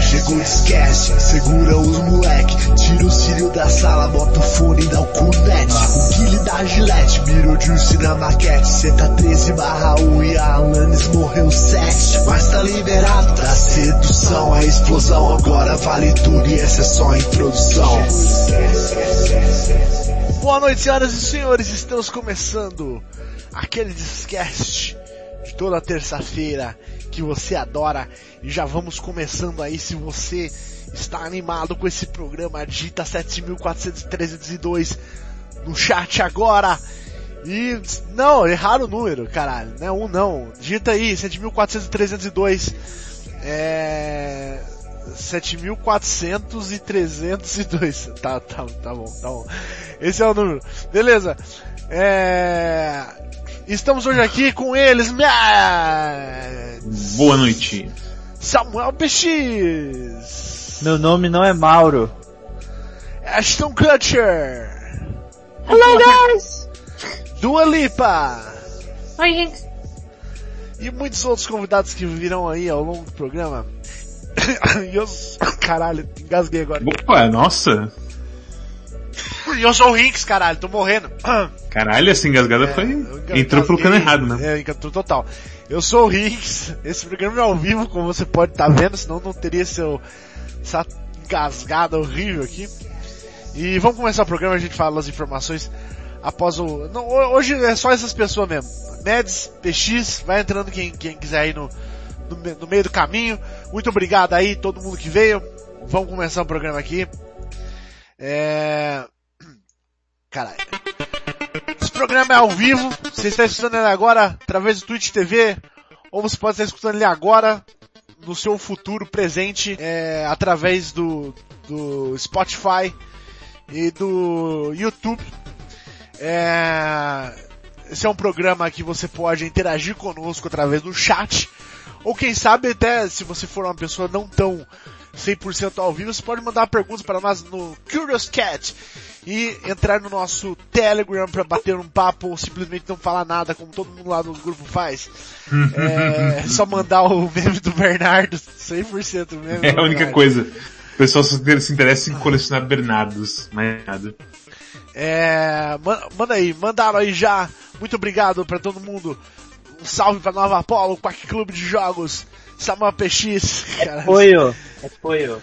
Chegou esquece, segura os moleque Tira o cílio da sala, bota o fone e dá o cunete O Guile da Gillette, mirou Juice na maquete. Tá 13 barra 1 e a Alanis morreu 7 Mas tá liberado da sedução A explosão agora vale tudo e essa é só a introdução. Boa noite senhoras e senhores, estamos começando aquele Discast de toda terça-feira que você adora e já vamos começando aí se você está animado com esse programa, digita 7402 no chat agora. E não, erraram o número, caralho, não é um não. Digita aí 7402 é 7400 e 302. Tá, tá, tá bom, tá bom. Esse é o número. Beleza. É... Estamos hoje aqui com eles. Boa noite. Samuel PX. Meu nome não é Mauro. Ashton Kutcher. Hello guys! Dua Lipa. Oi gente. E muitos outros convidados que virão aí ao longo do programa. E eu... Caralho, engasguei agora. Opa, nossa. E eu sou o Rinks, caralho, tô morrendo. Caralho, essa engasgada É, foi... Entrou pelo cano errado, né? É, encantou total. Eu sou o Rinks, esse programa é ao vivo, como você pode estar vendo, senão não teria seu, essa engasgada horrível aqui. E vamos começar o programa, a gente fala as informações após o... Não, ho- hoje é só essas pessoas mesmo. Meds, PX, vai entrando quem, quem quiser aí no, no, no meio do caminho. Muito obrigado aí, todo mundo que veio. Vamos começar o programa aqui. É... Esse programa é ao vivo. Você está escutando ele agora através do Twitch TV. Ou você pode estar escutando ele agora no seu futuro presente é, através do, do Spotify e do YouTube. É, esse é um programa que você pode interagir conosco através do chat. Ou quem sabe até se você for uma pessoa não tão 100% ao vivo, você pode mandar perguntas para nós no Curious Cat e entrar no nosso Telegram para bater um papo ou simplesmente não falar nada, como todo mundo lá no grupo faz. É só mandar o meme do Bernardo, 100% meme É a única Bernardo. coisa. O pessoal só se interessa em colecionar Bernardos, mais nada. É, ma- manda aí, mandaram aí já. Muito obrigado pra todo mundo. Um salve pra Nova Apollo, Quack Clube de Jogos, Samuel PX, cara. Apoio. Apoio.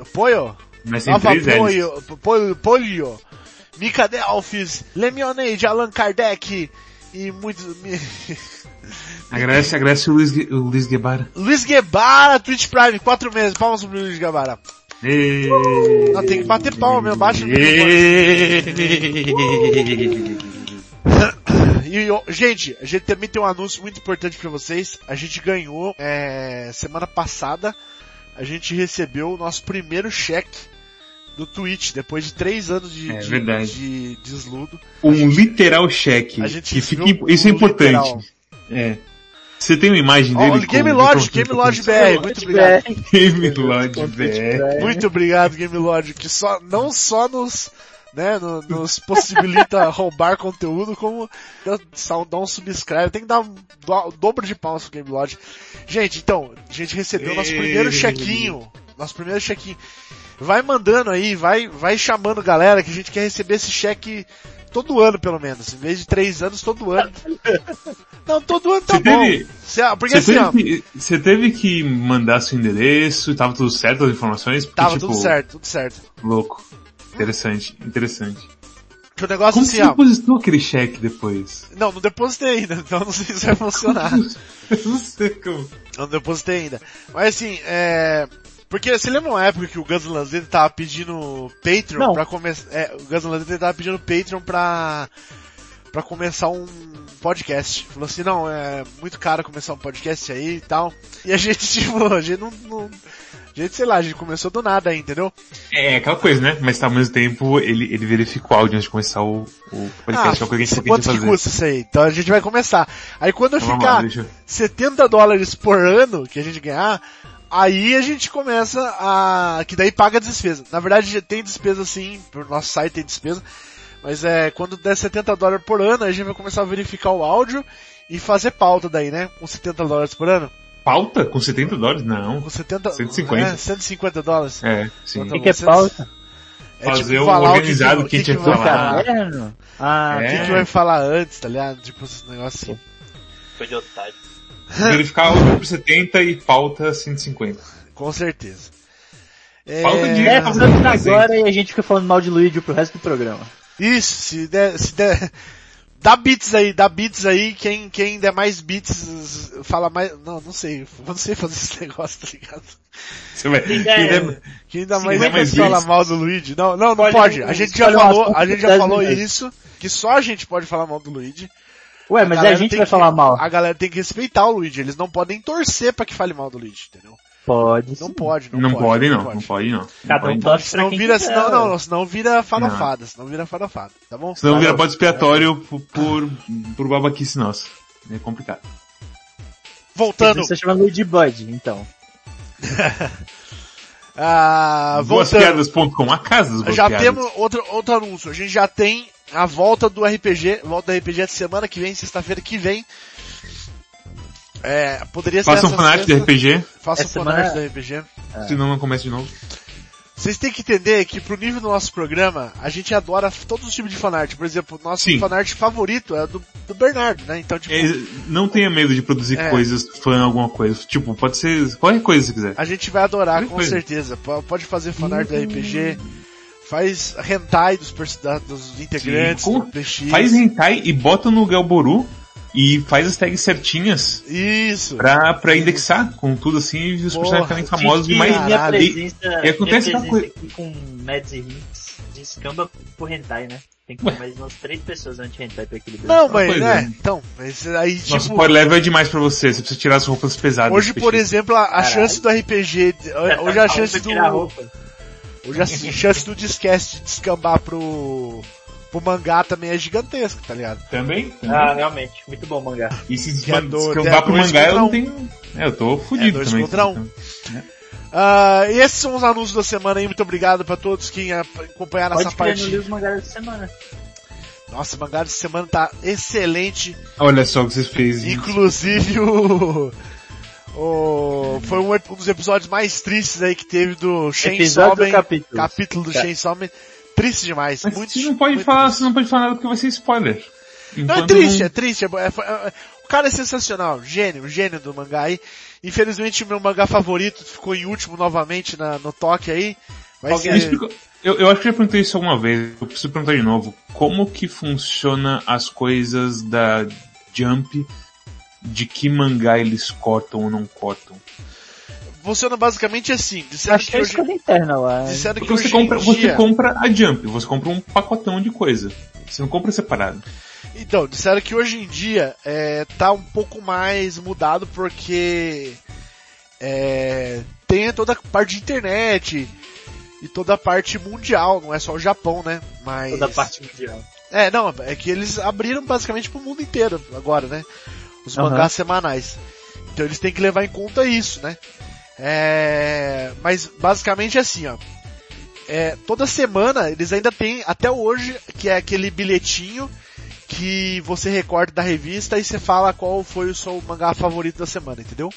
Apoio? Mas tem Nova três L's. Apoio, Polio, Polio, Mika Delphis, Lemonade, Allan Kardec e muitos... Agradece, agradece o Luiz, o Luiz Guevara. Luiz Guevara, Twitch Prime, quatro meses, palmas pro Luiz Guevara. Ê- Não, tem que bater palma mesmo, baixa E, gente, a gente também tem um anúncio muito importante pra vocês. A gente ganhou, é, semana passada, a gente recebeu o nosso primeiro cheque do Twitch, depois de três anos de, É de, de desludo. Um literal cheque. A gente isso é importante. É. Você tem uma imagem dele? Game com- Lodge, Game Lodge BR, muito obrigado. Game Lodge BR. Muito obrigado, Game Lodge, que só, não só nos, né, no- nos possibilita roubar conteúdo, como dá, dá um subscribe, tem que dar o dobro de palmas pro Game Lodge. Gente, então, a gente recebeu nosso primeiro chequinho, nosso primeiro chequinho. Vai mandando aí, vai, vai chamando galera que a gente quer receber esse cheque todo ano, pelo menos. Em vez de três anos, todo ano. Não, todo ano tá Você bom. teve- Cê- Porque Você assim, teve, que, você teve que mandar seu endereço, tava tudo certo as informações? Porque, tava tipo, tudo certo, tudo certo. Louco. Interessante, interessante. Que o negócio Como assim, você depositou aquele cheque depois? Não, não depositei ainda, então não sei se vai funcionar. Eu não sei como. não depositei ainda. Mas assim, é... Porque você lembra uma época que o Guns N' Roses tava pedindo Patreon Não. pra começar... É, o Guns N' Roses tava pedindo Patreon pra... pra começar um podcast. Falou assim, não, é muito caro começar um podcast aí e tal. E a gente, tipo, a gente não... não gente, sei lá, a gente começou do nada aí, entendeu? É aquela coisa, né? Mas tá, ao mesmo tempo ele, ele verifica o áudio antes de começar o, o podcast, que é o que a gente tem que quanto que fazer. custa isso aí? Então a gente vai começar. Aí quando eu Então vamos ficar lá, deixa eu... 70 dólares por ano que a gente ganhar, aí a gente começa a, que daí paga a despesa. Na verdade já tem despesa sim, pro nosso site tem despesa, mas é, quando der 70 dólares por ano, a gente vai começar a verificar o áudio e fazer pauta daí, né? Com 70 dólares por ano. Pauta? Com 70 dólares? Não. Com 70, 150. É, 150 dólares. É, sim. O Então, que, que é pauta? É Fazer tipo o falar organizado o que tinha que vai falar. Caderno? Ah, O É. que, que vai falar antes, tá ligado? Tipo, esses negócios assim. Foi de otário. Verificar o por 70 e pauta 150. Com certeza. É... Falta de- é, agora e a gente fica falando mal de Luigi pro resto do programa. Isso, se der, se der, dá bits aí, dá bits aí, quem, quem der mais bits fala mais, não, não sei, eu não sei fazer esse negócio, tá ligado? Você vai, Quem quem der- Quem dá mais der mais bits fala mal do Luigi. Não, não, não Pode- pode, a gente já falou, a gente já falou isso, que só a gente pode falar mal do Luigi. Ué, mas a, galera gente tem vai que- falar mal. A galera tem que respeitar o Luigi, eles não podem torcer pra que fale mal do Luigi, entendeu? Pode. Não pode, não, Não pode. pode não, não pode não. Cada um Não pode, torce pra quem vira, quiser, senão, não, não, senão vira farofada, senão vira farofada, tá bom? Senão vira Valeu. bode expiatório por, por, por babaquice nossa. É complicado. Voltando, Você chama Luigi Bud, então. ah, voltando. Boaspiadas.com, a casa dos Já temos outro, outro anúncio. A gente já tem a volta do RPG, volta do RPG de semana que vem, sexta-feira que vem. É, poderia ser Faça um essa fanart de sexta. RPG, Faça um Essa fanart semana- do RPG. senão não começa de novo. Vocês têm que entender que pro nível do nosso programa, a gente adora todos os tipos de fanart. Por exemplo, o nosso Sim. fanart favorito é do, do Bernardo, né? Então, tipo, É, não tenha medo de produzir É. coisas fã alguma coisa. Tipo, pode ser qualquer coisa se quiser. a gente vai adorar, Qualquer com coisa. certeza. P- Pode fazer fanart do RPG, faz hentai dos, dos integrantes Sim, do. Faz hentai e bota no Galboru e faz as tags certinhas Isso. pra, pra indexar com tudo assim e os Porra, personagens ficarem famosos E demais. minha presença, E acontece minha uma presença aqui com Mads e Hinks descamba por hentai, né? Tem que ter mais umas três pessoas antes de hentai pra equilibrar. Não, mas, Pois né? é. Então, mas aí, tipo, Nosso power level é demais pra você, você precisa tirar as roupas pesadas. hoje, por exemplo, a, a chance do RPG, hoje a chance do, hoje a chance do Discast de descambar pro, pro mangá também é gigantesca, tá ligado? Também? Ah, realmente. Muito bom o mangá. E se é descambar é pro mangá, eu não tenho... É, eu tô fudido É dois também. contra um. Ah, e esses são os anúncios da semana aí, muito obrigado pra todos que ah, acompanharam Pode essa parte. não li os mangás dessa semana. Nossa, o mangá de semana tá excelente. Olha só o que vocês fez. Inclusive o, o foi um, um dos episódios mais tristes aí que teve do Chainsaw Episódio do capítulo. capítulo do Tá. Chainsaw Man. Triste demais. Mas muito, você não pode muito falar, triste. você não pode falar nada porque vai ser spoiler. Não, é Enquanto triste, não- é triste. é é- é- o cara é sensacional, gênio, gênio do mangá aí. Infelizmente o meu mangá favorito ficou em último novamente na, no toque aí. Vai Me ser... Eu, eu acho que já perguntei isso alguma vez, eu preciso perguntar de novo. Como que funciona as coisas da Jump, de que mangá eles cortam ou não cortam? Funciona basicamente assim. Disseram Acho que que é hoje, escolha interna lá. disseram que você hoje compra, em você dia... compra a Jump, você compra um pacotão de coisa. Você não compra separado. Então, disseram que hoje em dia é, tá um pouco mais mudado porque é, tem toda a parte de internet e toda a parte mundial, não é só o Japão, né? Mas Toda a parte mundial. é, não, é que eles abriram basicamente pro mundo inteiro agora, né? Os Aham. mangás semanais. Então eles têm que levar em conta isso, né? É, mas basicamente é assim, ó. É, toda semana eles ainda têm, até hoje, que é aquele bilhetinho que você recorda da revista e você fala qual foi o seu mangá favorito da semana, entendeu?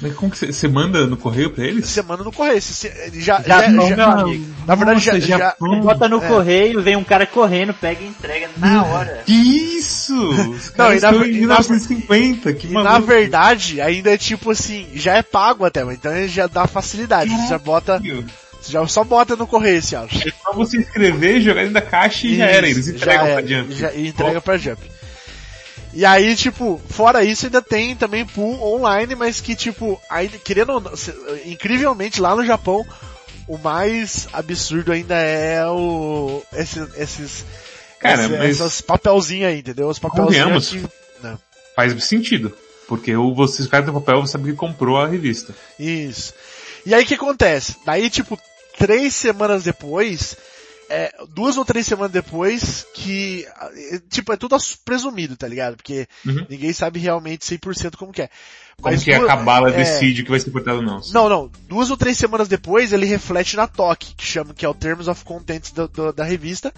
Mas como que você, você manda no correio pra eles? Semana no correio. se- se- já, Já já- não, já- amigo. na verdade, já, Nossa, já- Japão. Bota no É. correio, vem um cara correndo, pega e entrega na hora. Que isso! Os Não, caras e na- estão e em na- 1950, que E na verdade, ainda é tipo assim, já é pago até, mas então ele já dá facilidade. Você já bota, você já só bota no correio assim, ó. É só você escrever, jogar dentro da caixa e já era. Eles Isso, entregam já pra era, Jump. já- e entrega pra Jump. E aí, tipo, fora isso, ainda tem também pool online, mas que, tipo, ainda, querendo ou não, incrivelmente lá no Japão, o mais absurdo ainda é o, esses, esses, Cara, esse- mas- essas papelzinhos aí, entendeu? Os papelzinhos que, não. Faz sentido. Porque o, você, caras do papel sabe que comprou a revista. Isso. E aí o que acontece? Daí, tipo, três semanas depois, é, duas ou três semanas depois, que, é, tipo, é tudo presumido, tá ligado? Porque Uhum. ninguém sabe realmente 100% como que é. Como Mas que a duas- cabala é, decide o que vai ser cortado ou não. Não, não. Duas ou três semanas depois, ele reflete na TOC, que chama, que é o Terms of Contents do- do- da revista,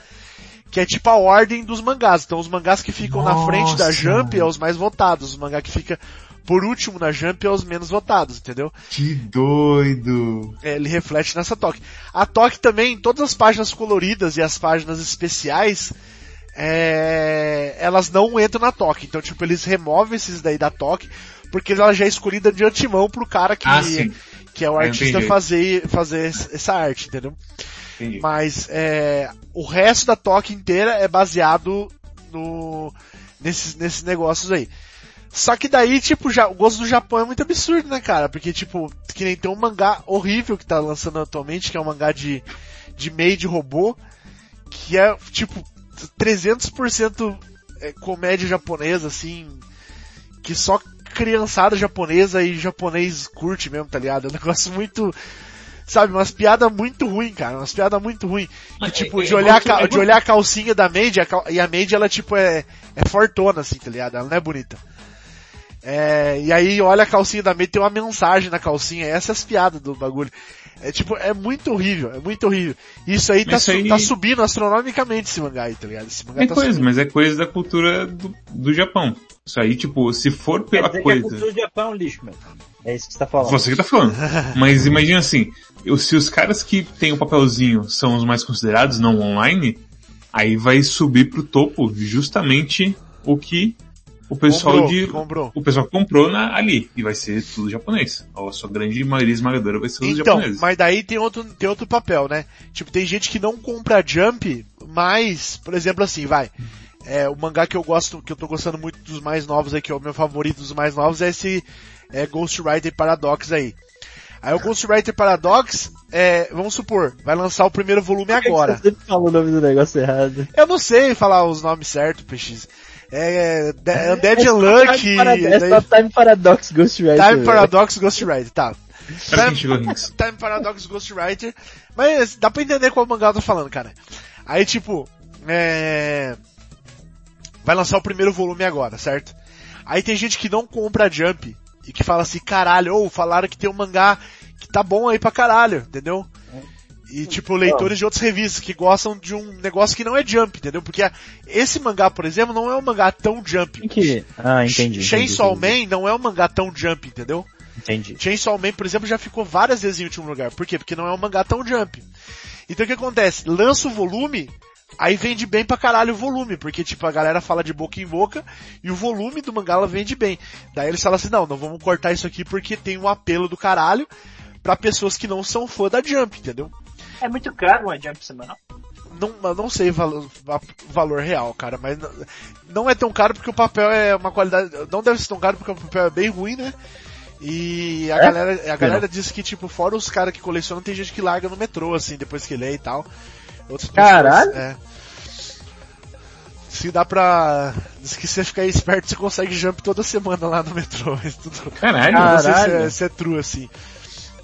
que é tipo a ordem dos mangás. Então os mangás que ficam na frente da Nossa. Jump é os mais votados. Os mangás que fica por último na Jump é os menos votados, entendeu? Que doido. É, ele reflete nessa toque. A toque também, todas as páginas coloridas e as páginas especiais, é, elas não entram na toque. Então, tipo, eles removem esses daí da toque, porque ela já é escolhida de antemão pro cara que, Ah, que é o artista fazer, fazer essa arte, entendeu? Entendi. Mas é, o resto da toque inteira é baseado no nesses, nesses negócios aí. Só que daí, tipo, já, o gosto do Japão é muito absurdo, né, cara? Porque, tipo, que nem tem um mangá horrível que tá lançando atualmente, que é um mangá de, de meio de robô, que é, tipo, 300% é, comédia japonesa, assim, que só criançada japonesa e japonês curte mesmo, tá ligado? É um negócio muito, sabe, umas piadas muito ruim, cara, umas piadas muito ruim. E, Mas tipo, é- de é olhar, de olhar a calcinha da Maid, a cal- e a Maid, ela, tipo, é, é fortona, assim, tá ligado? Ela não é bonita. É, e aí olha a calcinha da Maid, tem uma mensagem na calcinha, essas as piadas do bagulho. É tipo, é muito horrível, é muito horrível. Isso aí, tá, isso aí- tá subindo astronomicamente esse mangá aí, tá ligado? Esse mangá É tá coisa, subindo. mas é coisa da cultura do, do Japão. Isso aí, tipo, se for Quer pela que a coisa... cultura do Japão é lixo, meu. É isso que você tá falando. Você que tá falando. Mas imagina assim, eu- se os caras que têm o papelzinho são os mais considerados, não online, aí vai subir pro topo justamente o que o pessoal Comprou, de... comprou. O pessoal comprou na, ali. E vai ser tudo japonês. A sua grande maioria esmagadora vai ser Então, japoneses. mas daí tem outro, tem outro papel, né? Tipo, tem gente que não compra Jump, mas, por exemplo assim, vai. É, o mangá que eu gosto, que eu tô gostando muito dos mais novos aí, que é o meu favorito dos mais novos, é esse é, Ghost Rider Paradox aí. Aí o Ghost Rider Paradox, é, vamos supor, vai lançar o primeiro volume Por que que agora. Você fala o nome do negócio errado. Eu não sei falar os nomes certos, PX. É, é Undead É Time Paradox, daí- é só Time Paradox Ghost Rider. Time velho. Paradox Ghost Rider, tá. Time-? Time Paradox Ghostwriter. Mas dá pra entender qual mangá eu tô falando, cara. Aí, tipo, é... Vai lançar o primeiro volume agora, certo? Aí tem gente que não compra a Jump e que fala assim, caralho, ou falaram que tem um mangá que tá bom aí pra caralho, entendeu? E tipo, leitores de outras revistas que gostam de um negócio que não é Jump, entendeu? Porque esse mangá, por exemplo, não é um mangá tão Jump. Que... Ah, entendi. Chainsaw Man não é um mangá tão Jump, entendeu? Entendi. Chainsaw Man, por exemplo, já ficou várias vezes em último lugar. Por quê? Porque não é um mangá tão jump. Então o que acontece? Lança o volume, aí vende bem pra caralho o volume, porque tipo, a galera fala de boca em boca, e o volume do mangá ela vende bem. Daí eles falam assim, não, não vamos cortar isso aqui porque tem um apelo do caralho pra pessoas que não são fã da Jump, entendeu? É muito caro uma Jump semanal. Não, eu não sei o valor, valor real, cara, mas não, não é tão caro porque o papel é uma qualidade, não deve ser tão caro porque o papel é bem ruim, né? E a É? galera, a galera diz que, tipo, fora os caras que colecionam, tem gente que larga no metrô, assim, depois que lê e tal. Outras Caralho! É. Se dá pra... Diz que se você ficar esperto, você consegue jump toda semana lá no metrô. Tudo... Caralho. Não sei se é, se é true, assim.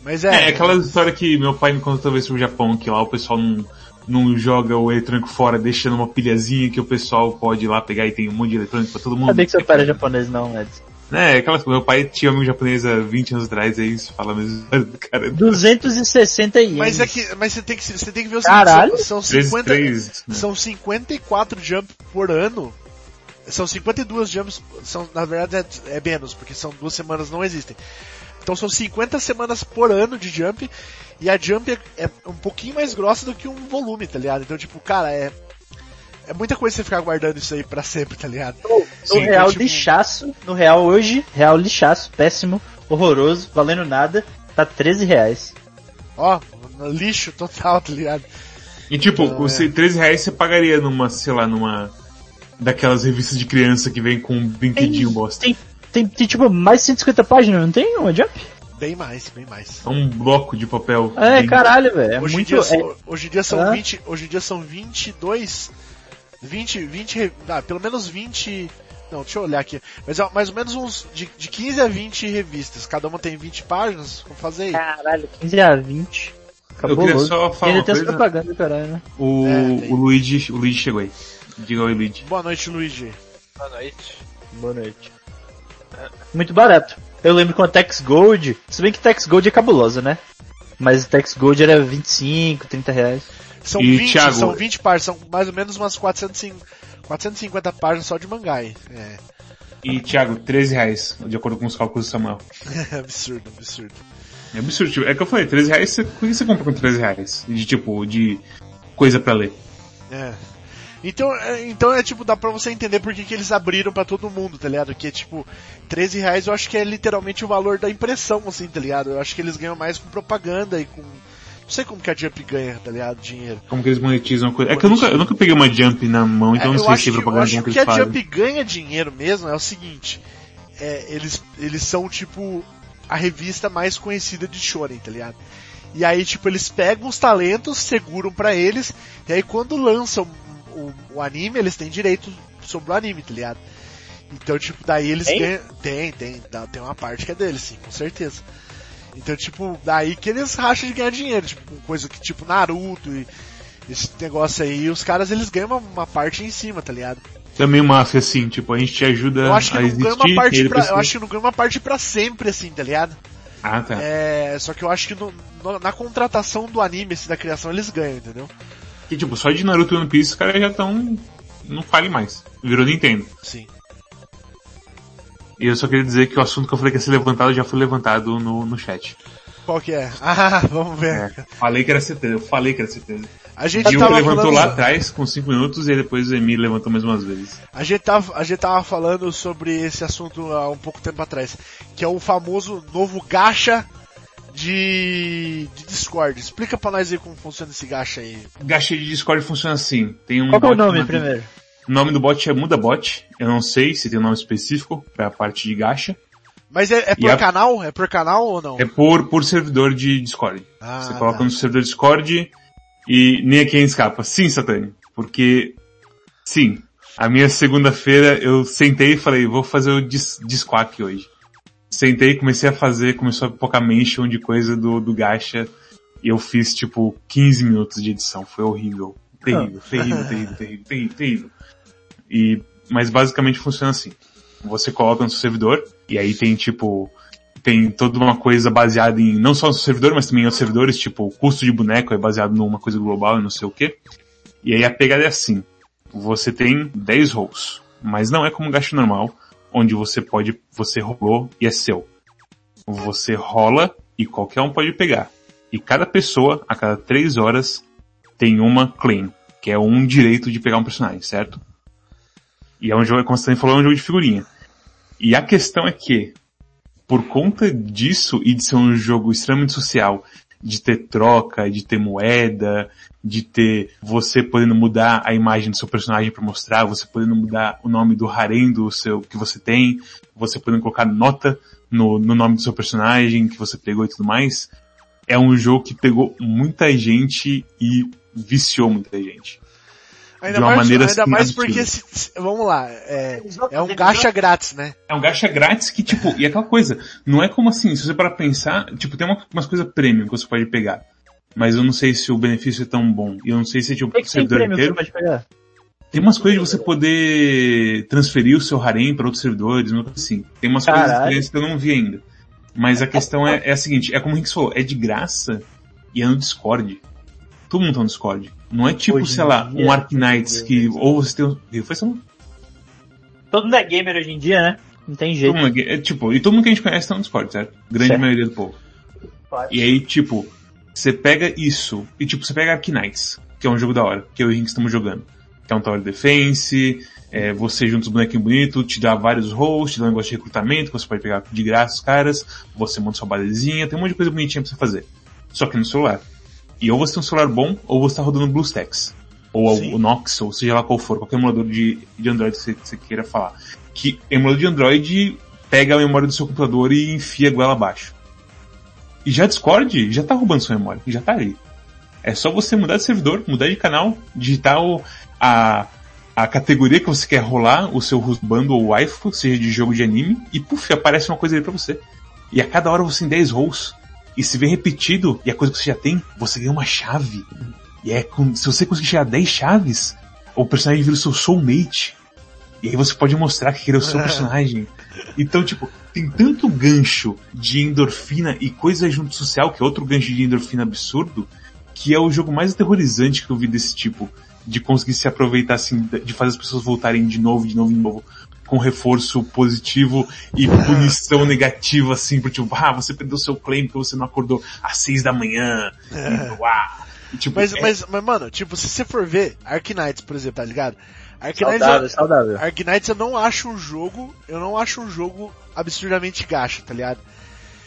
Mas É, é... é aquela história que meu pai me contou talvez sobre o Japão, que lá o pessoal não, não joga o eletrônico fora, deixando uma pilhazinha que o pessoal pode ir lá pegar e tem um monte de eletrônico pra todo mundo. sabia que seu pai era japonês não, Edson. É, aquela meu pai tinha amigo japonês há 20 anos atrás, aí se fala mesmo cara. 260 ienes. Mas é que, mas você tem que, você tem que ver o Caralho! seguinte, são, são 3, 50, 3, né? São 54 jumps por ano. São 52 jumps, são, na verdade é, é menos, porque são duas semanas não existem. Então são 50 semanas por ano de jump, e a jump é, é um pouquinho mais grossa do que um volume, tá ligado? Então tipo, cara, é, é muita coisa você ficar guardando isso aí pra sempre, tá ligado? No Sim, real tipo- lixaço, no real hoje, real lixaço, péssimo, horroroso, valendo nada, tá 13 reais. Ó, lixo total, tá ligado? E tipo, Não, você, 13 reais você pagaria numa, sei lá, numa daquelas revistas de criança que vem com um brinquedinho bosta. tem, tem, tem tipo mais de 150 páginas, não tem uma jump? Bem mais, bem mais. É um bloco de papel. É, bem- caralho, velho. É hoje, em muito. dia, é- são- hoje em dia são Hã? 20, hoje em dia são 22, 20, 20, re- ah, pelo menos 20, não, deixa eu olhar aqui, mas é mais ou menos uns, de, de 15 a 20 revistas, cada uma tem 20 páginas, vamos fazer aí. Caralho, 15 a 20. Eu queria Cabuloso. só falar E uma tem as coisa. propagandas, caralho, né? O, É, tem. o Luigi, o Luigi chegou aí. Diga oi, Luigi. Boa noite, Luigi. Boa noite. Boa noite. Muito barato. Eu lembro com a Tex Gold, se bem que Tex Gold é cabulosa, né? Mas Tex Gold era 25, 30 reais. São E, 20, Thiago? são 20 páginas, são mais ou menos umas 450, 450 páginas só de mangá aí. É. E, Thiago, 13 reais, de acordo com os cálculos do Samuel. absurdo, absurdo. É absurdo, tipo, é que eu falei, 13 reais, você, o que você compra com 13 reais? De tipo, de coisa pra ler. É. Então, é, então é tipo, dá pra você entender por que, que eles abriram pra todo mundo, tá ligado? Que é tipo, 13 reais eu acho que é literalmente o valor da impressão, assim, tá ligado? Eu acho que eles ganham mais com propaganda e com. Não sei como que a Jump ganha, tá ligado? Dinheiro. Como que eles monetizam a coisa. É que eu nunca, eu nunca peguei uma Jump na mão, então É, eu não sei se é que, eu propaganda acho que que eles a fazem. Jump ganha dinheiro mesmo é o seguinte. É, eles, eles são tipo a revista mais conhecida de Shonen, tá ligado? E aí, tipo, eles pegam os talentos, seguram pra eles, e aí quando lançam o, o anime, eles têm direito sobre o anime, tá ligado? Então, tipo, daí eles Tem? ganham. Tem, tem. Tem uma parte que é deles, sim, com certeza. Então, tipo, daí que eles racham de ganhar dinheiro, tipo, coisa que tipo Naruto e esse negócio aí, os caras eles ganham uma, uma parte em cima, tá ligado? Também máfia, assim, tipo, a gente te ajuda Eu acho que a não existir. ganha uma parte pra, eu acho que não ganha uma parte pra sempre, assim, tá ligado? Ah, tá. É, só que eu acho que no- no- na contratação do anime, assim, da criação, eles ganham, entendeu? Tipo, só de Naruto e One Piece os caras já estão. Não fale mais. Virou Nintendo. Sim. E eu só queria dizer que o assunto que eu falei que ia ser levantado já foi levantado no, no chat. Qual que é? Ah, vamos ver. É, falei que era certeza, eu falei que era certeza. A gente E o tava levantou falando, lá atrás com 5 minutos e depois o Emi levantou mais umas vezes. a gente tava, a gente tava falando sobre esse assunto há um pouco tempo atrás, que é o famoso novo gacha de, de Discord. Explica pra nós aí como funciona esse gacha aí. Gacha de Discord funciona assim. Tem um Qual é o nome primeiro? O nome do bot é MudaBot. Eu não sei se tem um nome específico pra parte de gacha. Mas é, é por E a- canal? É por canal ou não? É por, por servidor de Discord. Ah, Você coloca tá. no servidor Discord e nem aqui escapa. Sim, Satani. Porque, sim, a minha segunda-feira eu sentei e falei, vou fazer o dis Disquack hoje. Sentei, comecei a fazer, começou a pipocar mention de coisa do, do gacha. E eu fiz tipo 15 minutos de edição. Foi horrível. Terrível, terrível, terrível, terrível, terrível, terrível. E, mas basicamente funciona assim. Você coloca no seu servidor, e aí tem tipo, tem toda uma coisa baseada em, não só no seu servidor, mas também em outros servidores, tipo, o custo de boneco é baseado numa coisa global e não sei o que. E aí a pegada é assim. Você tem 10 rolls, mas não é como um gasto normal, onde você pode, você rolou e é seu. Você rola e qualquer um pode pegar. E cada pessoa, a cada 3 horas, tem uma claim, que é um direito de pegar um personagem, certo? E é um jogo, como você falou, é um jogo de figurinha. E a questão é que, por conta disso e de ser um jogo extremamente social, de ter troca, de ter moeda, de ter você podendo mudar a imagem do seu personagem para mostrar, você podendo mudar o nome do harem do seu que você tem, você podendo colocar nota no, no nome do seu personagem que você pegou e tudo mais, é um jogo que pegou muita gente e viciou muita gente. Ainda de uma mais, maneira ainda mais porque, se- se- vamos lá, é, é um gacha grátis, né? É um gacha grátis que, tipo, e aquela coisa, não é como assim, se você para pensar, tipo, tem uma- umas coisas premium que você pode pegar. Mas eu não sei se o benefício é tão bom. E eu não sei se é tipo, O servidor inteiro. pode? Tem umas coisas de você poder transferir o seu harem para outros servidores, assim. Tem umas coisas Caralho. diferentes que eu não vi ainda. Mas a questão é, é a seguinte, é como o Rick falou, é de graça e é no Discord. Todo mundo tá no Discord. Não é tipo, Hoje sei lá, dia, um Arknights que, ou você tem um, que foi só Todo mundo é gamer hoje em dia, né? Não tem jeito. Mundo, é, tipo, e todo mundo que a gente conhece tá no Discord, certo? Grande Certo. maioria do povo. E aí, tipo, você pega isso, e tipo, você pega Arknights, que é um jogo da hora, que eu e o Henrique estamos jogando. Que é um Tower Defense, é, você junta os bonequinhos bonitos, te dá vários roles, te dá um negócio de recrutamento, que você pode pegar de graça os caras, você monta sua basezinha, tem um monte de coisa bonitinha pra você fazer. Só que no celular. E ou você tem um celular bom, ou você tá rodando BlueStacks. Ou Sim. o Nox, ou seja lá qual for, qualquer emulador de, de Android que você, que você queira falar. Que emulador de Android pega a memória do seu computador e enfia a goela abaixo. E já Discord já tá roubando sua memória, já tá ali. É só você mudar de servidor, mudar de canal, digitar o, a, a categoria que você quer rolar, o seu husband ou waifu, seja de jogo de anime, e puf, aparece uma coisa ali pra você. E a cada hora você tem 10 rolls. E se vem repetido, e a coisa que você já tem, você ganha uma chave. E é com, se você conseguir chegar a 10 chaves, o personagem vira o seu soulmate. E aí você pode mostrar que ele é o seu personagem. Então, tipo, tem tanto gancho de endorfina e coisa junto social, que é outro gancho de endorfina absurdo, que é o jogo mais aterrorizante que eu vi desse tipo. De conseguir se aproveitar assim, de fazer as pessoas voltarem de novo, de novo, de novo. com reforço positivo e punição negativa, assim, por tipo, ah, você perdeu seu claim porque você não acordou às seis da manhã. E, uá. E, tipo, Mas, é- mas, mas, mano, tipo, se você for ver Arknights, por exemplo, tá ligado? Arknights, Saudável, eu, saudável. Arknights eu não acho um jogo, eu não acho um jogo absurdamente gacha, tá ligado?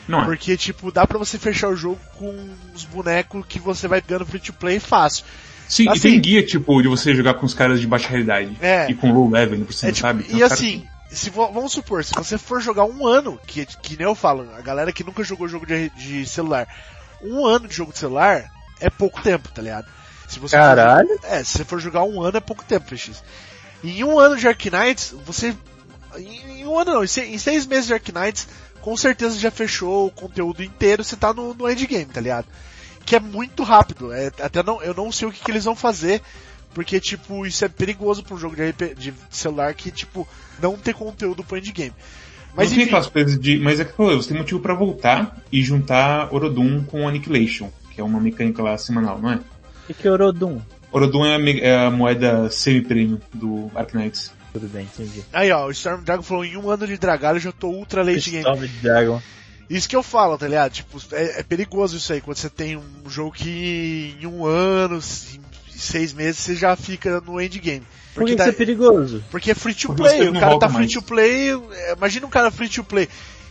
não é. Porque, tipo, dá pra você fechar o jogo com os bonecos que você vai ganhando free to play fácil. Sim, e assim- tem guia, tipo, de você jogar com os caras de baixa realidade. É. E com low level, por cima, É, tipo, sabe? Tem e assim, se vamos supor, se você for jogar um ano, que, que nem eu falo, a galera que nunca jogou jogo de, de celular, um ano de jogo de celular é pouco tempo, tá ligado? Se você for- Caralho. é, se você for jogar um ano é pouco tempo, PX. Em um ano de Arknights, você. Em, em um ano não, em, se- em seis meses de Arknights, com certeza já fechou o conteúdo inteiro, você tá no, no endgame, tá ligado? Que é muito rápido. É, até não, eu não sei o que, que eles vão fazer, porque, tipo, isso é perigoso pra um jogo de, RP de celular que, tipo, não ter conteúdo pro endgame. Mas não tem enfim, aquelas coisas de. Mas é que falou, você tem motivo pra voltar e juntar Orodum com Annihilation, que é uma mecânica lá semanal, não é? O que é Orodum? Orodum é a, é a moeda semi-premium do Arknights. Tudo bem, entendi. aí ó, o Storm Dragon falou, em um ano de Dragalho eu já tô ultra late game. Storm Dragon. Isso que eu falo, tá ligado? Tipo, é, é perigoso isso aí, quando você tem um jogo que em um ano, em seis meses, você já fica no endgame. Por que, Porque, que isso é tá- perigoso? porque é free to play, o cara tá free mais. to play, imagina um cara free to play,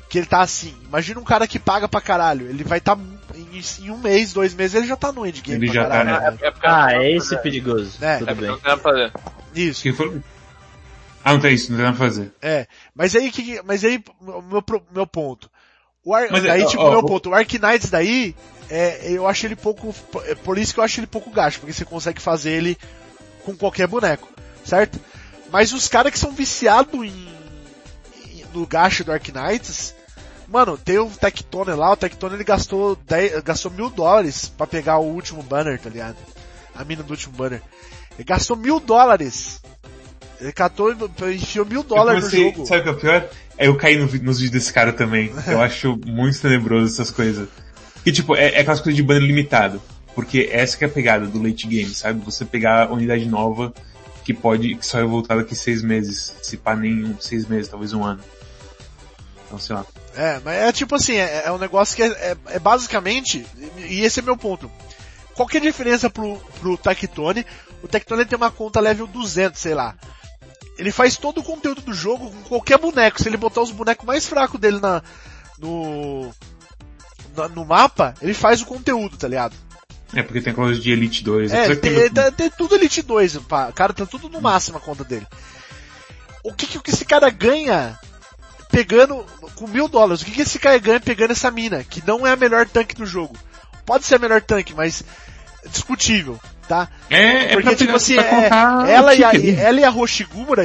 que ele tá assim, imagina um cara que paga pra caralho, ele vai tá em, em um mês, dois meses, ele já tá no endgame Ele já tá, caralho. né? É porque Ah, não é esse perigoso. É. Tudo. É bem. não tem nada pra fazer. Isso. Quem foi? Ah, não tem isso, não tem nada pra fazer. É, mas aí que, mas aí o meu meu ponto. O Ar, Mas, daí ó, tipo ó, meu vou- ponto, o Arknights daí é, eu acho ele pouco é por isso que eu acho ele pouco gasto, porque você consegue fazer ele com qualquer boneco, certo? Mas os caras que são viciados em, em- no gasto do Arknights, mano, tem o Tectone lá, o Tectone ele gastou 10, gastou mil dólares pra pegar o último banner, tá ligado? A mina do último banner. Ele gastou mil dólares. Ele catou, enfiou mil dólares Eu no comecei- jogo. Sabe o que é o pior? É eu cair no nos vídeos desse cara também. Eu acho muito tenebroso essas coisas. Que tipo, é, é aquelas coisas de banner limitado. Porque essa que é a pegada do late game, sabe? Você pegar a unidade nova que pode, que só é voltar daqui seis meses. Se pá nem um- seis meses, talvez um ano. Então, sei lá. É, mas é tipo assim, é, é um negócio que é, é- é basicamente, e esse é meu ponto. Qual que é a diferença pro, pro Tectone? O Tectone tem uma conta level 200, sei lá. Ele faz todo o conteúdo do jogo com qualquer boneco. Se ele botar os bonecos mais fracos dele na, no, na- no mapa, ele faz o conteúdo, tá ligado? É, porque tem coisa de Elite 2. É, ele que tem, ele tá- tem tudo Elite 2, pá. cara tá tudo no máximo a conta dele. O que que esse cara ganha pegando, com mil dólares, o que que esse cara ganha pegando essa mina, que não é a melhor tanque do jogo? Pode ser a melhor tanque, mas é discutível, tá? É, é Porque, tipo assim, é- colocar ela, o e a, ela e a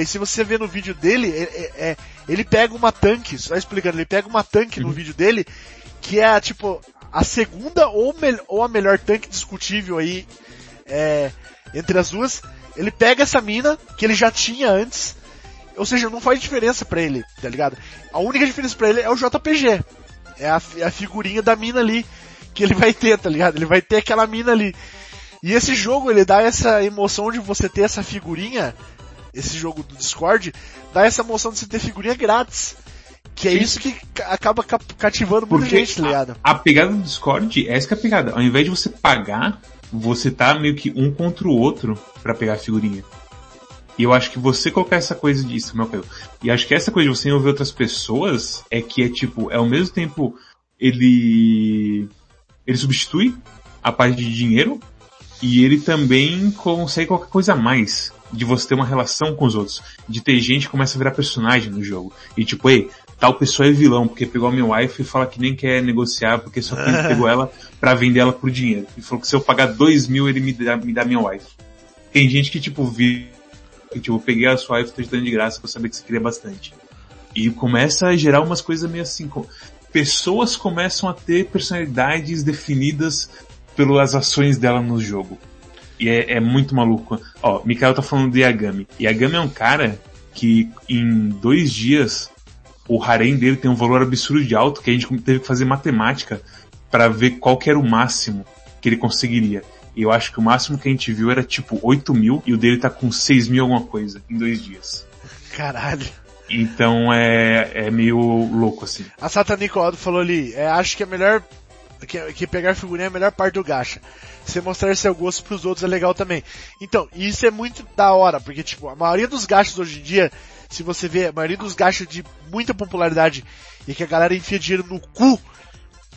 e se você ver no vídeo dele, é- é- é- ele pega uma tanque, só explicando, ele pega uma tanque Uhum. no vídeo dele, que é tipo, a segunda ou, ou a melhor tanque discutível aí, é, entre as duas, ele pega essa mina, que ele já tinha antes, ou seja, não faz diferença pra ele, tá ligado? A única diferença pra ele é o JPG. É a, fi- a figurinha da mina ali, que ele vai ter, tá ligado? Ele vai ter aquela mina ali. E esse jogo, ele dá essa emoção de você ter essa figurinha, esse jogo do Discord, dá essa emoção de você ter figurinha grátis. Que é isso que ca- acaba cativando muita Porque gente, tá ligado? A pegada do Discord, essa que é a pegada. Ao invés de você pagar, você tá meio que um contra o outro pra pegar a figurinha. E eu acho que você colocar essa coisa disso, meu caiu. E acho que essa coisa de você envolver outras pessoas é que é tipo, é ao mesmo tempo ele ele substitui a parte de dinheiro e ele também consegue qualquer coisa a mais de você ter uma relação com os outros, de ter gente que começa a virar personagem no jogo. E tipo, ei, tal pessoa é vilão porque pegou a minha wife e fala que nem quer negociar porque só que pegou ela pra vender ela por dinheiro. E falou que se eu pagar dois mil ele me dá, me dá minha wife. Tem gente que tipo, vi, que, tipo, eu peguei a sua dando de graça eu saber que você queria bastante. E começa a gerar umas coisas meio assim, co- pessoas começam a ter personalidades definidas pelas ações dela no jogo. E é, é muito maluco. Ó, Mikael tá falando de Yagami. Yagami é um cara que em dois dias o harem dele tem um valor absurdo de alto que a gente teve que fazer matemática para ver qual que era o máximo que ele conseguiria. E eu acho que o máximo que a gente viu era tipo 8 mil e o dele tá com 6 mil alguma coisa em dois dias. Caralho. Então é, é meio louco assim. A Satanico Aldo falou ali, é, acho que é melhor, que, que pegar figurinha é a melhor parte do gacha. Você mostrar seu gosto pros outros é legal também. Então, isso é muito da hora, porque tipo, a maioria dos gachos hoje em dia, se você vê, a maioria dos gachos de muita popularidade e que a galera enfia dinheiro no cu,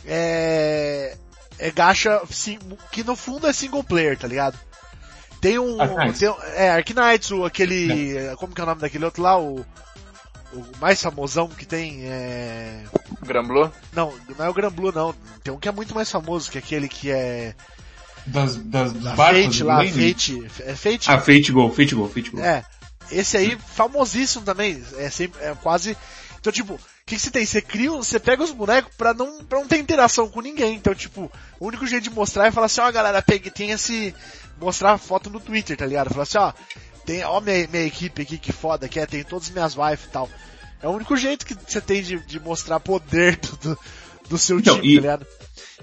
é, é gacha sim, que no fundo é single player, tá ligado? Tem um, tem, um- é, Arknights, o aquele, como que é o nome daquele outro lá, o, o mais famosão que tem, é, Gramblô? não, não é o Gran Blue não, tem um que é muito mais famoso que aquele que é Das, das da barcos Fate lá? Fate, é Fate? Ah, Fate Go, Fate Go, Fate Go. É, esse aí famosíssimo também, é sempre, é quase, então tipo, o que, que você tem? Você cria, você pega os bonecos pra não, pra não ter interação com ninguém, então tipo, o único jeito de mostrar é falar assim, ó galera, pegue, tem esse, mostrar foto no Twitter, tá ligado? Falar assim, ó, tem, ó minha, minha equipe aqui, que foda que é, tem todas as minhas wife e tal. É o único jeito que você tem de, de mostrar poder do, do, seu Então, time, e- tá ligado?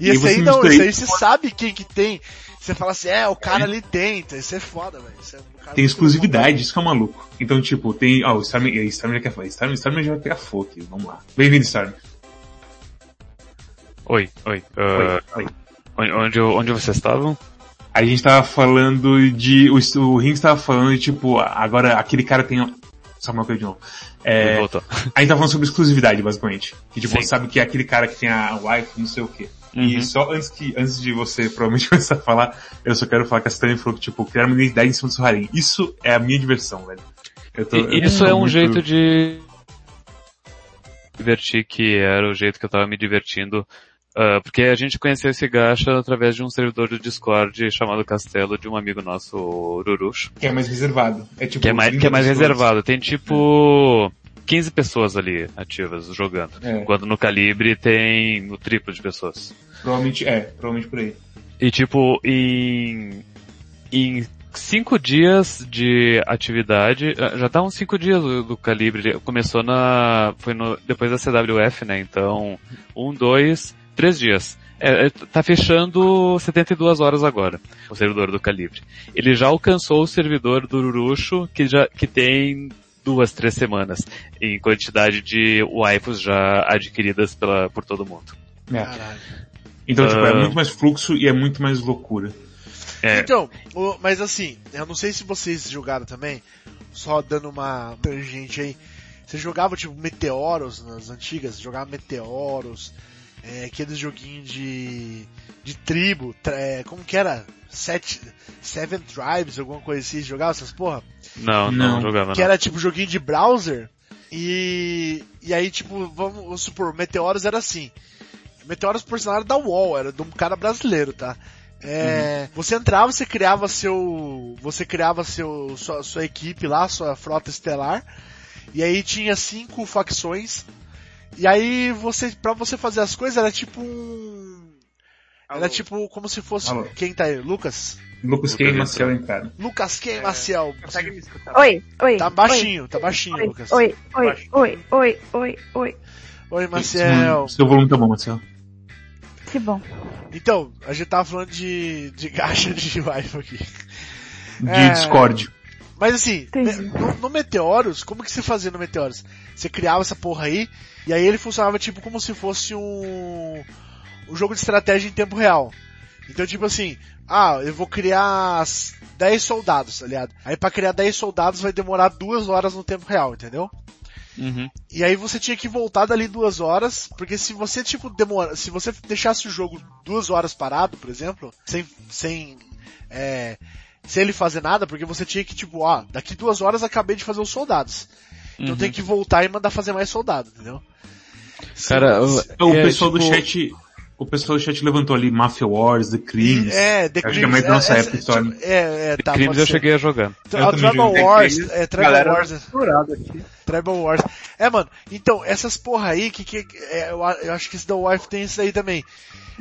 E, e esse aí não, esse aí você sabe quem que tem. Você fala assim, é, o cara ali tem, então isso é foda, velho. É um Tem exclusividade, isso que é maluco. Então, tipo, tem, ó, o Storm, o Storm já quer falar, Storm, Storm já vai pegar fogo aqui, vamos lá. Bem-vindo, Storm. Oi, oi. ah, Oi, oi. onde, onde, onde vocês estavam? A gente tava falando de, o, o Rings tava falando de, tipo, agora aquele cara tem, só uma coisa de novo. É, Voltou. a gente tava falando sobre exclusividade, basicamente. Que, tipo, Sim. você sabe que é aquele cara que tem a wife, não sei o quê. Uhum. E só antes que, antes de você provavelmente começar a falar, eu só quero falar que a Stanley falou que, tipo, criar uma identidade em cima do seu harem. Isso é a minha diversão, velho. Eu tô- Isso é um muito- jeito de divertir que era o jeito que eu tava me divertindo. ah, porque a gente conheceu esse gacha através de um servidor do Discord chamado Castelo de um amigo nosso, o Rurush. Que é mais reservado. É tipo, Que é mais, 30 que é mais reservado. Tem tipo 15 pessoas ali ativas jogando. É. Enquanto no Calibre tem o triplo de pessoas. Provavelmente, é, provavelmente por aí. E tipo, em, em cinco dias de atividade, ah, já tá uns cinco dias do, do calibre, começou na, foi no, depois da CWF, né, então, um, dois, três dias. É, é, tá fechando 72 horas agora, o servidor do calibre. Ele já alcançou o servidor do Uruxo, que já, que tem duas, três semanas, em quantidade de waifus já adquiridas pela, por todo mundo. É. Caralho. Então, tipo, é Ah. muito mais fluxo e é muito mais loucura. É, Então, o- mas assim, eu não sei se vocês jogaram também, só dando uma tangente aí. Você jogava tipo Meteoros nas antigas? Jogava Meteoros, é, aqueles joguinhos de, de tribo, é, como que era? Sete, Seven Tribes, alguma coisa assim, jogava essas porra? não, não, Não. jogava Que não. era tipo joguinho de browser. E, e aí tipo, vamos, vamos supor, Meteoros era assim. Meteoros por sinal era da UOL, era de um cara brasileiro, tá? É, Você entrava, você criava seu, você criava seu, sua, sua equipe lá, sua frota estelar, e aí tinha cinco facções, e aí você, pra você fazer as coisas era tipo um, era tipo como se fosse, Alô. quem tá aí? Lucas? Lucas e entrou. Marcelo entraram. Lucas quem, Maciel? Consegue me escutar? Oi, oi. Tá baixinho, tá baixinho, Oi, Lucas. oi, oi, oi, oi, oi, oi. Oi, Maciel. Seu volume tá bom, Marcelo. Que bom. Então, a gente tava falando de, de gacha de wife aqui. De É. Discord. Mas assim, me- no, no Meteoros, como que você fazia no Meteoros? Você criava essa porra aí, e aí ele funcionava tipo como se fosse um, um jogo de estratégia em tempo real. Então tipo assim, ah, eu vou criar s- 10 soldados, tá ligado? Aí pra criar 10 soldados vai demorar duas horas no tempo real, entendeu? Uhum. E aí você tinha que voltar dali duas horas, porque se você, tipo, demora, se você deixasse o jogo duas horas parado, por exemplo, sem, sem, é, sem ele fazer nada, porque você tinha que, tipo, ó, daqui duas horas acabei de fazer os soldados. Então Uhum. tem que voltar e mandar fazer mais soldado, entendeu? Cara, se- O É, pessoal do tipo- chat, o pessoal do chat levantou ali Mafia Wars, The Crimes. é, The Acho que é Crimes, mais da nossa é, época, é, história. tipo, é, é, tá, Crimes pode eu cheguei a jogar. Então, Eu Tribal joguei. Wars, Crimes, é, Tribal galera Wars, misturado aqui. Tribal Wars. É, mano, então, essas porra aí, que, que é, eu, eu acho que esse da Wife tem isso aí também.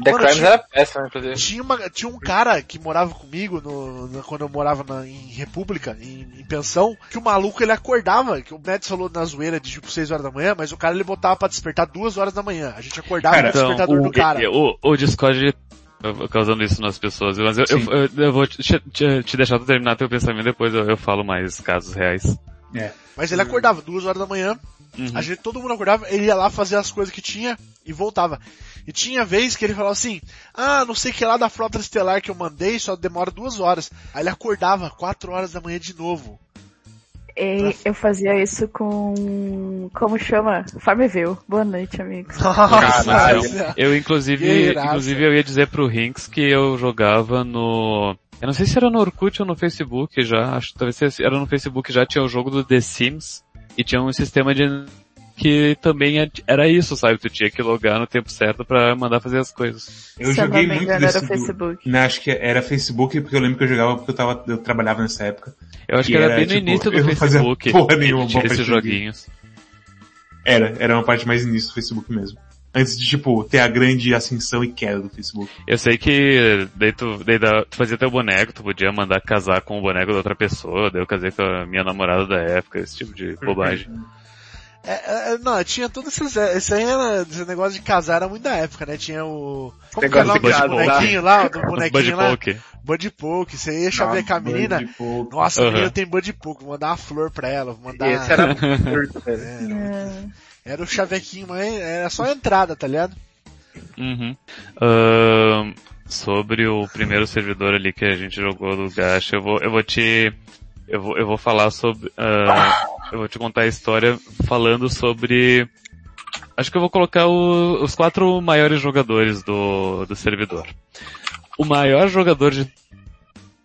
The Mano, Crimes tinha- era péssimo, inclusive. Tinha, uma, tinha um cara que morava comigo no, no- quando eu morava na- em República, em, em pensão, que o maluco ele acordava, que o Mads falou na zoeira de tipo 6 horas da manhã, mas o cara ele botava pra despertar 2 horas da manhã. A gente acordava Cara, com o despertador do cara. Então, O, o Discord uh, causando isso nas pessoas, mas eu, eu, eu- eu vou te, te- te deixar terminar teu pensamento depois eu, eu falo mais casos reais. É. Mas ele acordava duas horas da manhã, Uhum. a gente, todo mundo acordava, ele ia lá fazer as coisas que tinha e voltava. E tinha vez que ele falava assim, ah, não sei o que lá da frota estelar que eu mandei, só demora duas horas. Aí ele acordava quatro horas da manhã de novo. E eu fazia isso com. Como chama? Farmville. Boa noite, amigos. Caralho. Nossa, Eu, inclusive, inclusive, eu ia dizer pro Rinks que eu jogava no... Eu não sei se era no Orkut ou no Facebook já, acho que talvez era no Facebook já, tinha o jogo do The Sims, e tinha um sistema de... que também é- era isso, sabe? Tu tinha que logar no tempo certo pra mandar fazer as coisas. Eu Se eu joguei não me muito engano, desse era do- Facebook. Não, acho que era Facebook, porque eu lembro que eu jogava porque eu tava, eu trabalhava nessa época. Eu acho que era, era, bem no tipo, início do eu não fazia Facebook, porra que nenhuma tinha esses joguinhos. Era, era uma parte mais início do Facebook mesmo. Antes de, tipo, ter a grande ascensão e queda do Facebook. Eu sei que daí tu, daí da- tu fazia teu boneco, tu podia mandar casar com o boneco da outra pessoa, daí eu casei com a minha namorada da época, esse tipo de bobagem. É, é, não, tinha todos esses. Esse aí era. Esse negócio de casar era muito da época, né? Tinha o. Como que é o nome casar. bonequinho lá? Do Bud bonequinho lá? Poke. Bud Poke. Você ia chavecar a menina. Nossa, a Aham. menina tem Bud Poke. Vou mandar uma flor pra ela. Vou mandar. Esse era. É. Era o chavequinho, mas era só a entrada, tá ligado? Uhum. Ahn, sobre o primeiro servidor ali que a gente jogou do Gacha, eu vou, eu vou te, eu vou, eu vou falar sobre, ah, eu vou te contar a história falando sobre, acho que eu vou colocar o- os quatro maiores jogadores do, do servidor. O maior jogador de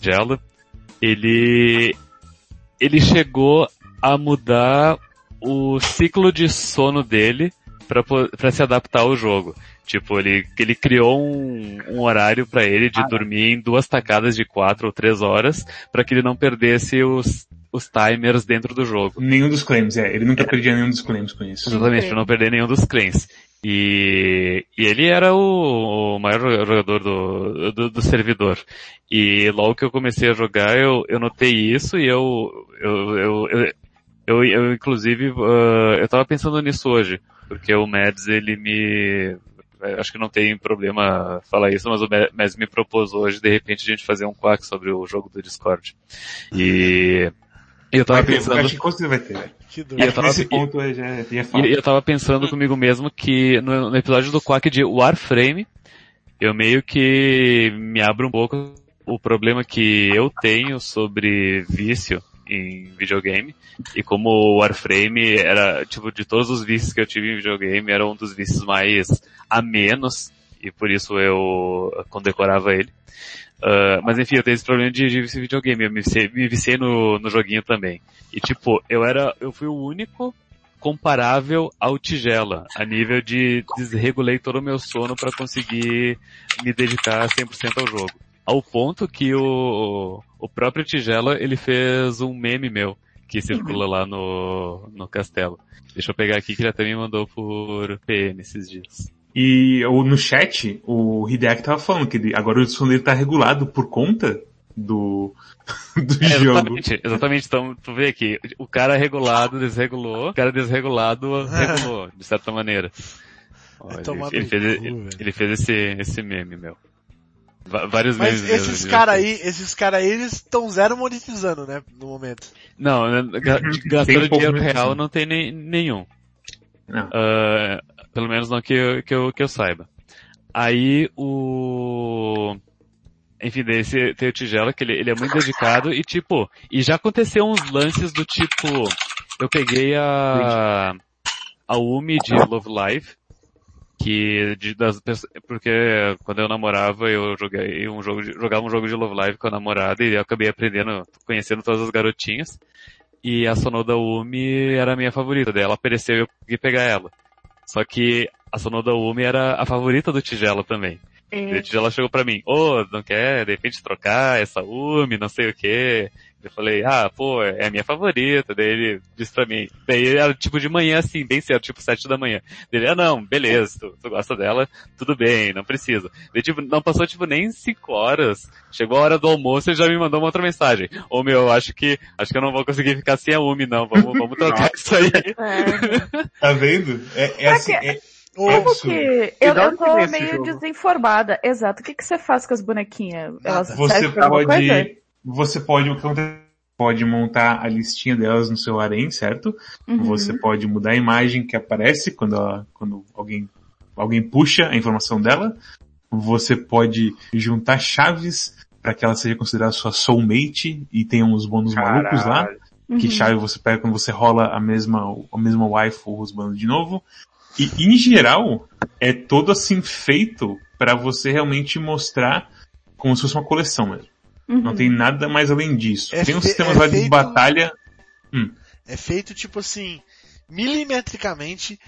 Gela, ele, ele chegou a mudar o ciclo de sono dele pra se adaptar ao jogo. Tipo, ele, ele criou um, um horário pra ele de dormir em duas tacadas de quatro ou três horas pra que ele não perdesse os, os timers dentro do jogo. Nenhum dos claims, é. Ele nunca perdia nenhum dos claims com isso. Exatamente, pra não perder nenhum dos claims. E, e ele era o, o maior jogador do, do, do servidor. E logo que eu comecei a jogar, eu, eu notei isso e eu, eu, eu, eu, eu, eu, inclusive, ah, eu tava pensando nisso hoje. Porque o Mads, ele me, acho que não tem problema falar isso, mas o Mads me propôs hoje, de repente, a gente fazer um quack sobre o jogo do Discord. E eu tava Vai ter, pensando... acho que com vai ter, velho. E eu tava- Nesse ponto é, já, já é. E eu tava pensando comigo mesmo que no, no episódio do Quack de Warframe, eu meio que me abro um pouco o problema que eu tenho sobre vício em videogame. E como o Warframe era, tipo, de todos os vícios que eu tive em videogame, era um dos vícios mais a menos. E por isso eu condecorava ele. Ah, mas enfim, eu tenho esse problema de, de em videogame. Eu me viciei, me viciei no, no joguinho também. E tipo, eu era, eu fui o único comparável ao Tigela, a nível de desregulei todo o meu sono para conseguir me dedicar 100% ao jogo. Ao ponto que o, o próprio Tigela, ele fez um meme meu, que circula lá no, no castelo. Deixa eu pegar aqui que ele até me mandou por PM esses dias. E o- no chat, o Hideaki tava falando que ele- agora o sono dele tá regulado por conta do, do É, jogo. exatamente, exatamente. Então, tu vê aqui, o cara regulado desregulou, o cara desregulado regulou, de certa maneira. Ó, Vai ele, ele fez, cu, velho. ele fez esse, esse meme, meu. Vários Mas memes. esses mesmo, caras aí, esses caras aí, eles estão zero monetizando, né? No momento. Não, né, gastando um dinheiro real não tem nem, nenhum. Não. Ah, pelo menos não que eu, que eu, que eu saiba. Aí o... Enfim, daí esse, tem o Tigela, que ele, ele é muito dedicado e tipo, e já aconteceu uns lances do tipo, eu peguei a, a Umi de Love Live, que de, das, porque quando eu namorava eu joguei um jogo de, jogava um jogo de Love Live com a namorada e eu acabei aprendendo, conhecendo todas as garotinhas. E a Sonoda Umi era a minha favorita, daí ela apareceu e eu consegui pegar ela. Só que a Sonoda Umi era a favorita do Tigela também. E o Tigela chegou pra mim, ô, não quer de repente trocar essa Umi, não sei o quê. Eu falei, ah, pô, é a minha favorita. Daí ele disse pra mim, daí era tipo de manhã assim, bem cedo, tipo sete da manhã. Daí ele, ah não, beleza, tu, tu gosta dela, tudo bem, não precisa. Daí tipo, não passou tipo nem cinco horas, chegou a hora do almoço e já me mandou uma outra mensagem. Ô meu, acho que, acho que eu não vou conseguir ficar sem a Umi não, vamos, vamos trocar isso aí. É, Tá vendo? É, é assim, é, é Como absurdo. que... Eu, eu tô meio jogo? desinformada. Exato. O que, que você faz com as bonequinhas? Elas Você pode, você pode, o que acontece, pode montar a listinha delas no seu harém, certo? Uhum. Você pode mudar a imagem que aparece quando, ela- quando alguém, alguém puxa a informação dela. Você pode juntar chaves para que ela seja considerada sua soulmate e tenha uns bônus malucos lá. Que Uhum. chave você pega quando você rola a mesma, a mesma waifu rusbando de novo. E em geral, é todo assim feito para você realmente mostrar como se fosse uma coleção mesmo. Não Uhum. tem nada mais além disso. É tem uns fe- sistemas é lá de feito- batalha. É feito tipo assim, milimetricamente,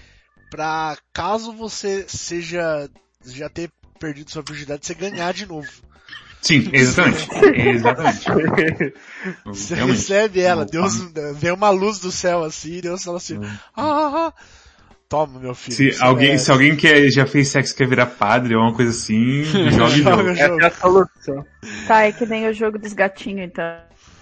pra caso você seja, já ter perdido sua virgindade, você ganhar de novo. Sim, exatamente. exatamente. Você Realmente. recebe ela, Não, Deus vê uma luz do céu assim, Deus fala assim, ah, ah, ah. Toma meu filho. Se alguém, merece. se alguém que já fez sexo e quer virar padre ou uma coisa assim, joga e Joga joga. o jogo. É a solução. Tá, é que nem o jogo dos gatinhos, então.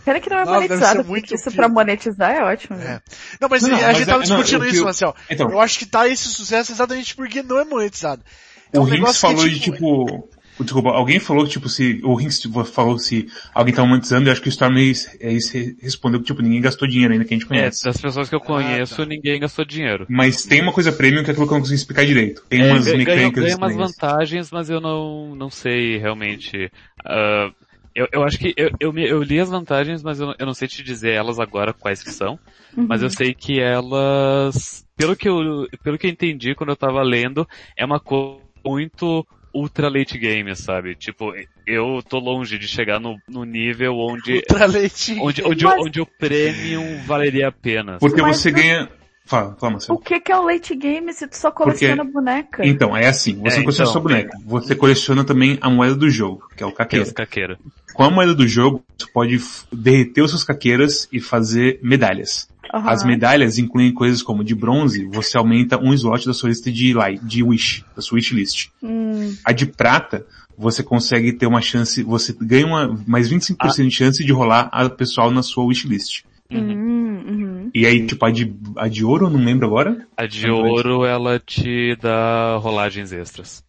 Pena que não é monetizado, porque isso pra monetizar é ótimo. É. né? Não, mas Não, não, a mas gente é- tava não, discutindo o que isso, eu- Marcel. Então, Eu acho que tá esse sucesso exatamente porque não é monetizado. É o um Rinks negócio falou que, de tipo, desculpa, alguém falou que tipo se, o Rinks tipo, falou se alguém tá monetizando, eu acho que o Storm é isso- é respondeu que tipo ninguém gastou dinheiro ainda que a gente É, conhece. das pessoas que eu conheço, tá. ninguém gastou dinheiro. Mas tem uma coisa premium que é aquilo que eu não consegui explicar direito. Tem É, umas mecânicas ganha umas vantagens, mas eu não, não sei realmente. ah, eu, eu acho que eu, eu, me- eu li as vantagens, mas eu, eu não sei te dizer elas agora quais que são. Uhum. Mas eu sei que elas, pelo que eu, pelo que eu entendi quando eu tava lendo, é uma coisa muito ultra late game, sabe? Tipo, eu tô longe de chegar no, no nível onde, Ultra leite. onde, onde, Mas- onde o premium valeria a pena. Porque Mas você não- ganha... Fala, fala, Marcelo. O que que é o late game se tu só coleciona boneca? Então, é assim, você É, não coleciona então. sua boneca, você coleciona também a moeda do jogo, que é o é caqueiro. os caqueira. Com a moeda do jogo, você pode derreter os seus caqueiras e fazer medalhas. Aham. As medalhas incluem coisas como de bronze, você aumenta um slot da sua lista de, de wish, da sua wish list. Hum, A de prata, você consegue ter uma chance, você ganha uma, mais 25% de chance de rolar a pessoal na sua wishlist. hum, uhum. E aí, tipo, a de, a de ouro, eu não lembro agora. A de ouro, ela te dá rolagens extras.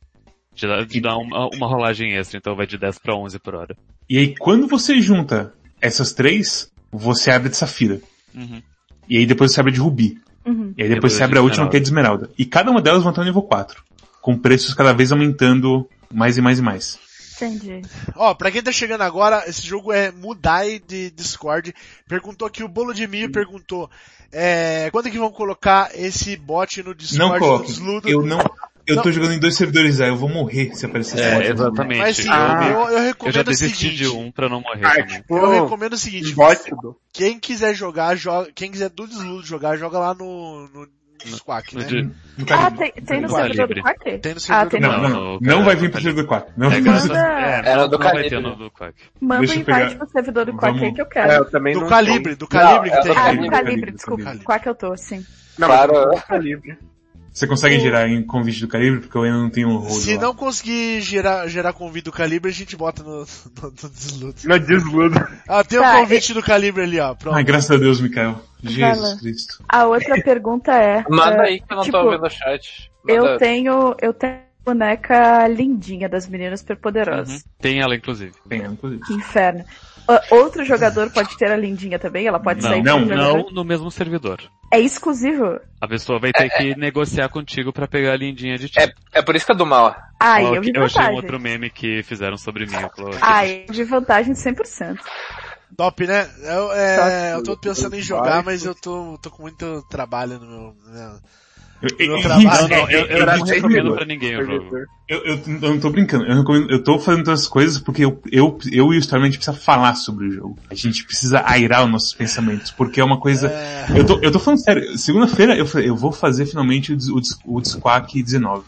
Te dá, te dá uma, uma rolagem extra, então vai de 10 pra 11 por hora. E aí, quando você junta essas três, você abre de safira. Uhum. E aí depois você abre de rubi. Uhum. E aí depois Depois você de abre a última esmeralda. que é de esmeralda. E cada uma delas vão estar no nível 4. Com preços cada vez aumentando mais e mais e mais. Entendi. Ó, pra quem tá chegando agora, esse jogo é Mudai de Discord. Perguntou aqui, o Bolo de Milho perguntou, é, quando que vão colocar esse bot no Discord Não do coloque. Eu não, eu tô Não. jogando em dois servidores aí, eu vou morrer se aparecer esse É, bot. exatamente. Mas sim, Ah. eu, eu, eu Eu recomendo já o desisti seguinte, de um pra não morrer Ah, tipo, eu recomendo o seguinte, do... quem quiser jogar, joga, quem quiser do Desludo jogar, joga lá no, no, no Squawk, No né? de- No Ah, tem, tem no Tá servidor do Quack? Tem no Ah, servidor tem do Não, no... não, no- não no- vai vir no pro servidor 4. Não É, vai vir graças pro a- Manda- é, Era não, do não Calibre. no do Quack. Manda um invite pegar- pro servidor do Quack aí que eu É, quero. eu também Do não Calibre, do Calibre Não, que tem. é do Ah, Calibre, do Calibre, desculpa. Quack eu tô, sim. Não, Claro. do Calibre. Você consegue gerar em convite do calibre? Porque eu ainda não tenho o rolo Se lá. não conseguir gerar, gerar convite do Calibre, a gente bota no, no, no Desludo. Não desludo. Ah, tem Tá, um convite do Calibre ali, ó, pronto. Ai, graças a Deus, Mikael. Jesus Fala. Cristo. A outra pergunta é... Manda é, aí que eu não tipo, tô ouvindo o chat. Eu Manda- tenho, eu tenho boneca lindinha das meninas superpoderosas. Uhum. Tem ela, inclusive. Tem, inclusive. Que inferno. Outro jogador pode ter a lindinha também? Ela pode Não, sair não? Não no mesmo servidor. É exclusivo? A pessoa vai ter que negociar contigo pra pegar a lindinha de ti. É, é por isso que é do mal. Ai, Ó, eu vi eu achei um outro meme que fizeram sobre mim. eu Ai, eu vi vantagem 100%. Top, né? Eu, é, eu tô pensando em jogar, mas eu tô, tô com muito trabalho no meu... né? Eu, Meu eu- trabalho- Não, não, eu, não recomendo pra ninguém o jogo. Eu, eu, eu não tô brincando, eu, recomendo- eu tô fazendo essas coisas porque eu, eu, eu e o Storm a gente precisa falar sobre o jogo. A gente precisa airar os nossos pensamentos, porque é uma coisa... É, Eu tô, eu tô falando sério, segunda-feira eu falei, eu vou fazer finalmente o, o, o Disquack 19.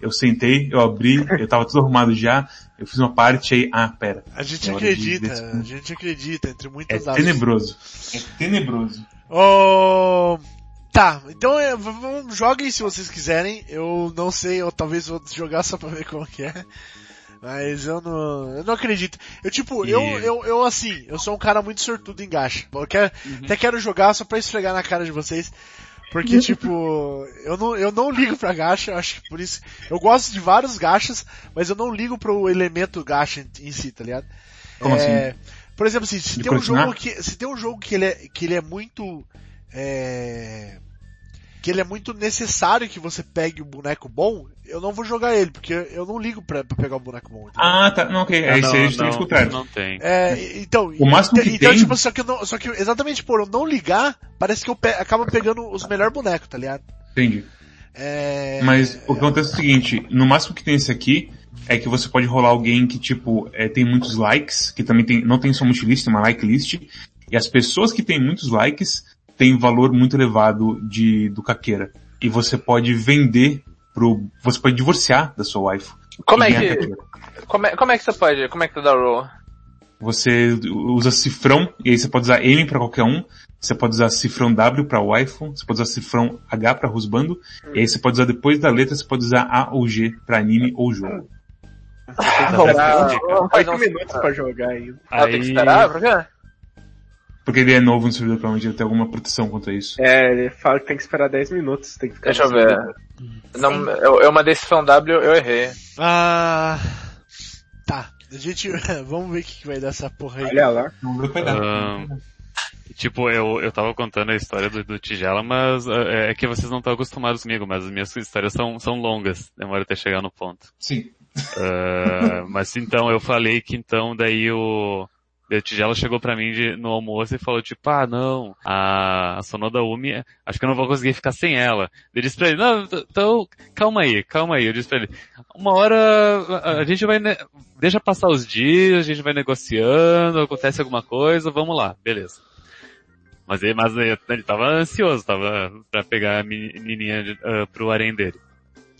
Eu sentei, eu abri, eu tava tudo arrumado já, eu fiz uma parte aí, ah, pera. a gente É de acredita, decidir. a gente acredita, entre É muitas aspas. tenebroso. É tenebroso. Oh, tá, então é, joguem se vocês quiserem. Eu não sei, eu talvez vou jogar só pra ver como que é. Mas eu não, eu não acredito. Eu tipo, E- eu, eu, eu assim, eu sou um cara muito sortudo em gacha. Eu quero, Uhum. até quero jogar só pra esfregar na cara de vocês. Porque tipo, eu não, eu não ligo pra gacha, acho que por isso, eu gosto de vários gachas, mas eu não ligo pro elemento gacha em, em si, tá ligado? Como É, Por exemplo, assim, se De tem um jogo que, se tem um jogo que ele é, que ele é muito, é, que ele é muito necessário que você pegue um boneco bom, eu não vou jogar ele, porque eu não ligo pra, pra pegar um boneco bom. entendeu? Ah, tá. Não, ok. É isso aí, justamente o contrário. não tem. É, então, O máximo que então, tem- tipo, só que, eu não, só que exatamente por eu não ligar, parece que eu pe acabo pegando os melhores bonecos, tá ligado? Entendi. É, Mas o que acontece é o seguinte, no máximo que tem esse aqui, é que você pode rolar alguém que, tipo, é, tem muitos likes, que também tem, não tem só multilist, tem uma like list, e as pessoas que têm muitos likes um valor muito elevado de, do caqueira. E você pode vender pro, você pode divorciar da sua wife. Como é que, como é, como é que você pode, como é que tu dá roll? Você usa cifrão, e aí você pode usar M pra qualquer um, você pode usar cifrão W pra waifu, você pode usar cifrão H pra rusbando, e aí você pode usar depois da letra, você pode usar A ou G pra anime ou jogo. Vamos fazer Oito um- minutos pra jogar ainda. Ah, tem que Aí, esperar? Por quê? Porque ele é novo no servidor, provavelmente ele tem alguma proteção contra isso. É, ele fala que tem que esperar 10 minutos, tem que ficar Deixa eu ver. Não, eu, eu mandei esse W, eu errei. Ah, tá. A gente, vamos ver o que que vai dar essa porra aí. Olha lá. Vamos ver o que vai dar. Ahn, tipo, eu, eu tava contando a história do, do Tigela, mas é, é que vocês não estão acostumados comigo, mas as minhas histórias são, são longas, demora até chegar no ponto. Sim. Ah, mas então, eu falei que então daí o, daí o Tigela chegou pra mim de- no almoço e falou tipo, ah não, a, a Sonoda Umi, acho que eu não vou conseguir ficar sem ela. Eu disse pra ele, não, então, calma aí, calma aí. Eu disse pra ele, uma hora a, a gente vai, ne- deixa passar os dias, a gente vai negociando, acontece alguma coisa, vamos lá, beleza. Mas ele, mas ele, ele tava ansioso, tava pra pegar a menininha de, ah, pro harém dele.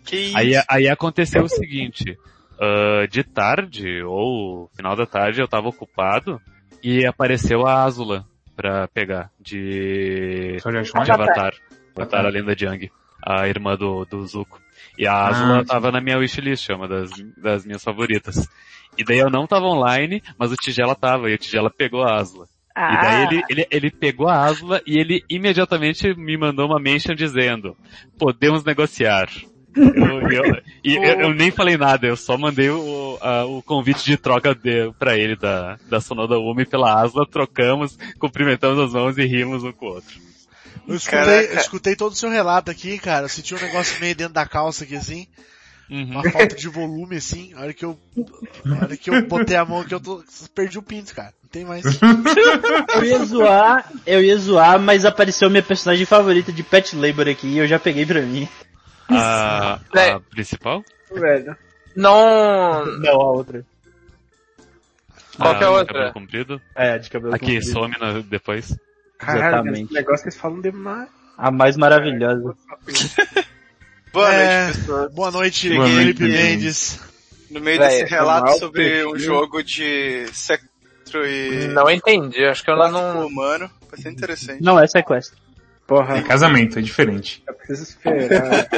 Que isso? Aí, aí aconteceu o seguinte, ah, de tarde, ou final da tarde, eu tava ocupado, e apareceu a Azula pra pegar, de, de Avatar. Avatar, a lenda de Yang, a irmã do, do Zuko. E a Azula Ah, tava na minha wishlist, é uma das, das minhas favoritas. E daí eu não tava online, mas o Tigela tava, e o Tigela pegou a Azula. Ah, E daí ele, ele, ele pegou a Asla e ele imediatamente me mandou uma mention dizendo, podemos negociar. Eu, eu- e eu, eu nem falei nada, eu só mandei o, a- o convite de troca de, pra ele da, da Sonoda Umi pela Asla, trocamos, cumprimentamos as mãos e rimos um com o outro. Eu escutei, eu escutei todo o seu relato aqui, cara. Eu senti um negócio meio dentro da calça aqui, assim. Uhum. Uma falta de volume, assim. A hora que eu, a hora que eu botei a mão aqui, eu tô, perdi o pinto, cara. Não tem mais. Eu ia zoar, eu ia zoar, mas apareceu minha personagem favorita de Pet Labor aqui e eu já peguei pra mim. A, É. a principal? Velho. Não, Não, a outra. Qual que é a de outra? cabelo comprido? É, de cabelo Aqui, comprido. some na- depois. Caralho, Exatamente. esse negócio que eles falam demais. A mais maravilhosa. Boa É. noite, pessoal. Boa noite, Boa Felipe Mendes. Mendes. No meio Véi, desse relato normal, sobre um jogo de sequestro e não entendi, acho que eu tráfico não... humano, vai ser interessante. Não, é sequestro. Porra, É casamento, é diferente. eu preciso esperar.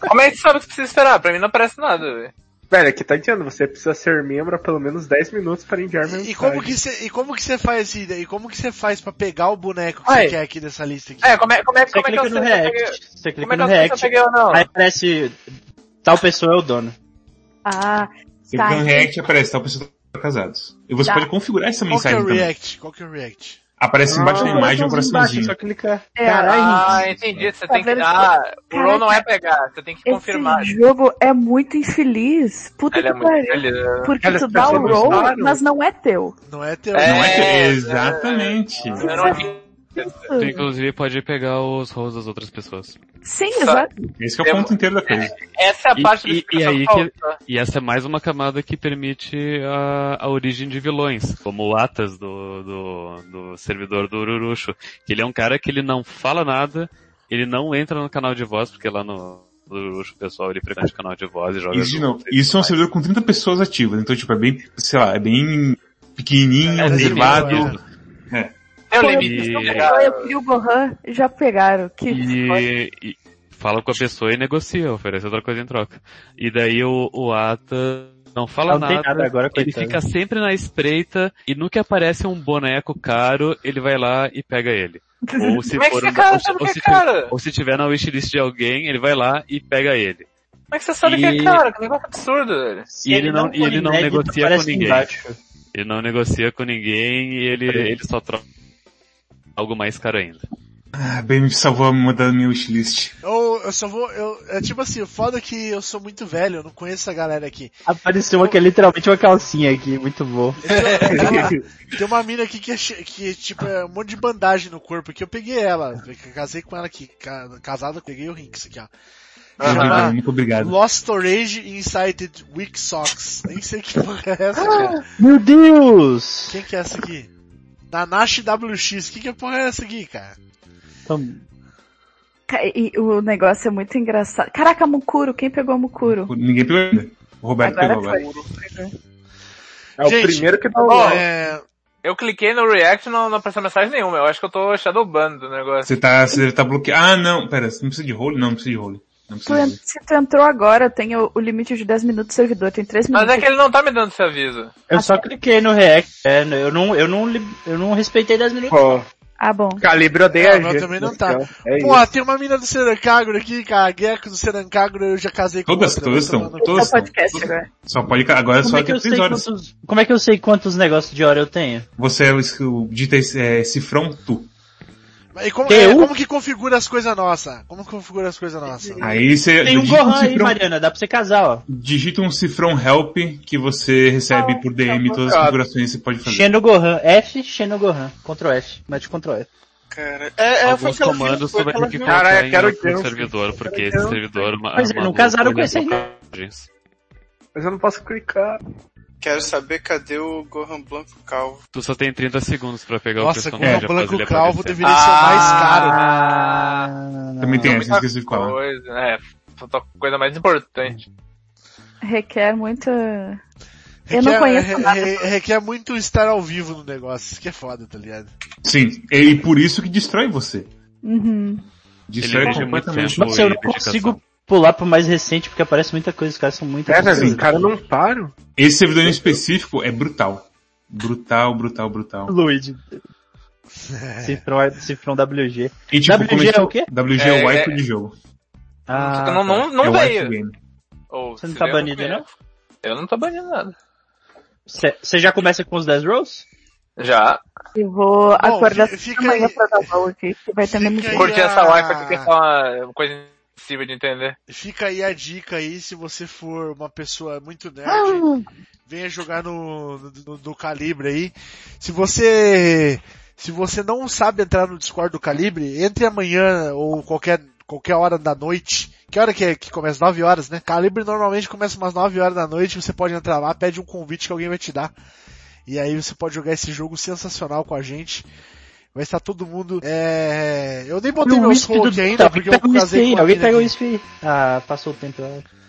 Como é que você sabe que precisa esperar? Pra mim não aparece nada, velho. Velho, aqui tá dizendo, você precisa ser membro há pelo menos 10 minutos para enviar mensagem. E como que você, e como que você faz assim, e como que você faz pra pegar o boneco que você quer aqui dessa lista aqui? É, como é, como é, Você como é que eu clica sei no se eu peguei... React. Você Como clica é que no React. peguei ou não? Aí aparece tal pessoa é o dono. ah, Se tá. clicar no React aparece tal pessoa tá casados. E você Tá. pode configurar essa Qual que é mensagem o também. React? Qual que é o React? Aparece embaixo da imagem um Coraçãozinho. Só clicar. É, Caralho. Ah, entendi. Você Tá tem que... vendo? Ah, o roll não é pegar, você tem que confirmar. Esse jogo é muito infeliz. Puta Ele é que pariu. né? Porque Cara, tu dá o roll, mas não é teu. Não é teu. É, Não é que- é, Exatamente. Eu não. Tu inclusive pode pegar os rolls das outras pessoas. Sim, exato. Esse que é o Eu- ponto inteiro da coisa. Essa é a E- parte e- e aí que... E essa é mais uma camada que permite a, a origem de vilões, como o Atas do, do, do servidor do Ururusho. Que ele é um cara que ele não fala nada, ele não entra no canal de voz, porque lá no, o pessoal ele frequenta o canal de voz e joga Isso, e isso é um servidor com 30 pessoas ativas, então tipo, é bem, sei lá, é bem pequenininho, É, reservado. limite, Tem um limite, não E-. Eu e o Gohan já pegaram. Que. E, e fala com a pessoa e negocia, oferece outra coisa em troca. E daí o, o Ata não fala Não tem nada, nada agora, ele fica sempre na espreita e no que aparece um boneco caro, ele vai lá e pega ele. Ou se Como é que for um- cara ou ou que se é cara? Ou se tiver na wishlist de alguém, ele vai lá e pega ele. Como é que você sabe que E- é cara? Que negócio absurdo, velho. E ele não, e ele não negocia com ninguém. embaixo. Ele não negocia com ninguém e ele, ele só troca algo mais caro ainda. Ah, bem me salvou da minha wishlist. Eu, eu só vou, eu, é tipo assim, o foda é que eu sou muito velho, eu não conheço essa galera aqui. Apareceu uma que é literalmente uma calcinha aqui, muito bom. Tem uma, tem uma mina aqui que é, que, tipo, é um monte de bandagem no corpo, que eu peguei ela, eu casei com ela aqui, ca- casada, peguei o Rinks aqui, ó. Ah, muito obrigado. Lost Storage Inside Weak Socks. Nem sei que porra é essa, cara. Meu Deus! Quem que é essa aqui? Nanashi WX, que que porra é essa aqui, cara? Então, Ca- E o negócio é muito engraçado. Caraca, Mukuro, quem pegou Mukuro? Ninguém pegou ainda. O Roberto Agora pegou agora. É o Gente, primeiro que o Ó, like. é, Eu cliquei no React e não, não apareceu mensagem nenhuma. Eu acho que eu tô shadowbando do negócio. Você tá, você tá bloqueado. Ah, não, pera, você não precisa de role? Não, não precisa de role. Não Tu en- se tu entrou agora, tem o, o limite de 10 minutos do servidor, tem 3 Mas minutos. é que ele não tá me dando esse aviso. eu só cliquei no React. É, eu não, eu não, eu não respeitei 10 minutos. Pô, Ah, bom. Calibre odeia Ah, a mas gente. também não no tá. É isso. tem uma mina do Serancagro aqui, cara. A Gecko do Serancagro eu já casei com Todas, outra, todas estão. Todas é estão. podcast agora. Só pode, agora é Como só é que 3 horas. quantos, como é que eu sei quantos negócios de hora eu tenho? Você é o, o dita é, cifrão tu. E como, Eu? é, como que configura as coisas nossas? Como que configura as coisas nossas? Aí você Tem um Gohan aí, cifrão, Mariana, dá pra você casar, ó. digita um cifrão help que você recebe por DM todas as configurações que você pode fazer. Xeno Gohan, F, Xeno Gohan, Ctrl F, mete Ctrl F. Cara, é, é, Alguns comandos foi você vai ter aquela que Cara, em quero outro Jump. servidor, porque esse Quero servidor... ma- Mas eles não casaram com esse aí. Mas eu não posso clicar. Quero saber cadê o Gohan Blanco Calvo. Tu só tem 30 segundos pra pegar Nossa, o personagem. o Blanco após ele Calvo aparecer. deveria ser o mais caro, né? Ah, Também tem essa, esqueci de falar. Coisa, é, faltou coisa mais importante. Requer muita... Eu não conheço re- nada. re- Requer muito estar ao vivo no negócio, isso que é foda, tá ligado? Sim, e por isso que destrói você. Uhum. Destrói completamente. tempo. Nossa, eu não consigo pular pro mais recente porque aparece muita coisa, os caras são muito É, absurdos. os caras não param. Esse servidor em específico é brutal. Brutal, brutal, brutal. Luigi. Cifrão, cifrão WG. E tipo, WG começou- é o quê? WG é o É, wipe é- de jogo. Ah, não, não, é não o wipe veio. Ou, Você não tá eu banido, conheço. Eu não tô banindo nada. Você já começa com os 10 rolls? Já. Eu vou acordar fi- fica amanhã aí- pra dar aqui, que vai ter aí Curtir a- essa Wi-Fi que é só uma uma coisa impossível de entender. Fica aí a dica aí, se você for uma pessoa muito nerd, venha jogar no, no, no Calibre aí. Se você, se você não sabe entrar no Discord do Calibre, entre amanhã ou qualquer, qualquer hora da noite. Que hora que, é, que começa? 9 horas, né? Calibre normalmente começa umas 9 horas da noite, você pode entrar lá, pede um convite que alguém vai te dar. E aí você pode jogar esse jogo sensacional com a gente. Vai estar todo mundo. É... Eu nem botei do aqui ainda, Alguém porque eu casei com alguém pega o whisky aí. Ah, passou o tempo, eu acho.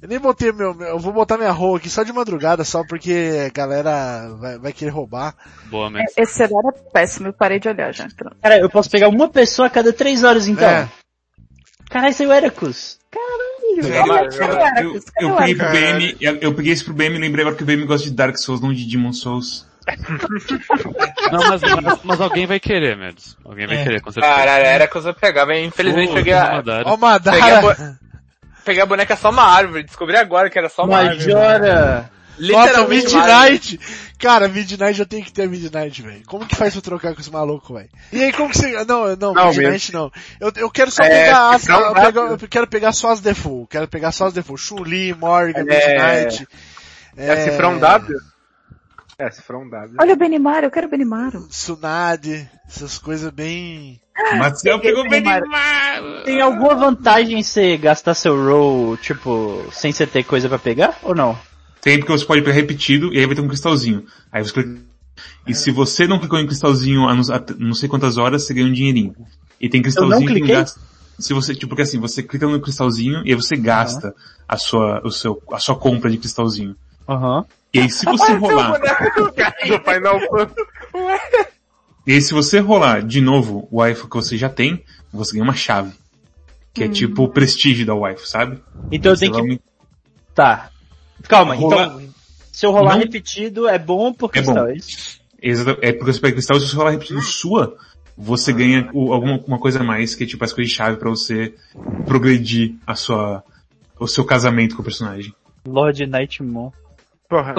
Eu nem botei meu, meu- eu vou botar minha roll aqui só de madrugada, só porque a galera vai, vai querer roubar. Boa, Max. Esse horário é péssimo, eu parei de olhar já. Pronto. Cara, eu posso pegar uma pessoa a cada 3 horas então. É. Caralho, esse é o Eracus. Caralho, Eu, eu, eu peguei pro BM, eu, eu peguei esse pro BM e lembrei agora que o BM gosta de Dark Souls, não de Demon Souls. Não, mas, mas, mas alguém vai querer, Medos. Alguém vai É. querer, com certeza. Caralho, era que eu pegava. Infelizmente Ô, peguei a. Ó, Madara. peguei, a bo- peguei a boneca só uma árvore. Descobri agora que era só uma árvore. Majora. Nossa, Literalmente árvore. Midnight! Cara, Midnight eu tenho que ter Midnight, velho. Como que faz pra trocar com esse maluco, velho? E aí, como que você... Não, não, Não, Midnight não. Eu, eu quero só É, pegar as... Eu, pego- eu quero pegar só as default. Quero pegar só as default. Chun-Li, Morgan, É. Midnight. É, cifrão W? É, cifrão W. Olha o Benimaro, eu quero o Benimaro. Tsunade. Essas coisas bem... Marcel pegou bem Neymar. demais! Tem alguma vantagem em você gastar seu roll, tipo, sem você ter coisa pra pegar? Ou não? Tem porque você pode pegar repetido e aí vai ter um cristalzinho. Aí você clica. E se você não clicou em cristalzinho há não, sei quantas horas, você ganha um dinheirinho. E tem cristalzinho que cliquei? gasta. Se você, tipo, porque assim, você clica no cristalzinho e aí você gasta a sua, o seu, a sua compra de cristalzinho. Aham. E aí se você rolar, Do Final Fantasy. e aí se você rolar de novo o waifu que você já tem, você ganha uma chave. Que é tipo o prestígio da waifu, sabe? Então eu tenho que... Tá. Calma, Rolar- então... Se eu rolar Não- repetido, é bom por É bom. cristal, é? Exato, é porque você pega cristal e se você rolar repetido sua, você ganha o- alguma uma coisa a mais, que é tipo as coisas de chave pra você progredir a sua, o seu casamento com o personagem. Lord Nightmon. Porra.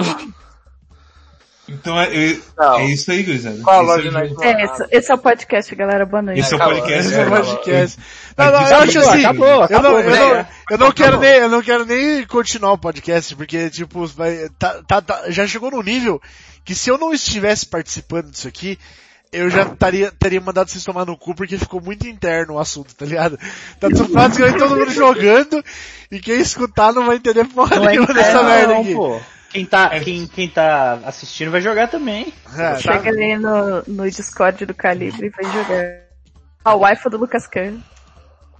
Então é, é, é isso aí, gurizada. Qual a Esse é o. É, esse, esse é o podcast, galera. Boa noite. Esse é o Acabou. podcast. Esse é o podcast. Não, não, eu acho assim. acabou, eu, não, eu, não, velho. eu não quero nem, eu não quero nem continuar o podcast, porque, tipo, vai, tá, tá, tá- já chegou no nível que se eu não estivesse participando disso aqui, eu já taria, teria mandado vocês tomar no cu porque ficou muito interno o assunto, tá ligado? Tá tudo praticamente todo mundo jogando e quem escutar não vai entender porra Não é nenhuma dessa merda aqui. pô. Quem tá, quem, quem tá assistindo vai jogar também. É, tá- Chega aí no, no Discord do Calibre e vai jogar. A wife do Lucas Khan.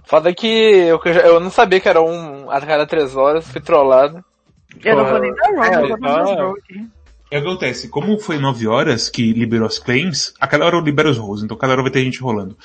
Foda que eu, eu não sabia que era um a cada três horas, fui trollado. Eu não Porra. vou nem dar roll, É, eu vou dar roll aqui. O que acontece? Como foi 9 horas que liberou as claims, a cada hora eu libero os rolls, então cada hora vai ter gente rolando.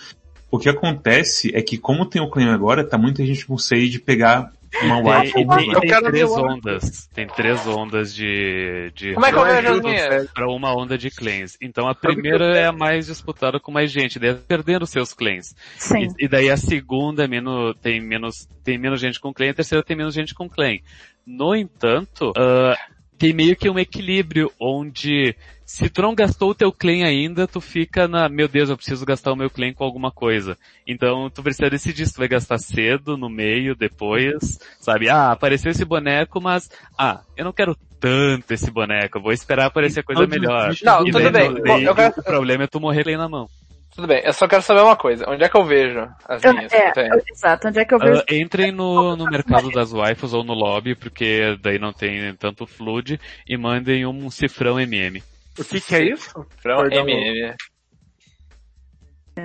O que acontece é que como tem o claim agora, tá muita gente com sede de pegar uma Tem, wife tem, tem, três ondas. Tem três ondas de. de Como é que eu Não vejo as ajuda, minhas? para uma onda de claims. Então a primeira é a mais disputada com mais gente, daí é perdendo seus claims. Sim. E, e daí a segunda é menos, tem menos, tem menos gente com claim, a terceira tem menos gente com claim. No entanto, ah, tem meio que um equilíbrio onde se tu não gastou o teu claim ainda, tu fica na, meu Deus, eu preciso gastar o meu claim com alguma coisa. Então tu precisa decidir se tu vai gastar cedo, no meio, depois, sabe? Ah, apareceu esse boneco, mas, ah, eu não quero tanto esse boneco, eu vou esperar aparecer coisa melhor. Não, E tudo daí- bem. daí Eu quero- O problema é tu morrer claim na mão. Tudo bem, eu só quero saber uma coisa. Onde é que eu vejo as Eu- minhas? é, eu- exato. Onde é que eu vejo? Ah, entrem no, no mercado das waifus ou no lobby, porque daí não tem tanto flood, e mandem um cifrão MM. O que que é isso? Frão Perdão. MM.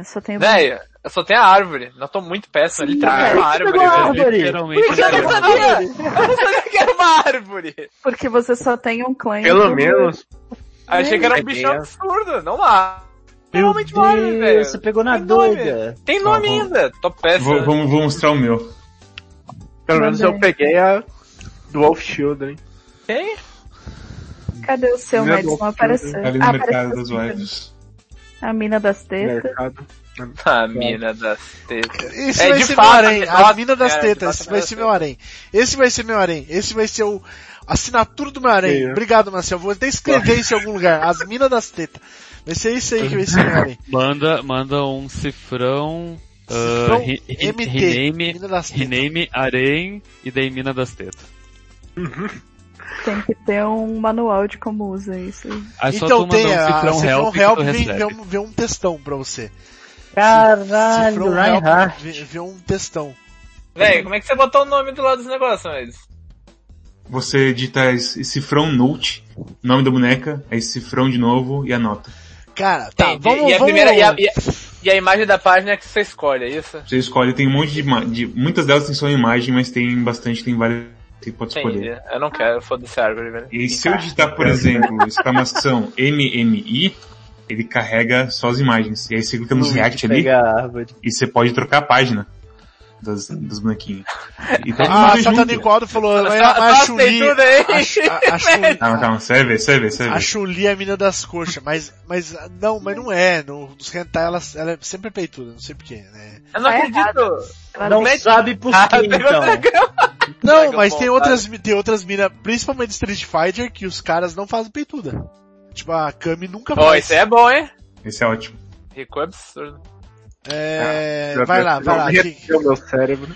Só tem Velho, eu só tenho a árvore. Não tô muito péssimo, Sim, literalmente uma velho. árvore. Pegou a velho. árvore. Literalmente. Por que eu não sabia? Eu não sabia que era uma árvore. Porque você só tem um clã. Pelo menos. Achei que era um É bichão bem- absurdo, não lá. Meu árvore, velho. Deus, você pegou na Tem nome. doida. Tem nome Tá bom. ainda. Tô péssimo. Vou, vou, vou mostrar o meu. Pelo menos eu peguei a do Wolf Shield, hein? Quem? Cadê o seu? Não Deus, apareceu. Ali no Ah, mercado das waifus. A mina das tetas. Mercado. A mina das tetas. Esse É, vai de ser fato, meu harém, nossa, a mina das é, tetas, esse vai ser Deus. meu harém. Esse vai ser meu harém, esse vai ser o assinatura do meu harém. Sim. Obrigado, Marcel, vou até escrever isso em algum lugar, as minas das tetas. Vai ser isso aí que vai ser. Manda, manda um cifrão, Cifrão uh, MT, rename, rename Arém e daí Mina das Tetas. Tem que ter um manual de como usa isso. aí. Então tem, um a cifrão Cifrão help, Help vem, vem, um- vem um textão pra você. Caralho, Reinhardt. vem, vem um textão. Véi, como é que você botou o nome do lado dos negócios, mas? Você digita esse cifrão note, nome da boneca, aí cifrão de novo e anota. Cara, tá, Entendi. vamos, e, a vamos... primeira, e, a, e, a, e a imagem da página é que você escolhe, é isso? Você escolhe, tem um monte de, de muitas delas tem só imagem, mas tem bastante, tem várias que você pode Entendi. escolher. Eu não quero, foda-se a árvore, velho. E se eu digitar, por exemplo, exclamação MMI, ele carrega só as imagens. E aí você clica nos react ali e você pode trocar a página das, dos bonequinhos. E todo Ah, falou, mas Só- a, a aí. a, a, a Chun-Li, Calma, calma, ver, você vai a ver. Chun-Li é a mina das coxas, mas, mas, não, mas não é, no, nos hentai ela, ela é sempre peituda, não sei porquê, né. Eu não Tá acredito. Ela Não Mete- sabe por Ah, quê, então. Não, mas tem outras, tem outras minas, principalmente Street Fighter, que os caras não fazem peituda. Tipo, a Kami nunca faz. esse é bom, hein? Esse é ótimo. Rico é absurdo. É, Já vai lá, vai lá. Que- derreteu meu cérebro.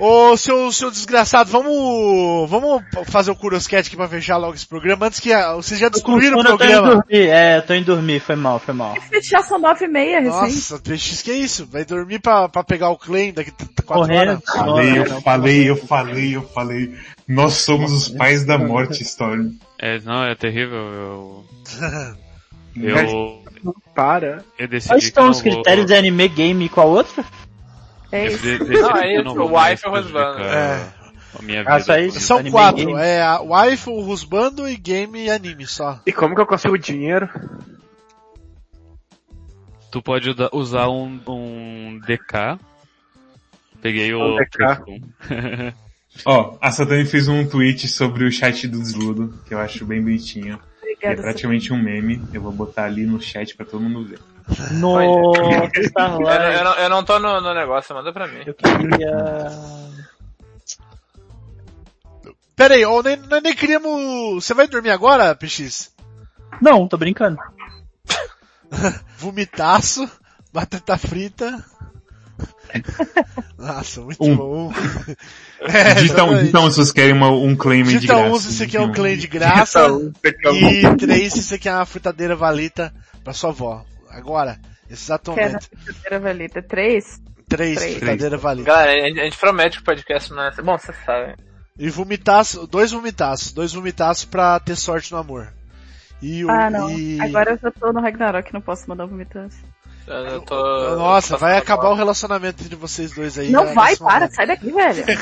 Ô, seu, seu desgraçado, vamos, vamos fazer o Curioscat aqui pra fechar logo esse programa, antes que a- vocês já destruíram o Quando eu tô indo programa. dormir, é, eu tô indo dormir, foi mal, foi mal. Fechar são nove e meia, recém. Nossa, PX, que é isso? Vai dormir pra, pra pegar o claim daqui a quatro Correndo. horas? Falei, eu falei, eu falei, eu falei. Nós somos os pais da morte, Storm. É, não, é terrível, eu... Eu, Não para. eu decidi Quais estão os vou- critérios de anime game e qual outra? É Eu isso. de- decidi Não, é eu isso, o wife é o husband. prejudicar É. A minha Ah, vida. com São Anime quatro, game. é a wife, o rusbando e game e anime só. E como que eu consigo dinheiro? Tu pode usar um, um DK. Peguei o Um DK. PlayStation. Ó, a Satani fez um tweet sobre o chat do Desludo, que eu acho bem bonitinho. Que é Obrigada. praticamente um meme. Eu vou botar ali no chat pra todo mundo ver. Nossa, Eu, eu não, eu não tô no, no negócio, manda pra mim. Eu queria... Pera aí, ô, nem, nós nem queríamos... Você vai dormir agora, PX? Não, tô brincando. Vomitaço, batata frita. Nossa, muito Um. bom. É, Digita um, exatamente. digita um se vocês querem uma, um claim de Digita graça. um se você quer um claim de graça. um, quer E três se você quer uma fritadeira valita pra sua avó. Agora, Quero momento. fritadeira valita. Três? Três Três. fritadeira valita. Galera, a gente, promete que o podcast não é... Bom, vocês sabem. E vomitaço, dois vomitaços. Dois vomitaços pra ter sorte no amor. E o. Ah, não. e- Agora eu já tô no Ragnarok, não posso mandar um eu tô... Nossa, vai acabar mal. o relacionamento entre vocês dois aí. Não né, vai, para, sai daqui, velho.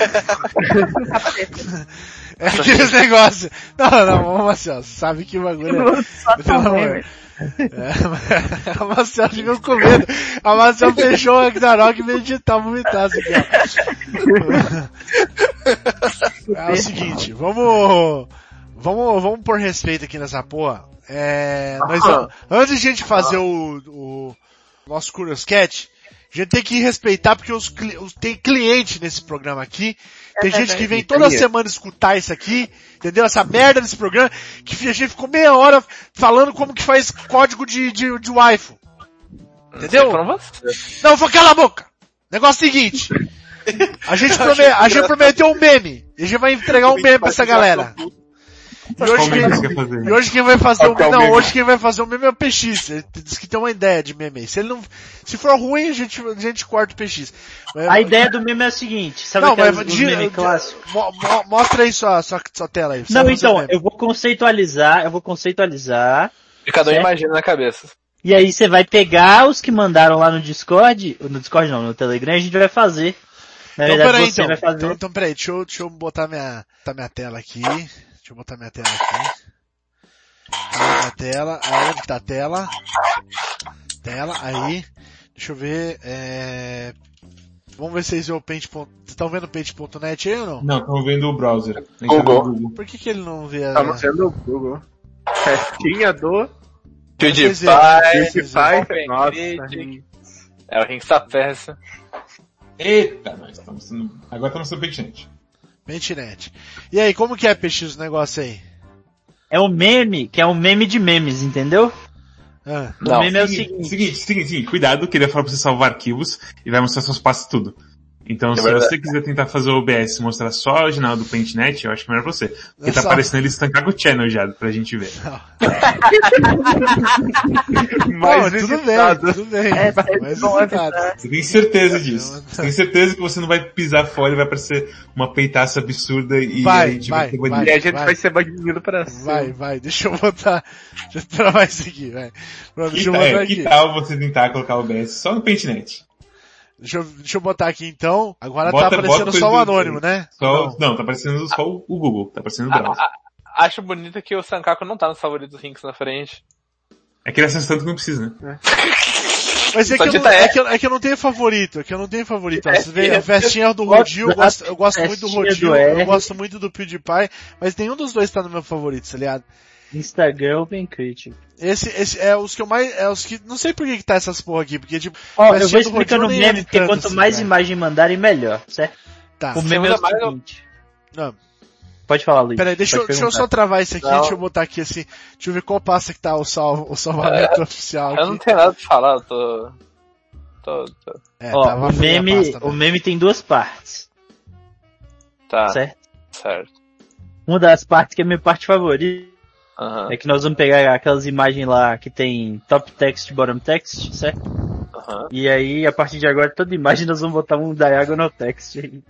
É aqueles negócios. Não, não, vamos assim, ó. Sabe que o bagulho é. Só velho. É, a Marcel ficou com medo. A Marcel fechou o Ragnarok e veio digitar aqui, ó. É o seguinte, vamos. Vamos, vamos pôr respeito aqui nessa porra. É, nós vamos- antes de a gente fazer o, o nosso Curioscat, a gente tem que respeitar porque os, os- tem cliente nesse programa aqui. Tem gente que vem toda semana escutar isso aqui, entendeu? Essa merda desse programa, que a gente ficou meia hora falando como que faz código de, de, de Wi-Fi. Entendeu? Vocês. Não, foi cala a boca! Negócio seguinte. A gente, prome- a gente prometeu um meme. E a gente vai entregar um meme pra essa galera. E hoje, meme quem, fazer? e hoje quem vai fazer o o não, meme? hoje quem vai fazer o meme é o PX. Ele disse que tem uma ideia de meme. aí. Se ele não, se for ruim, a gente, a gente corta o PX. Mas- A ideia do meme é o seguinte, sabe não, mas os meme clássicos? mo- mo- mostra aí sua, sua, sua tela aí. Você Não, então, meme. eu vou conceitualizar, eu vou conceitualizar, E cada um Certo. imagina na cabeça. e aí você vai pegar os que mandaram lá no Discord, no Discord não, no Telegram, a gente vai fazer. Na Então, verdade, peraí, você então. vai fazer. então. Então, peraí, deixa eu, deixa eu botar minha, botar minha tela aqui. Deixa eu botar minha tela aqui. Minha tela. Aí, onde tá a tela? Tela, aí. Deixa eu ver, é... Vamos ver se vocês veem o Paint. Vocês estão vendo o Paint.net aí ou não? Não, estamos vendo o browser. A gente tá Google. vendo o Google. Por que que ele não vê a... Tá anunciando o Google. Festinha do PewDiePie, PewDiePie. Nossa. É o Ring Sapersa. Eita, nós estamos sendo... Agora estamos sendo Paintnet. Paintnet. E aí, como que é, PX, o negócio aí? É um meme, que é um meme de memes, entendeu? Ah, O Não, meme é o seguinte, seguinte. seguinte, seguinte, cuidado, que ele vai falar pra você salvar arquivos e vai mostrar seus passos tudo. Então, se verdade. você quiser tentar fazer o OBS e mostrar só a original do PaintNet, eu acho que é melhor pra você. Porque tá Só- aparecendo ele estancar com o channel já, pra gente ver. mais Não, tudo bem, tudo bem. É, Mas bom visitado. avisar. Você tem certeza disso. Você tem certeza que você não vai pisar fora e vai aparecer uma peitaça absurda e Vai, a gente vai, vai. banido. E a gente Vai. vai, ser banido pra sempre. Vai, vai, deixa eu botar, deixa eu travar isso aqui, vai. Pronto, Que, deixa eu tal, botar é, que aqui. tal você tentar colocar o OBS só no PaintNet? Deixa eu, deixa eu botar aqui então. Agora Bota- tá aparecendo só o do- anônimo, né? Só, não. tá aparecendo só o Google, tá aparecendo o browser. Acho bonito que o Sankaku não tá nos favoritos Rinks na frente. É que ele acessa tanto que não precisa, né? Mas é que, eu não, é, é. que eu, é que eu não tenho favorito, é que eu não tenho favorito. Ó, É, Você vê é, a festinha do Rodil, eu gosto, eu gosto muito do Rodil, eu gosto muito do PewDiePie, mas nenhum dos dois tá no meu favorito, tá ligado? Instagram Open Critic. Esse, esse é os que eu mais, é os que, não sei por que que tá essas porra aqui, porque tipo, Ó, eu vou do explicando o é meme, porque quanto assim, mais velho. imagem mandarem, melhor, certo? Tá. O meme é o seguinte. Não. Pode falar, Luiz. Peraí, deixa, eu- deixa eu só travar isso aqui, Não. deixa eu botar aqui assim, deixa eu ver qual passa que tá o, sal, o salvamento oficial Eu não aqui. tenho nada pra falar, eu tô... Tô... tô... É, Ó, tava o meme, pasta, o né? meme tem duas partes, Tá, certo? certo. Uma das partes que é a minha parte favorita Aham, é que nós vamos pegar aquelas imagens lá que tem top text e bottom text, certo? aham. E aí, a partir de agora, toda imagem nós vamos botar um diagonal text aí.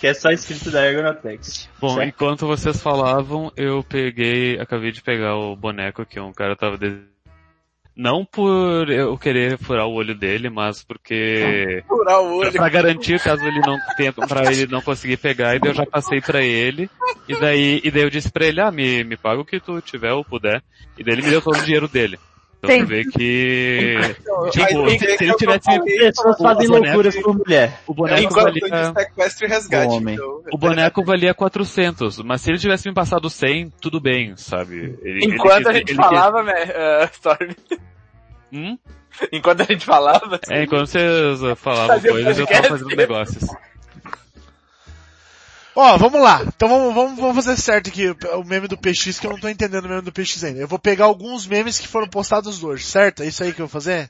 Que é só escrito diagonal text. Bom, certo? enquanto vocês falavam, eu peguei, acabei de pegar o boneco que um cara tava desenhando. Não por eu querer furar o olho dele, mas porque Furar o olho. pra garantir caso ele não tenha, para ele não conseguir pegar, e daí eu já passei pra ele, e daí, e daí eu disse pra ele, ah, me, me paga o que tu tiver ou puder, e daí ele me deu todo o dinheiro dele. Então você vê que, Aí tipo, tem se, que- se ele tivesse, Pessoas fazem loucuras por mulher. o boneco valia, e resgate. Homem. então. o boneco valia 400, mas se ele tivesse me passado 100, tudo bem, sabe? Ele- Enquanto ele- a gente ele- falava, né, uh, Storm, Hum? enquanto a gente falava, É, enquanto vocês falavam coisas, eu tava fazendo negócios. Ó, vamos lá. Então vamos, vamos, vamos fazer certo aqui o meme do PX, que eu não tô entendendo o meme do PX ainda. Eu vou pegar alguns memes que foram postados hoje, certo? É isso aí que eu vou fazer?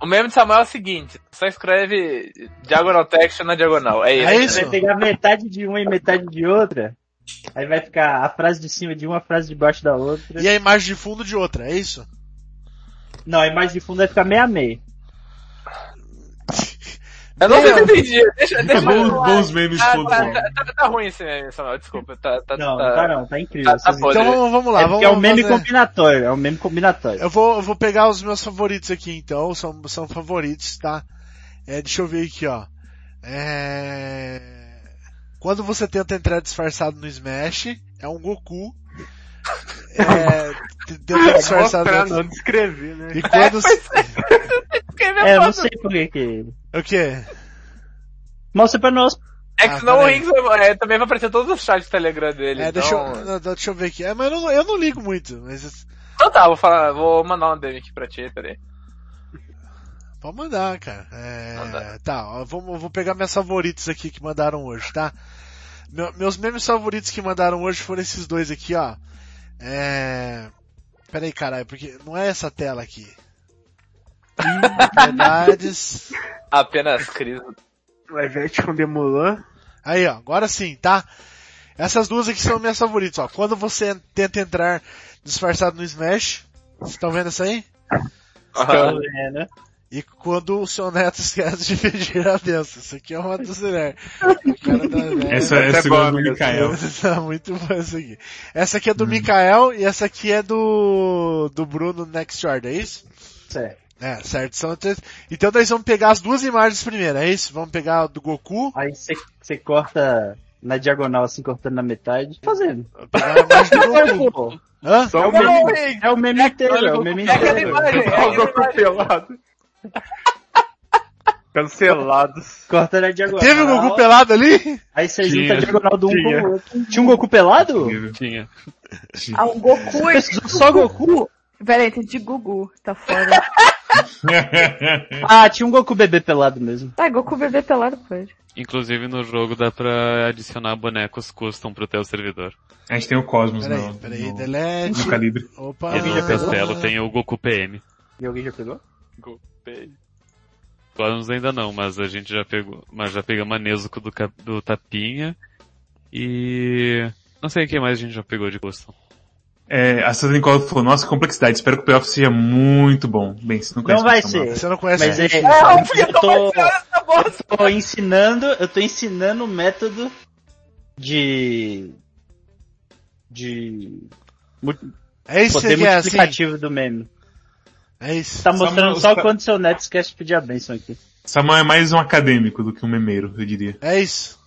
O meme de Samuel é o seguinte, só escreve diagonal text na diagonal. É isso. É Você isso? vai pegar metade de uma e metade de outra. Aí vai ficar a frase de cima de uma, a frase de baixo da outra. E a imagem de fundo de outra, é isso? Não, a imagem de fundo vai ficar meio a meio. Eu não sei se eu entendi. Deixa, deixa Bons, eu- bons memes Ah, todos. tá, né? tá, tá- tá ruim esse meme, Samuel, desculpa. Tá, tá, Não, tá, não tá não, tá incrível. Tá- tá. Então vamos, vamos lá, é vamos porque é um meme fazer- combinatório, é um meme combinatório. Eu vou, eu vou pegar os meus favoritos aqui então, são, são favoritos, tá? É, deixa eu ver aqui, ó. É... Quando você tenta entrar disfarçado no Smash, é um Goku. É, t- tenta disfarçado no... não descrever, né? E quando... É, eu não sei por que que... O quê? Mostra pra nós. É que Ah, senão o. Rings vai- é, também vai aparecer todos os chats do Telegram dele. É, então... deixa eu, não, deixa eu ver aqui. É, mas eu não, eu não ligo muito, mas Então tá, vou falar, vou mandar uma DM aqui pra ti, peraí. pode mandar, cara. É, Manda. tá, ó, eu vou pegar minhas favoritos aqui que mandaram hoje, tá? Meu- meus memes favoritos que mandaram hoje foram esses dois aqui, ó. É... Peraí, caralho, porque não é essa tela aqui. Verdades. Apenas crise. O Ivete com Demulan. Aí, ó, agora sim, tá? Essas duas aqui são minhas favoritas, ó. Quando você tenta entrar disfarçado no Smash, vocês estão vendo isso aí? Aham. É, né? E quando o seu neto esquece de pedir a benção. Isso aqui é uma dos tá velho. Essa, Essa é essa é boa, igual do. Mikael. Tá muito bom essa aqui. Essa aqui é do Mikael e essa aqui é do do Bruno Next Order, é isso? Certo. É, certo. São três. Então nós vamos pegar as duas imagens primeiro, é isso? Vamos pegar a do Goku, Aí você, corta na diagonal, assim, cortando na metade. Fazendo. pegar a imagem do Goku. Hã? Só o Não, meme. É o meme inteiro, é o meme é inteiro. imagem, é Olha o Goku pelado. Cancelados. Corta na diagonal. Teve o Goku pelado ali? Aí você junta a diagonal do um Tinha. com o outro. Tinha um Goku pelado? Tinha. Ah, um Goku e... Só Goku? Peraí, entendi Gugu, tá fora. Ah, tinha um Goku bebê pelado mesmo. Ah, Goku bebê pelado pode. Inclusive no jogo dá pra adicionar bonecos custom pro teu servidor. A gente tem o Cosmos Peraí, no, peraí, no, delete. no calibre. Opa. E no Castelo tem o Goku PM. E alguém já pegou? Cosmos ainda não, mas a gente já pegou, mas já pegamos a Nezuko do, do Tapinha e não sei o que mais a gente já pegou de custom. É, a Santa Nicola falou, nossa, complexidade, espero que o payoff seja muito bom. Bem, você não conhece Não vai o ser. Você não conhece Mas é, o eu, tô, eu tô ensinando, eu tô ensinando o método de de É isso que poder você quer, assim. multiplicativo do meme. É isso. Tá mostrando Samuel, só tá- quando seu neto esquece de pedir a benção aqui. Samuel é mais um acadêmico do que um memeiro, eu diria. É isso.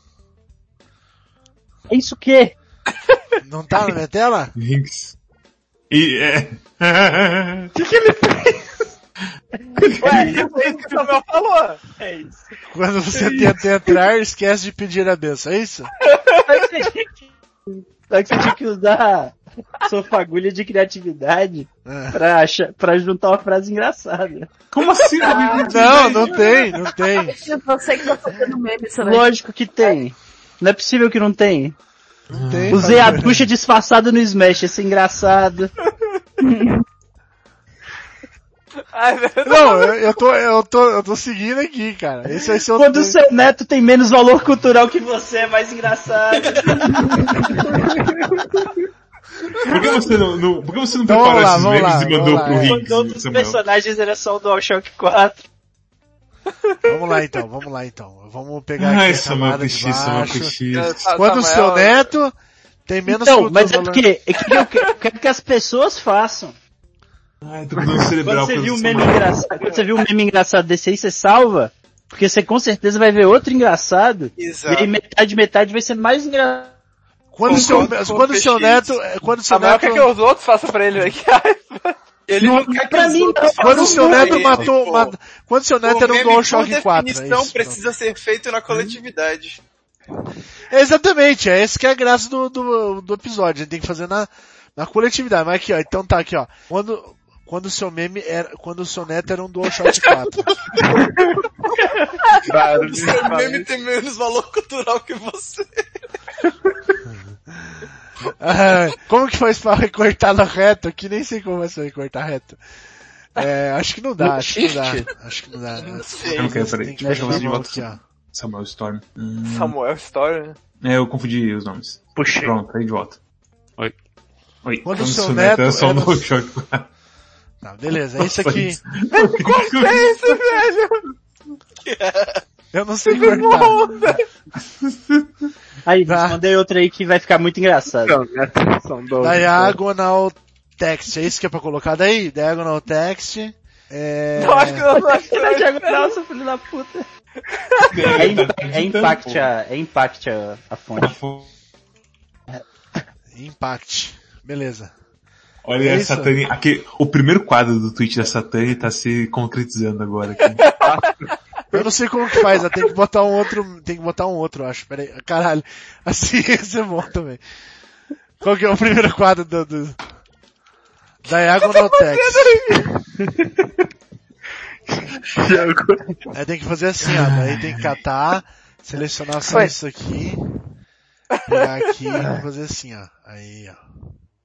É isso que? Não tá na minha tela? Rinks. E, é... Ué, isso aí que o Samuel falou. É isso. Quando você tenta entrar, esquece de pedir a benção, é isso? Só que você tinha que, que que usar sua fagulha de criatividade É. pra, achar, pra juntar uma frase engraçada. Como assim? Não, não tem, não tem. Você que tá fazendo meme, Lógico que tem. Não é possível que não tem. Não tem. Usei a ducha disfarçada no Smash, ia ser engraçado. Não, eu, eu tô, eu tô, eu tô seguindo aqui, cara. Esse vai ser outro. Quando o seu neto tem menos valor cultural que você, é mais engraçado. Por que você não, não- por que você não Então, preparou lá, esses memes lá, e mandou pro Quando outros Samuel? personagens era só o DualShock 4. Vamos lá então, vamos lá então. Vamos pegar aqui Ai, a Samuel camada de Samuel baixo. PX. Sa- Quando o seu Samuel- neto tem menos Então, mas é porque é que eu quero, quero que as pessoas façam. Ai, cerebral Quando você viu um meme engraçado, quando você viu um meme engraçado desse aí, você salva. Porque você com certeza vai ver outro engraçado. E Exato. aí metade, metade vai ser mais engraçado. Quando o seu, quando seu neto, quando o seu neto, quer que os outros façam pra ele aqui. Ele não, quer que pra os mim, não. quando o seu pra neto ele, matou, pô. ma- quando o seu neto O era um DualShock por 4, é definição, isso. precisa ser feito na coletividade. Exatamente, é esse que é a graça do, do, do episódio, a gente tem que fazer na, na coletividade. Mas aqui, ó, então tá aqui, ó. Quando, quando o seu meme era, quando o seu neto era um DualShock 4. Barulho de Seu meme tem menos valor cultural que você. Ah, como que faz pra recortar no reto? Aqui nem sei como vai ser recortar reto. É, acho que não dá, acho que não dá. Acho que não dá. Eu não quero, peraí. Tem que Deixa eu fazer de volta. aqui, ó. Samuel Storm. Hum, Samuel Story, né? É, eu confundi os nomes. Puxei. Pronto, aí de volta. Oi. Oi. Quando o seu neto era só um DualShock 4. Tá, beleza, esse aqui. É isso, velho! Eu não sei cortar. Aí, Tá. mandei outra aí que vai ficar muito engraçado. Não, atenção do... Diagonal text, é isso que é pra colocar daí? Diagonal text. É... Não, acho que não, não, acho que não. Diagonal, seu filho da puta. É, impa- é impact a, é impact a, a fonte. Impact. Beleza. Olha É. Satani, aqui, o primeiro quadro do tweet da Satani tá se concretizando agora aqui. Eu não sei como que faz, eu tenho que botar um outro, tem que botar um outro, acho. Pera aí, caralho. Assim ia ser bom também. Qual que é o primeiro quadro do... do... Diagonal text. Aí tem que fazer assim, ó. Daí tem que catar, selecionar só Foi. isso aqui. Pegar aqui e vamos fazer assim, ó. Aí, ó.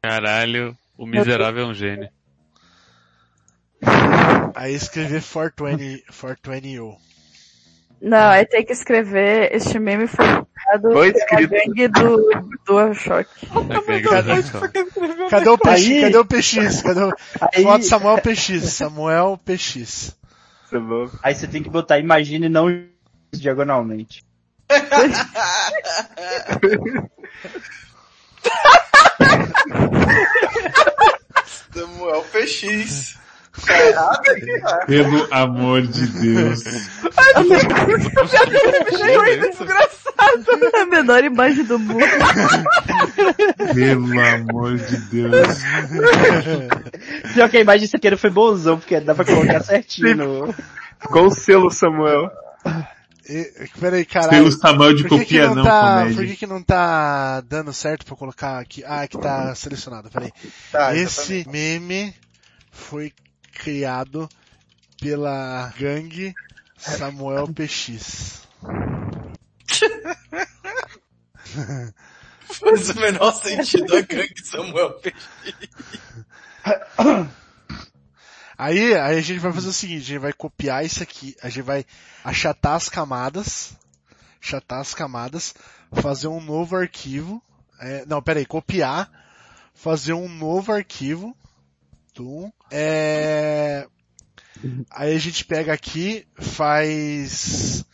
Caralho, o miserável é um gênio. Aí escrever 420, 420U. Não, aí tem que escrever, este meme foi criado pela gangue do. É é engraçado. Cadê o PX? Cadê o PX? Cadê o... Aí, Foto Samuel PX. Samuel PX. Tá bom. aí você tem que botar imagine não diagonalmente. Samuel PX. Pelo amor de Deus. A menor imagem do mundo. Pelo amor de Deus. Pior que a imagem que queira foi bonzão, porque dá pra colocar certinho no... Com o selo, Samuel. E, peraí, Pelo caralho. Samuel de que, que copia não não, tá, por que, que não tá dando certo pra colocar aqui? Ah, aqui tá selecionado, peraí. Tá, Esse meme foi criado pela gangue Samuel PX. Faz o menor sentido a gangue Samuel PX. Aí, aí a gente vai fazer o seguinte, a gente vai copiar isso aqui, a gente vai achatar as camadas, achatar as camadas, fazer um novo arquivo, é, não, peraí, copiar, fazer um novo arquivo, tum, é, aí a gente pega aqui, faz,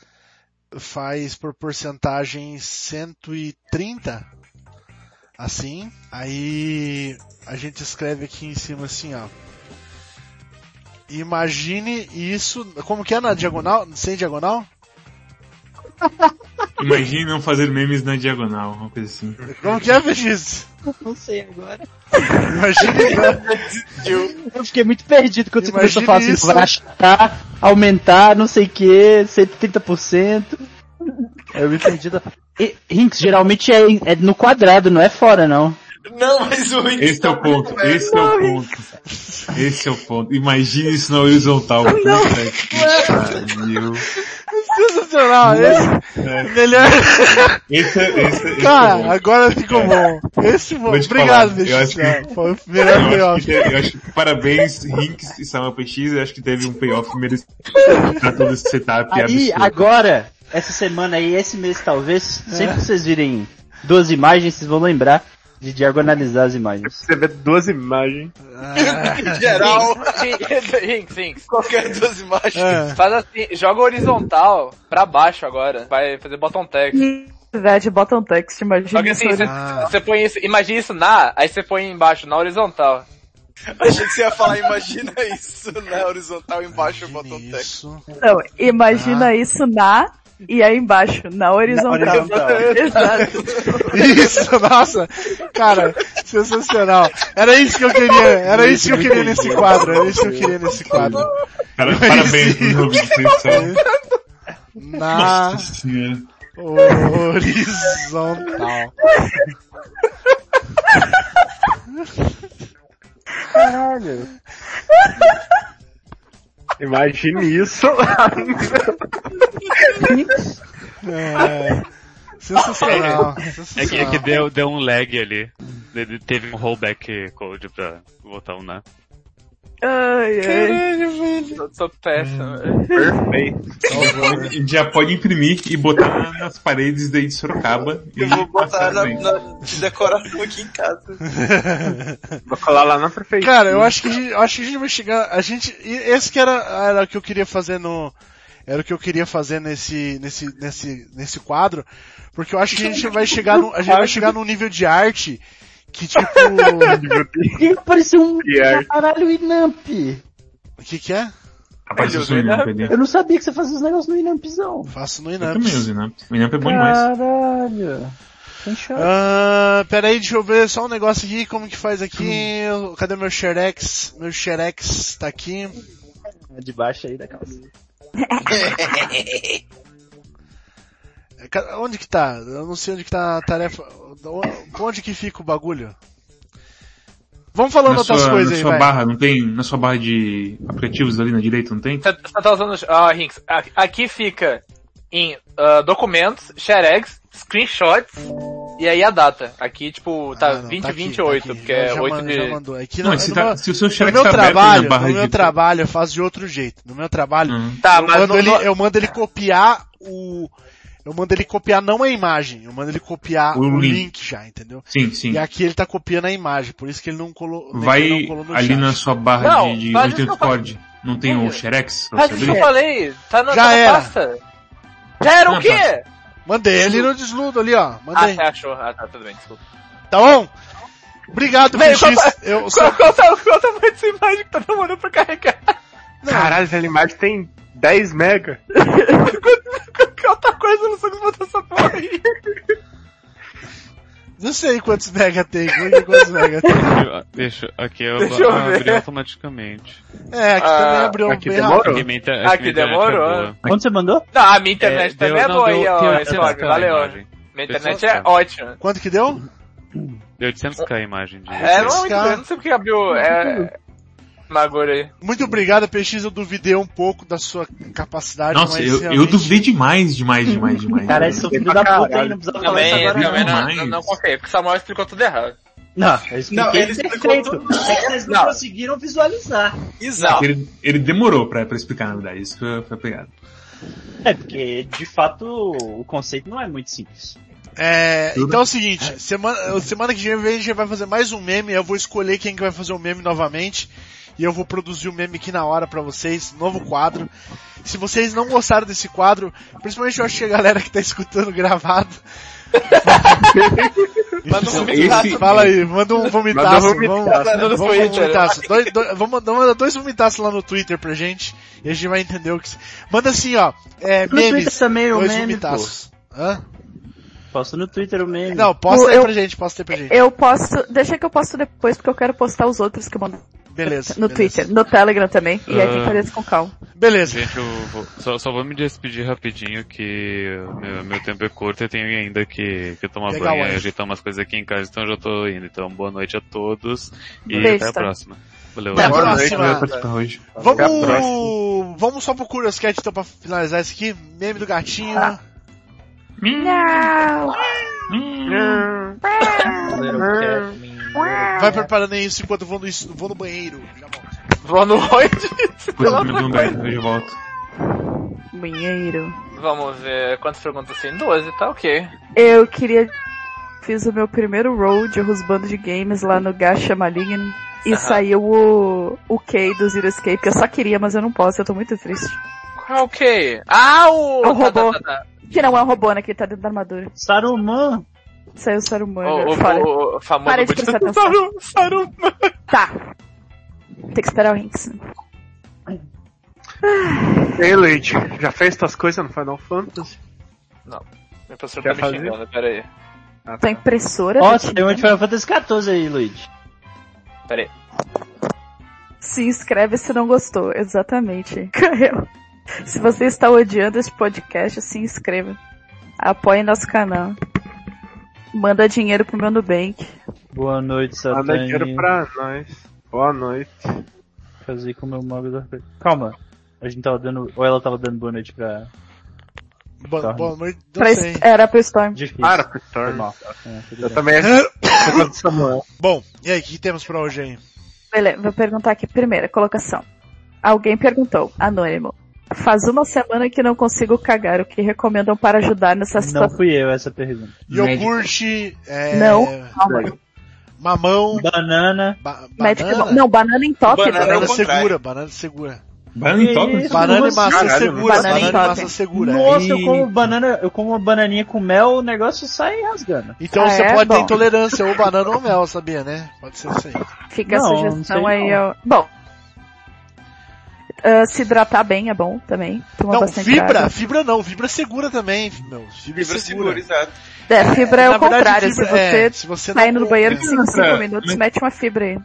faz por porcentagem 130, assim, aí a gente escreve aqui em cima assim, ó, Imagine isso. Como que é na diagonal? Sem diagonal? Imagine não fazer memes na diagonal, uma coisa assim. Como que é, Vegis? Não sei agora. Imagine. Eu fiquei muito perdido quando você começou a Imagine falar assim, isso. vai achatar, aumentar, não sei o que, 130%. Eu me perdi da... E, Rinks, geralmente é, é no quadrado, não é fora não. Não, mas o Rick Esse é o ponto, esse é o ponto. Esse é o ponto. Imagine isso na horizontal. Puta que pariu. Sensacional. Esse, É. melhor. Esse, é- esse, esse é o Cara, ponto. agora ficou bom. Esse te Obrigado, falar, eu acho que- Foi o melhor Eu acho, que payoff. teve- eu acho que parabéns, Rinks e Samuel PX, eu acho que teve um payoff merecido pra todo esse setup Aí, absurdo. agora, essa semana aí, esse mês talvez, sempre que vocês virem duas imagens, vocês vão lembrar de diagonalizar as imagens. Você vê duas imagens. em geral, Rinks, Rinks. qualquer duas imagens. É. Faz assim, joga horizontal pra baixo agora. Vai fazer bottom text. Verdade, bota um text, imagina. Joga assim, isso você, Ah. põe isso, imagina isso na, aí você põe embaixo, na horizontal. Achei que você ia falar, imagina isso na horizontal embaixo Imagine text. Não, imagina Ah. isso na e aí embaixo, na horizontal. horizontal. Exato. Isso, nossa. Cara, sensacional. Era isso que eu queria. Era isso que eu queria nesse quadro. Era isso que eu queria nesse quadro. Cara, parabéns pro. Na Nossa senhora. horizontal. Caralho. Imagine isso. É, sensacional. É que, é que deu, deu um lag ali. Ele teve um rollback code pra botar um na. Ai, ai. Eu tô péssimo. velho. Perfeito. A gente já pode imprimir e botar nas paredes daí de Sorocaba. E Eu vou botar na, na de decoração aqui em casa. Vou colar lá na prefeitura. Cara, eu acho que a gente, eu acho que a gente vai chegar. A gente. Esse que era, era o que eu queria fazer no. Era o que eu queria fazer nesse, nesse, nesse, nesse quadro. Porque eu acho que a gente vai chegar no, a gente vai chegar num nível de arte que tipo. Ih, Pareceu um Pierre. caralho Inamp. O que que é? Rapaz, eu sou o Inamp ali. Eu não sabia que você fazia os negócios no Inampzão. Faço no Eu Inamp. também uso Inamp. O Inamp é bom demais. Caralho. Chance. Ah, peraí, deixa eu ver só um negócio aqui, como que faz aqui. Cadê meu Xerex? Meu Xerex tá aqui. De baixo aí da calça. É, Onde que tá? Eu não sei onde que tá a tarefa. Onde que fica o bagulho? Vamos falando Na outras sua, coisas na aí, sua vai. barra, não tem? Na sua barra de aplicativos ali na direita, não tem? Você você tá usando. Ah, Rinks, a- aqui fica em ah, documentos, share eggs, screenshots e aí a data. Aqui, tipo, tá Ah, não, 20 tá aqui, 28, tá porque Já- é já 8 man- de. já mandou. Aqui Não, no, mas se, no tá, meu- se o seu no Xerox meu tá aberto trabalho, barra no meu de... trabalho eu faço de outro jeito. No meu trabalho, Hum. Tá, eu, mas mando no- ele, no- eu mando ele copiar o, eu mando ele copiar não a imagem, eu mando ele copiar O o, link. link. já, entendeu? Sim, sim. E aqui ele tá copiando a imagem, por isso que ele não colou, Vai não colou ali chat. na sua barra Não, de, de onde tem o. Não tem o Xerex Mas isso que eu falei, tá na, Já tá na era. pasta. Já era Não, o quê? Mandei ele no desludo ali, ó. Ah, Mandei. você achou. Ah, tá, tudo bem, desculpa. Tá bom? Obrigado, PX. qual- Eu Qual, só... qual, tá- qual o tamanho dessa imagem que tá demorando pra carregar? Caralho, essa imagem tem 10 mega. Qual tá coisa no seu botar essa porra aí? Não sei quantos mega tem, quantos mega tem. Deixa, aqui eu, Deixa eu abri automaticamente. É, aqui Ah, também abriu aqui bem demorou. Aqui, minha, Aqui aqui minha demorou. É boa. Onde você mandou? Não, a minha internet É, também deu- é não, boa deu- aí, ó, 800 Edward, k a valeu. imagem. Minha internet 800 é ótima. Quanto que deu? Deu 800k a imagem de... É, não não sei porque abriu, é... Magura aí. Muito obrigado, PX. Eu duvidei um pouco da sua capacidade. Nossa, mas eu, eu realmente- duvidei demais, demais, demais, demais. Cara, esse seu filho da puta aí, não precisava falar isso Também, agora também não. não, não, confiei, porque o Samuel explicou tudo errado. Não, eu Não, ele explicou tudo. É que vocês não, Não. conseguiram visualizar. Exato. Ele, ele demorou pra, pra explicar, na verdade. Isso foi, foi pegado. É, porque de fato o conceito não é muito simples. É, então é o seguinte, semana, semana que vem a gente vai fazer mais um meme, eu vou escolher quem que vai fazer o meme novamente, e eu vou produzir o meme aqui na hora pra vocês, novo quadro. Se vocês não gostaram desse quadro, principalmente eu acho que a galera que tá escutando gravado, Manda um Esse- vomitaço. fala aí, manda um vomitaço, Manda um vamos, vomitaço. no vamos um vomitaço. Dois, dois, vamos mandar manda dois vomitaços lá no Twitter pra gente, e a gente vai entender o que... Manda assim, ó, é, No Twitter memes, também o dois meme, pô. vomitaços. Hã? Posto no Twitter o meme. Não, posta aí Eu- pra gente, posta aí pra gente. Eu posto, deixa que eu posto depois, porque eu quero postar os outros que eu mando Beleza. no beleza. Twitter, no Telegram também, e aí tem que Ah. fazer isso com calma. Beleza. Gente, eu vou, só, só vou me despedir rapidinho que meu, meu tempo é curto e tenho ainda que, que tomar Pegar banho e ajeitar umas coisas aqui em casa, então eu já tô indo. Então boa noite a todos e Beijo, até a tá? próxima. Valeu. Até a Boa noite, próxima. Hoje. Vamos, próxima. vamos só pro Curioscat então pra finalizar isso aqui. Meme do gatinho. Não! Vai preparando isso enquanto eu vou no, vou no banheiro. Já volto. Eu no banheiro, já volto. Banheiro. Vamos ver quantas perguntas tem? 12, tá ok. Eu queria. Fiz o meu primeiro road rusbando de games lá no Gacha Malign. E Aham. saiu o, o K do Zero Escape, que eu só queria, mas eu não posso, eu tô muito triste. Qual ok? Ah, o... O robô. Tá, tá, tá. Que não é um robô, né? Que ele tá dentro da armadura. Saruman. Saiu o Saruman. O, o, fora. o, o famoso... Para de prestar atenção. Saru- Saruman. Tá. Tem que esperar o Rinks. Ei, Leite, já fez tuas coisas no Final Fantasy? Meu professor Quer tá me fazer? xingando, pera aí. Ah, Tua impressora? Ó, tá te tem um de Final Fantasy XIV aí, Luigi. Pera aí. Se inscreve se não gostou, exatamente. Se você está odiando este podcast, se inscreva. Apoie nosso canal. Manda dinheiro pro meu Nubank. Boa noite, Manda Satã. dinheiro pra nós. Boa noite. fazer com o meu móvel da. Calma. A gente tava dando. Ou ela tava dando boa noite pra. Boa, Storm. boa noite, não Pra era pro Storm. Difícil. Ah, era pro Storm. mal. É, Eu bem. também Samuel. Bom, e aí, o que temos pra hoje aí? Beleza, vou perguntar aqui primeira colocação. Alguém perguntou, anônimo. Faz uma semana que não consigo cagar, o que recomendam para ajudar nessa Não situação? fui eu essa pergunta. Iogurte, é, Não, calma. mamão, Banana. ba banana, não, banana em top. Banana banana é contrário. segura, banana segura. Banana em top? Isso, Banana e maçã assim? Caralho, segura, banana banana em e top. maçã segura. Nossa, E- eu como banana, eu como uma bananinha com mel, o negócio sai rasgando. Então Ah, você é? pode ter Bom. intolerância ou banana ou mel, sabia, né? Pode ser isso aí. Fica Não, a não sugestão aí. não. ó. Bom. Ah, se hidratar bem é bom também. Tomar Não, bastante fibra, água. fibra não, fibra segura também, meu. Fibra, Fibra segura. segura, exato. É, fibra é, Na o contrário. fibra- se você é, se você tá indo no banheiro de 5 Pra- minutos, mete uma fibra aí.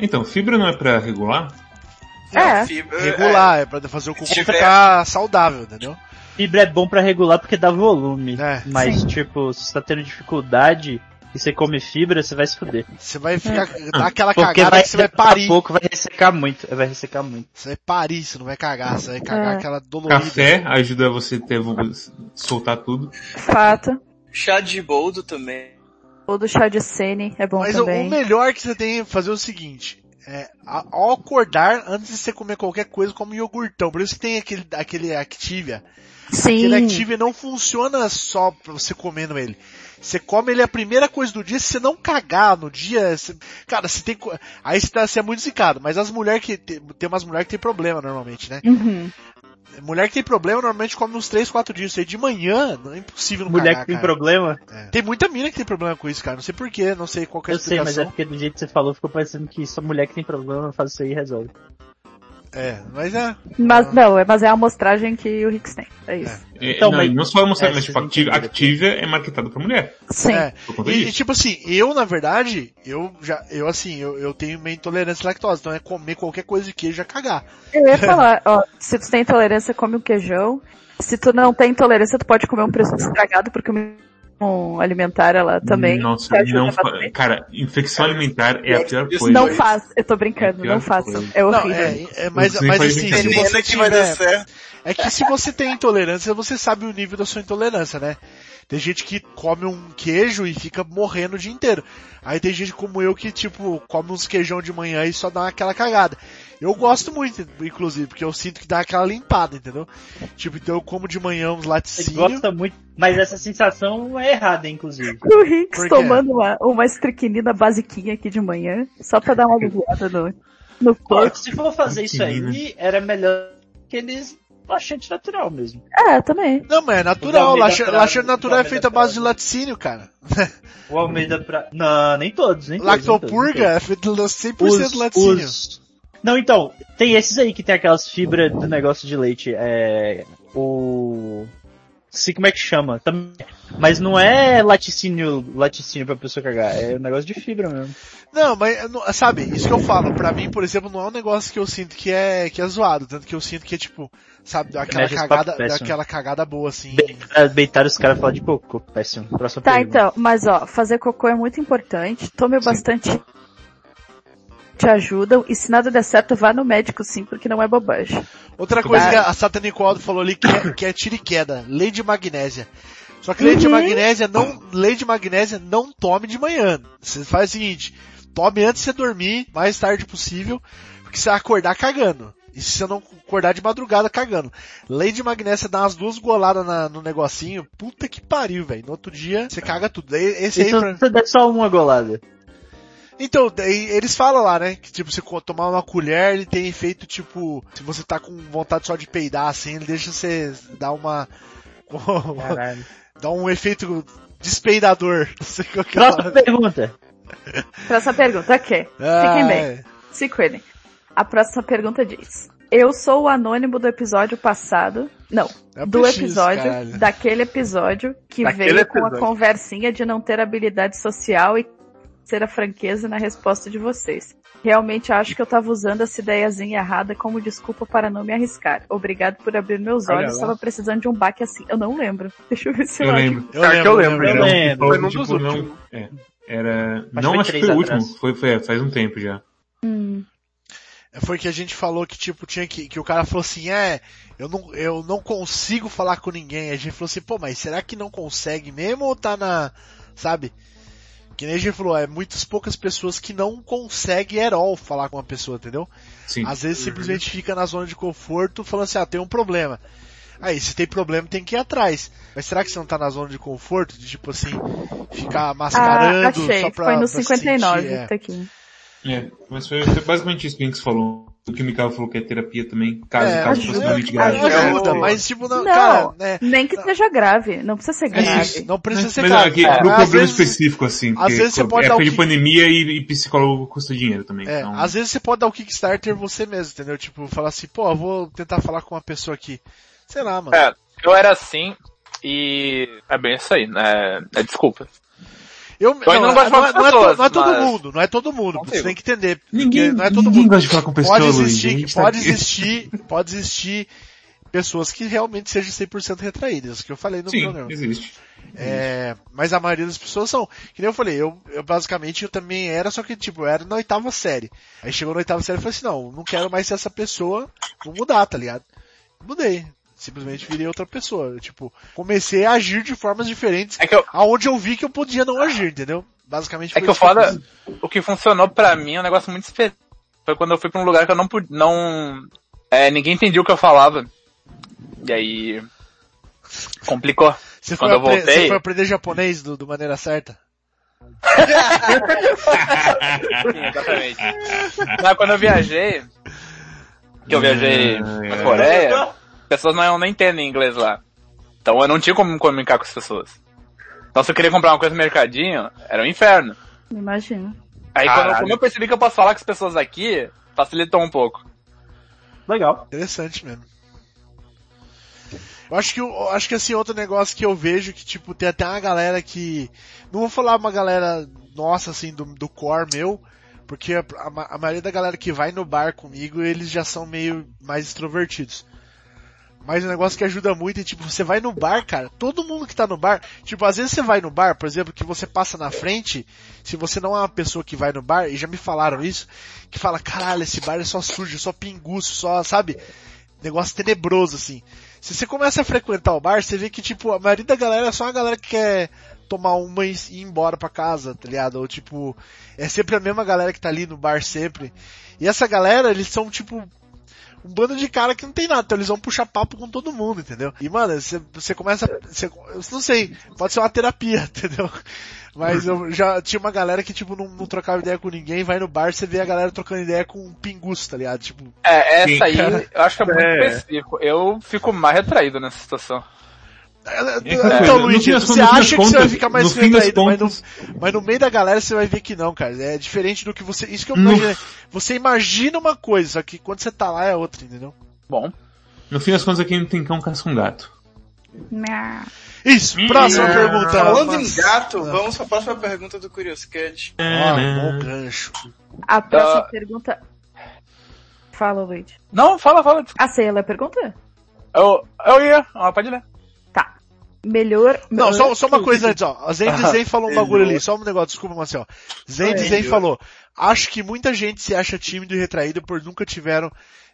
Então, fibra não é pra regular? É. Fibra, Regular, é pra fazer o cocô tiver- ficar saudável, entendeu? Fibra é bom pra regular porque dá volume. É. Mas, tipo, se você tá tendo dificuldade e você come fibra, você vai se fuder. Você vai ficar, dar aquela Porque cagada vai, que você vai daqui a parir. pouco vai ressecar muito. Vai ressecar muito. Você vai parir, você não vai cagar, você vai cagar É. aquela dolorida. Café ajuda você a ter, soltar tudo. Fato. é, chá de boldo também. O do chá de sene é bom Mas o, o também. melhor que você tem é fazer o seguinte. É, ao acordar, antes de você comer qualquer coisa, come iogurtão. Por isso que tem aquele, aquele Activia. Sim. Activia não funciona só pra você comendo ele. Você come ele a primeira coisa do dia, se você não cagar no dia, você- cara, você tem, aí você, tá, você é muito zicado, mas as mulheres que, tem, tem umas mulheres que tem problema normalmente, né? Uhum. Mulher que tem problema normalmente come uns 3, 4 dias. Isso aí de manhã, não é impossível não Mulher cagar, que tem cara. problema, É. Tem muita mina que tem problema com isso, cara. Não sei porquê, não sei qual que é a eu sei, mas é explicação. porque do jeito que você falou, ficou parecendo que só mulher que tem problema faz isso aí e resolve. É, mas é. Mas não, é- mas é a amostragem que o Hicks tem. É isso. É, Então, não, mas- não só mostrar, é, mas tipo, Activia. Activia é marketado pra mulher. Sim. É. E, e, tipo assim, eu na verdade, eu já, eu assim, eu, eu tenho minha intolerância à lactose, então é comer qualquer coisa de queijo e já cagar. Eu ia falar, ó, se tu tem intolerância, come um queijão. Se tu não tem intolerância, tu pode comer um presunto estragado, porque um alimentar ela também. Nossa, não fa-. Cara, infecção alimentar é a pior coisa. Não faz, eu tô brincando, É não façam. coisa. É Não, horrível. é, é mas, mas assim, se você é que vai dar tiver, certo. é que se você tem intolerância, você sabe o nível da sua intolerância, né? Tem gente que come um queijo e fica morrendo o dia inteiro. Aí tem gente como eu que, tipo, come uns queijão de manhã e só dá aquela cagada. Eu gosto muito, inclusive, porque eu sinto que dá aquela limpada, entendeu? Tipo, então eu como de manhã uns Você laticínios. gosta muito, mas essa sensação é errada, inclusive. O Hicks quê? tomando uma, uma estriquinina basiquinha aqui de manhã, só pra dar uma aliviada no, no corpo. se for fazer isso aí, era melhor que eles laxante natural mesmo. É, também. Não, mas é natural. Laxante natural é Almeida feito à base de laticínio, cara. O Almeida pra... Não, nem todos, nem nem Lactopurga todos. é feito de 100% laticínio. os- Não, então, tem esses aí que tem aquelas fibras do negócio de leite. É. O. Sei como é que chama. Tam- Mas não é laticínio, laticínio pra pessoa cagar. É um negócio de fibra mesmo. Não, mas, sabe, isso que eu falo, pra mim, por exemplo, não é um negócio que eu sinto que é, que é zoado, tanto que eu sinto que é tipo, sabe, dá aquela cagada, aquela cagada boa, assim. Beitar os caras falar de cocô. Péssimo. Próxima Tá, pergunta. então, mas ó, fazer cocô é muito importante. Tome bastante. Te ajudam. E se nada der certo, vá no médico sim, porque não é bobagem. Outra coisa que a Satanicoaldo falou ali, que é, que é tiro e queda, lei de magnésia. Só que lei de Uhum. magnésia não, lei de magnésia não tome de manhã. Você faz o seguinte, tome antes de você dormir, mais tarde possível, porque você vai acordar cagando. E se você não acordar de madrugada cagando. Lei de magnésia dá umas duas goladas na- no negocinho, puta que pariu, velho. No outro dia, você caga tudo. Esse aí Então, pra... você dá só uma golada. Então, eles falam lá, né? Que tipo, você co- tomar uma colher, ele tem efeito tipo, se você tá com vontade só de peidar assim, ele deixa você dar uma. Dá um efeito despeidador. Não sei qual que é Próxima pergunta. Próxima pergunta, ok. Ah, Fiquem bem. é. Se cuidem. A próxima pergunta diz: Eu sou o anônimo do episódio passado. Não, É do PX, episódio, caralho. daquele episódio que Daquele veio com a episódio. conversinha de não ter habilidade social e ser a franqueza na resposta de vocês. Realmente acho que eu tava usando essa ideiazinha errada como desculpa para não me arriscar. Obrigado por abrir meus olhos, estava precisando de um baque assim. Eu não lembro. Deixa eu ver se eu, lembro. Eu lembro, que eu lembro, eu eu lembro. lembro. Foi Tipo, num dos não, últimos. é, era, não foi acho que foi o último, foi, foi, faz um tempo já. Hum. foi que a gente falou que, tipo, tinha que, que o cara falou assim, é, eu não, eu não consigo falar com ninguém. A gente falou assim, pô, mas será que não consegue mesmo ou tá na, sabe? Que nem a gente falou, é muitas poucas pessoas que não conseguem at all falar com uma pessoa, entendeu? Sim. Às vezes simplesmente fica na zona de conforto falando assim, ah, tem um problema. Aí, se tem problema, tem que ir atrás. Mas será que você não tá na zona de conforto? De tipo assim, ficar Ah, mascarando achei. só pra. Foi no pra 59, sentir, é. tá aqui. É, mas foi, foi basicamente isso que o Hinks falou. O que o Mikael falou que é terapia também, caso, É, caso fosse realmente grave. Ajuda, mas tipo, não, Não, cara, né? nem que seja grave. Não precisa ser É grave. isso, não precisa ser Mas grave. aqui, É, pro problema vezes- específico, assim, às vezes você pode dar época o de pandemia e, e psicólogo custa dinheiro também. É, então, às vezes você pode dar o Kickstarter você mesmo, entendeu? Tipo, falar assim, pô, eu vou tentar falar com uma pessoa aqui. Sei lá, mano. É, eu era assim e é bem isso aí, né? É desculpa. Eu, Eu ainda não gosto de falar com não é, to- pessoas, não é todo mas- mundo, não é todo mundo, você tem que entender. porque Ninguém, não é todo ninguém mundo. gosta de falar com pessoas, Pode existir, tá pode existir, pode existir pessoas que realmente sejam 100% retraídas, que eu falei no Sim, programa. existe. É, mas a maioria das pessoas são. Que nem eu falei, eu, eu basicamente eu também era, só que tipo, eu era na oitava série. Aí chegou na oitava série e falei assim, não, não quero mais ser essa pessoa, vou mudar, tá ligado? Mudei. Simplesmente virei outra pessoa. Eu, tipo, comecei a agir de formas diferentes, É que eu, aonde eu vi que eu podia não agir, entendeu? Basicamente é que eu foda, o que funcionou pra mim é um negócio muito específico. Foi quando eu fui pra um lugar que eu não pude, não, é, ninguém entendia o que eu falava. E aí, complicou. Você foi, quando eu voltei- você foi aprender japonês do, do maneira certa? Sim, exatamente. Mas quando eu viajei, que eu viajei pra. Coreia, pessoas não, não entendem inglês lá. Então eu não tinha como me comunicar com as pessoas. Então se eu queria comprar uma coisa no mercadinho, era um inferno. Imagina. Aí quando, como eu percebi que eu posso falar com as pessoas aqui, facilitou um pouco. Legal. Interessante mesmo. Eu acho que, eu acho que assim, outro negócio que eu vejo que, tipo, tem até uma galera que, não vou falar uma galera nossa, assim, do, do core meu, porque a, a a maioria da galera que vai no bar comigo, eles já são meio mais extrovertidos. Mas o negócio que ajuda muito é, tipo, você vai no bar, cara, todo mundo que tá no bar, tipo, às vezes você vai no bar, por exemplo, que você passa na frente, se você não é uma pessoa que vai no bar, e já me falaram isso, que fala, caralho, esse bar é só sujo, só pinguço, só, sabe? Negócio tenebroso, assim. Se você começa a frequentar o bar, você vê que, tipo, a maioria da galera é só uma galera que quer tomar uma e ir embora pra casa, tá ligado? Ou, tipo, é sempre a mesma galera que tá ali no bar sempre. E essa galera, eles são, tipo, um bando de cara que não tem nada, então eles vão puxar papo com todo mundo, entendeu? E, mano, você, você começa, você, eu não sei, pode ser uma terapia, entendeu? Mas eu já tinha uma galera que, tipo, não, não trocava ideia com ninguém, vai no bar, você vê a galera trocando ideia com um pinguço, tá ligado? Tipo, É, essa aí eu acho que é muito É. específico. Eu fico mais retraído nessa situação. É que então, Luigi, você contas- acha que você vai ficar mais retraído, mas, no, mas no meio da galera você vai ver que não, cara. É diferente do que você. Isso que eu No- imaginei. Você imagina uma coisa, só que quando você tá lá é outra, entendeu? Bom, No fim das contas, quem não tem cão caça um gato. Isso, próxima pergunta. Falando em Mas- gato, vamos pra próxima pergunta do Curious Cat. Ó, bom gancho. A próxima Ah. pergunta. Fala, Luigi. não, fala, fala. Ah, sei, ela é a pergunta? Eu, eu ia, ah, pode ler. Melhor. Não, só, só uma coisa antes, ó. A Zen Zen falou um bagulho ali, só um negócio, desculpa, Marcel. Zen Zen falou, acho que muita gente se acha tímido e retraído por nunca tiveram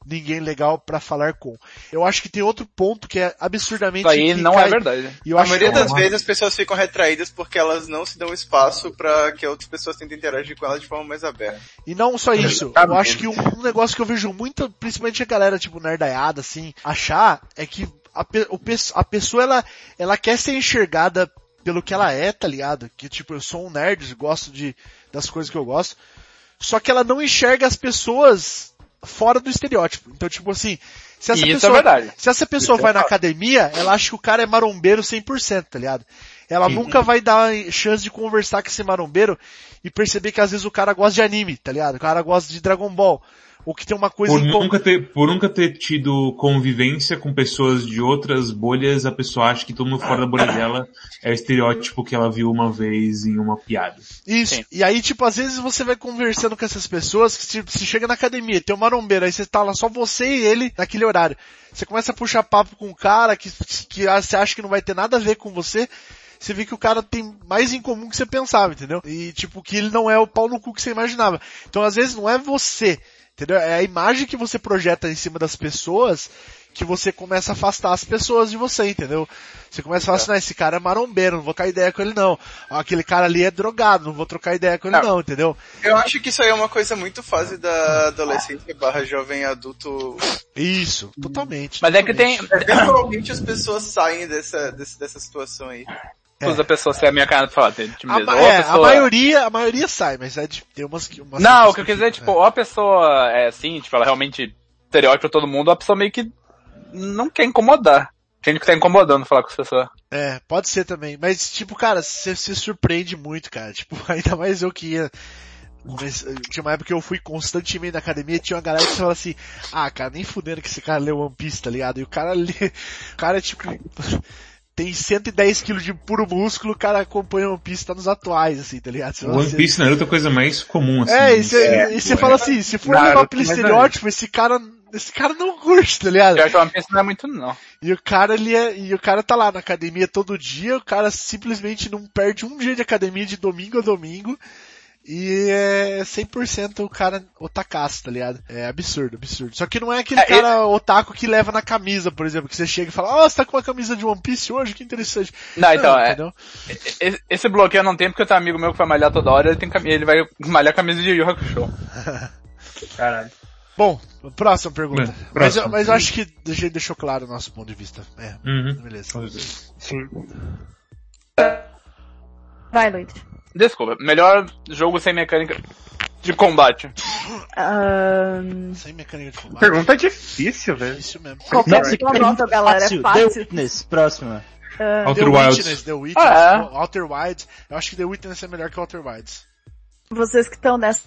ninguém legal pra falar com. Eu acho que tem outro ponto que é absurdamente... Isso aí que não cai- é verdade. E eu A acho maioria que é das uma- vezes as pessoas ficam retraídas porque elas não se dão espaço pra que outras pessoas tentem interagir com elas de forma mais aberta. E não só isso, Tá eu acho que um, um negócio que eu vejo muito, principalmente a galera, tipo, nerdaiada, assim, achar é que a, o a pessoa, ela, ela quer ser enxergada pelo que ela é, tá ligado? Que, tipo, eu sou um nerd, gosto de, das coisas que eu gosto, só que ela não enxerga as pessoas fora do estereótipo. Então, tipo assim, se essa isso pessoa, é se essa pessoa Isso vai é na academia, ela acha que o cara é marombeiro 100%, tá ligado? Ela nunca vai dar chance de conversar com esse marombeiro e perceber que às vezes o cara gosta de anime, tá ligado? O cara gosta de Dragon Ball. Ou que tem uma coisa Por nunca, ter, por nunca ter tido convivência com pessoas de outras bolhas, a pessoa acha que todo mundo fora da bolha dela é o estereótipo que ela viu uma vez em uma piada. Isso. Sim. E aí, tipo, às vezes você vai conversando com essas pessoas que tipo, você chega na academia, tem um marombeiro, aí você tá lá só você e ele naquele horário. Você começa a puxar papo com um cara que, que você acha que não vai ter nada a ver com você. Você vê que o cara tem mais em comum que você pensava, entendeu? E tipo, que ele não é o pau no cu que você imaginava. Então às vezes não é você Entendeu? É a imagem que você projeta em cima das pessoas que você começa a afastar as pessoas de você, entendeu? Você começa a falar assim, não, esse cara é marombeiro, não vou trocar ideia com ele não. Aquele cara ali é drogado, não vou trocar ideia com ele Não. não, entendeu? Eu acho que isso aí é uma coisa muito fase da adolescência barra jovem adulto. Isso, totalmente. Mas é que tem, Eventualmente as pessoas saem dessa, dessa situação aí. Usa a pessoa ser a minha cara falar dele, tipo A, a é, a pessoa- maioria, a maioria sai, mas é de, tem umas que... Umas Não, o que eu quis dizer é, tipo, ou a pessoa é assim, tipo, ela realmente estereótipa todo mundo, ou a pessoa meio que não quer incomodar. Tem gente que tá incomodando falar com as pessoas. É, pode ser também. Mas, tipo, cara, você se surpreende muito, cara. Tipo, ainda mais eu que ia. Mas, tinha uma época que eu fui constantemente na academia e tinha uma galera que falava assim, ah, cara, nem fudendo que esse cara leu One Piece, tá ligado? E o cara lê, o cara, tipo, tem 110 quilos de puro músculo, o cara acompanha One Piece, tá nos atuais, assim, tá ligado? Você One assim, Piece Naruto é a coisa mais comum, assim. É, e você É, você fala assim, se for Naruto, levar pelo é estereótipo, esse cara, esse cara não curte, tá ligado? Eu acho que One Piece não é muito, não. E o cara, ele é, e o cara tá lá na academia todo dia, o cara simplesmente não perde um dia de academia de domingo a domingo. E é 100% o cara otakaço, tá ligado? É absurdo, absurdo. Só que não é aquele É, cara otaku que leva na camisa, por exemplo, que você chega e fala, ó, você tá com uma camisa de One Piece hoje? Que interessante. Não, então, é, entendeu? esse, esse bloqueio não tenho porque eu tenho um amigo meu que vai malhar toda hora, ele tem cam- ele vai malhar a camisa de Yu Hakusho. Caralho. Bom, próxima pergunta. Bem, Mas, eu, mas eu acho que a gente deixou claro o nosso ponto de vista. É, Uhum. beleza. Sim. Vai, Luiz. Desculpa, melhor jogo sem mecânica de combate. Ahn, Sem mecânica de combate. Pergunta difícil, velho. Difícil mesmo. qualquer Nossa, que pergunta nota, galera. É fácil. The. Witness, próxima. Ah, Outer The Wilds. Witness, The Witness, Ah, é? Outer Wilds. Eu acho que The Witness é melhor que Outer Wilds. vocês que estão nessa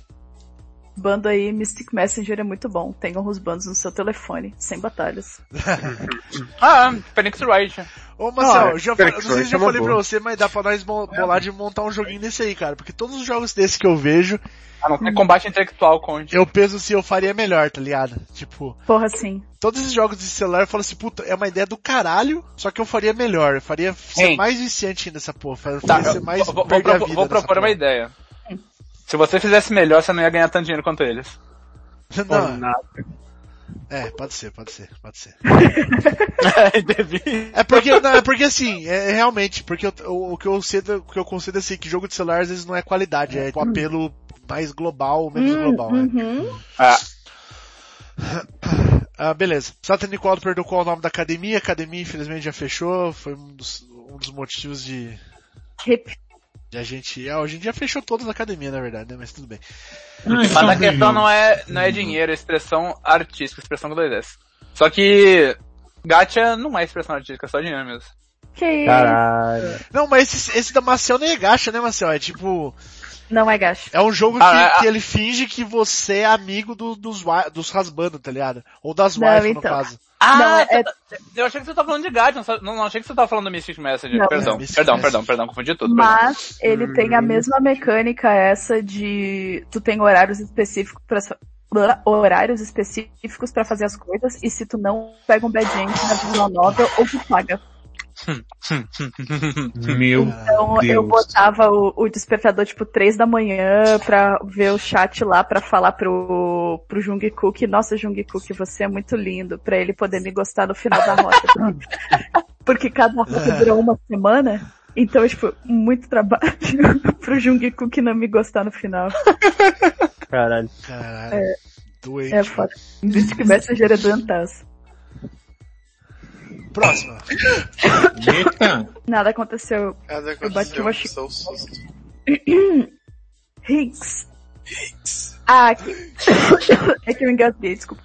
bando aí, Mystic Messenger é muito bom. Tenham os bandos no seu telefone, sem batalhas. Ah, Phoenix Wright. Ô Marcel, Ah, eu já, não sei se eu já é falei pra você, mas dá pra nós bolar de montar um joguinho desse aí, cara. Porque todos os jogos desses que eu vejo, Ah, não tem combate intelectual, conte. eu penso se eu faria melhor, tá ligado? Tipo, Porra, sim. todos esses jogos de celular eu falo assim, puta, é uma ideia do caralho, só que eu faria melhor. Eu faria ser mais viciante nessa porra. Faria Tá, ser eu mais vou, vou, vou nessa propor uma ideia. Se você fizesse melhor, você não ia ganhar tanto dinheiro quanto eles. Não, nada. é, pode ser, pode ser, pode ser. É porque, não, é porque assim, é, é realmente, porque eu- o, o que eu sei, o que eu considero assim, que jogo de celular às vezes não é qualidade, é tipo apelo mais global ou menos global, né? Uhum. Ah, Ah, beleza. Satan Nicole perguntou qual é o nome da academia. A academia, infelizmente, já fechou. Foi um dos, um dos motivos de a gente. A gente já fechou todas a academia, na verdade, né? Mas tudo bem. mas a questão não é, não é dinheiro, é expressão artística, expressão com dois S. Só que gacha não é expressão artística, é só dinheiro mesmo. Que isso? Caralho. Não, mas esse, esse da Marcel nem é gacha, né, Marcel? É tipo. Não é gacho. É um jogo Ah, que, é, que ele finge que você é amigo do- dos, dos rasbando, tá ligado? Ou das Não, wife, no então. caso. Ah, Não, é- eu achei que você tava falando de gacha, não, não, não achei que você tava falando do Mystic Messenger. Não. Perdão, Mystic perdão, Messenger. perdão, perdão, confundi tudo. perdão. Mas ele tem a mesma mecânica essa de tu tem horários específicos para horários específicos pra fazer as coisas e se tu não pega um bad end na visual novel ou tu paga. Meu Então eu Deus. botava o, o despertador tipo 3 da manhã pra ver o chat lá pra falar pro, pro Jungkook, nossa Jungkook, você é muito lindo, pra ele poder me gostar no final da rota. Porque cada rota dura uma semana, então tipo, muito trabalho pro Jungkook não me gostar no final. Caralho. Caralho. Doente. É foda. Mystic Messenger é doentaço. Próxima. Eita. Nada aconteceu. Nada Eu bati aconteceu, uma chi- susto. Hinks. Ah, aqui. é que eu engasguei, desculpa.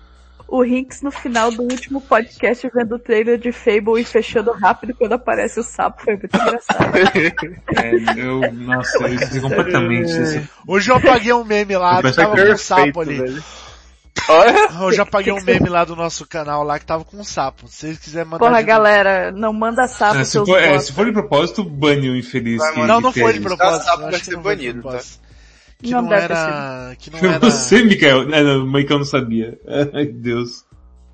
O Hinks no final do último podcast vendo o trailer de Fable e fechando rápido quando aparece o sapo. Foi muito engraçado. É, eu, nossa, eu esqueci completamente isso. Hoje eu apaguei um meme lá que tava com um sapo ali. velho. Hoje eu apaguei um meme lá do nosso canal lá que tava com um sapo. Se vocês quiserem mandar. Porra, galera, não manda sapo É, se, seus for, é, se for de propósito, bane o infeliz. Vai, que-. Não, não que foi de propósito. Sapo eu vai ser não banido, propósito. Que Não não, era. Que não era. você, Mikael. É, não, o Mikael não sabia. Ai, Deus.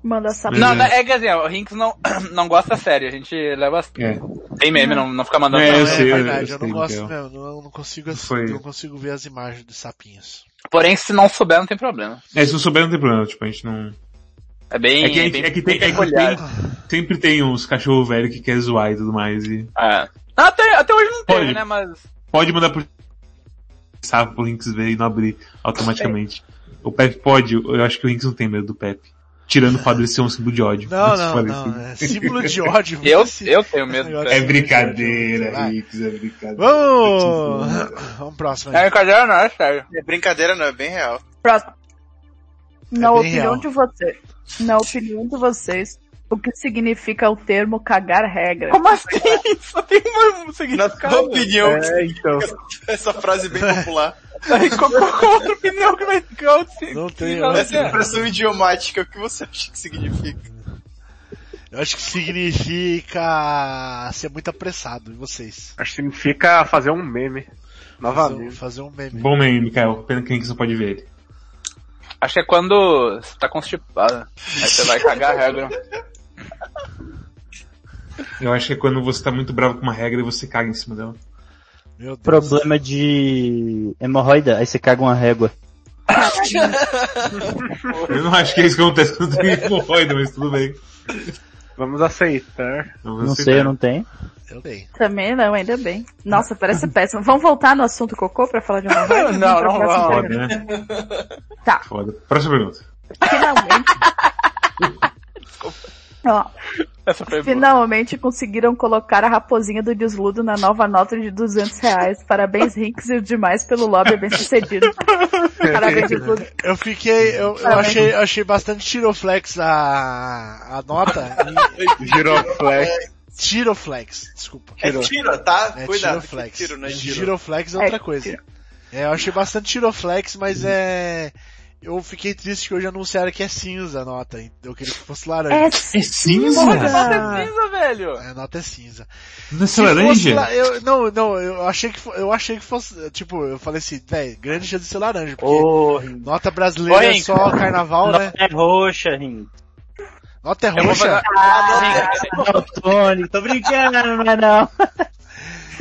Manda sapo. Não, não, é que assim, o Rinks não, não gosta sério, a gente leva a É. Tem meme, não, não fica mandando É, não. eu é sei, verdade, eu eu não sei, gosto mesmo, não, eu não consigo, ass- Foi. eu não consigo ver as imagens de sapinhos. Porém, se não souber, não tem problema. É, se não souber não tem problema, tipo, a gente não... É bem... É que, bem, é que tem, é que tem, sempre tem uns cachorro velho que quer zoar e tudo mais e... É. Até, até hoje não Pode. né, mas... Pode mandar por... Sabe, pro Rinks ver e não abrir automaticamente. O Pepe pode, eu acho que o Rinks não tem medo do Pepe. Tirando o fato dele ser um símbolo de ódio. Não, não, não, é símbolo de ódio. Eu, eu tenho medo. É de- brincadeira, Vai. Rinks, é brincadeira. Vamos! Vamos próximo É aí. brincadeira não, é sério. É brincadeira, não, é bem real. Próximo. Na É opinião real. de vocês, na opinião de vocês, o que significa o termo cagar regra? Como assim? Só tem uma um Na significado. tua opinião, É, então. essa frase bem popular. Aí, qual, qual, qual outra opinião que vai ficar? Não tem, Essa expressão idiomática, o que você acha que significa? Eu acho que significa ser muito apressado, e vocês? Acho que significa fazer um meme. Fazer, um- Novamente. fazer um meme. Bom meme, Mikael. Pena que não pode ver ele. Acho que é quando você tá constipado. Aí você vai cagar a regra. Eu acho que é quando você tá muito bravo com uma regra e você caga em cima dela. Meu Deus. Problema de hemorroida, aí você caga uma régua. Eu não acho que é isso que acontece quando tem hemorroida, mas tudo bem. Vamos aceitar. Vamos Não aceitar. sei, eu não tenho. Eu tenho. Também não, ainda bem. Nossa, parece péssimo. Vamos voltar no assunto cocô pra falar de uma coisa? Não, não pergunta. Foda, né? Tá, Foda. Próxima pergunta. finalmente. Ó. finalmente conseguiram colocar a raposinha do desludo na nova nota de 200 reais. Parabéns, Rinks e os demais pelo lobby bem sucedido. Parabéns, desludo. Eu fiquei, eu, eu achei, achei bastante tiroflex a, a nota Giroflex. tiroflex, desculpa. É tiro, tá? É Cuidado, tiroflex. tiro, é giro. Giroflex é É, outra coisa. É, eu achei bastante tiroflex, mas é, eu fiquei triste que hoje anunciaram que é cinza a nota, hein? eu queria que fosse laranja. É cinza? Porra, essa nota é cinza, velho. É, a nota é cinza. Não é laranja? la- eu, não, não, eu achei que, eu achei que fosse, tipo, eu falei assim, velho, grande chance de ser laranja, porque Ô, nota brasileira Ô, é só carnaval, né? é roxa, Rim. Nota é roxa. fazer... Não, Tony, tô brincando, mas não.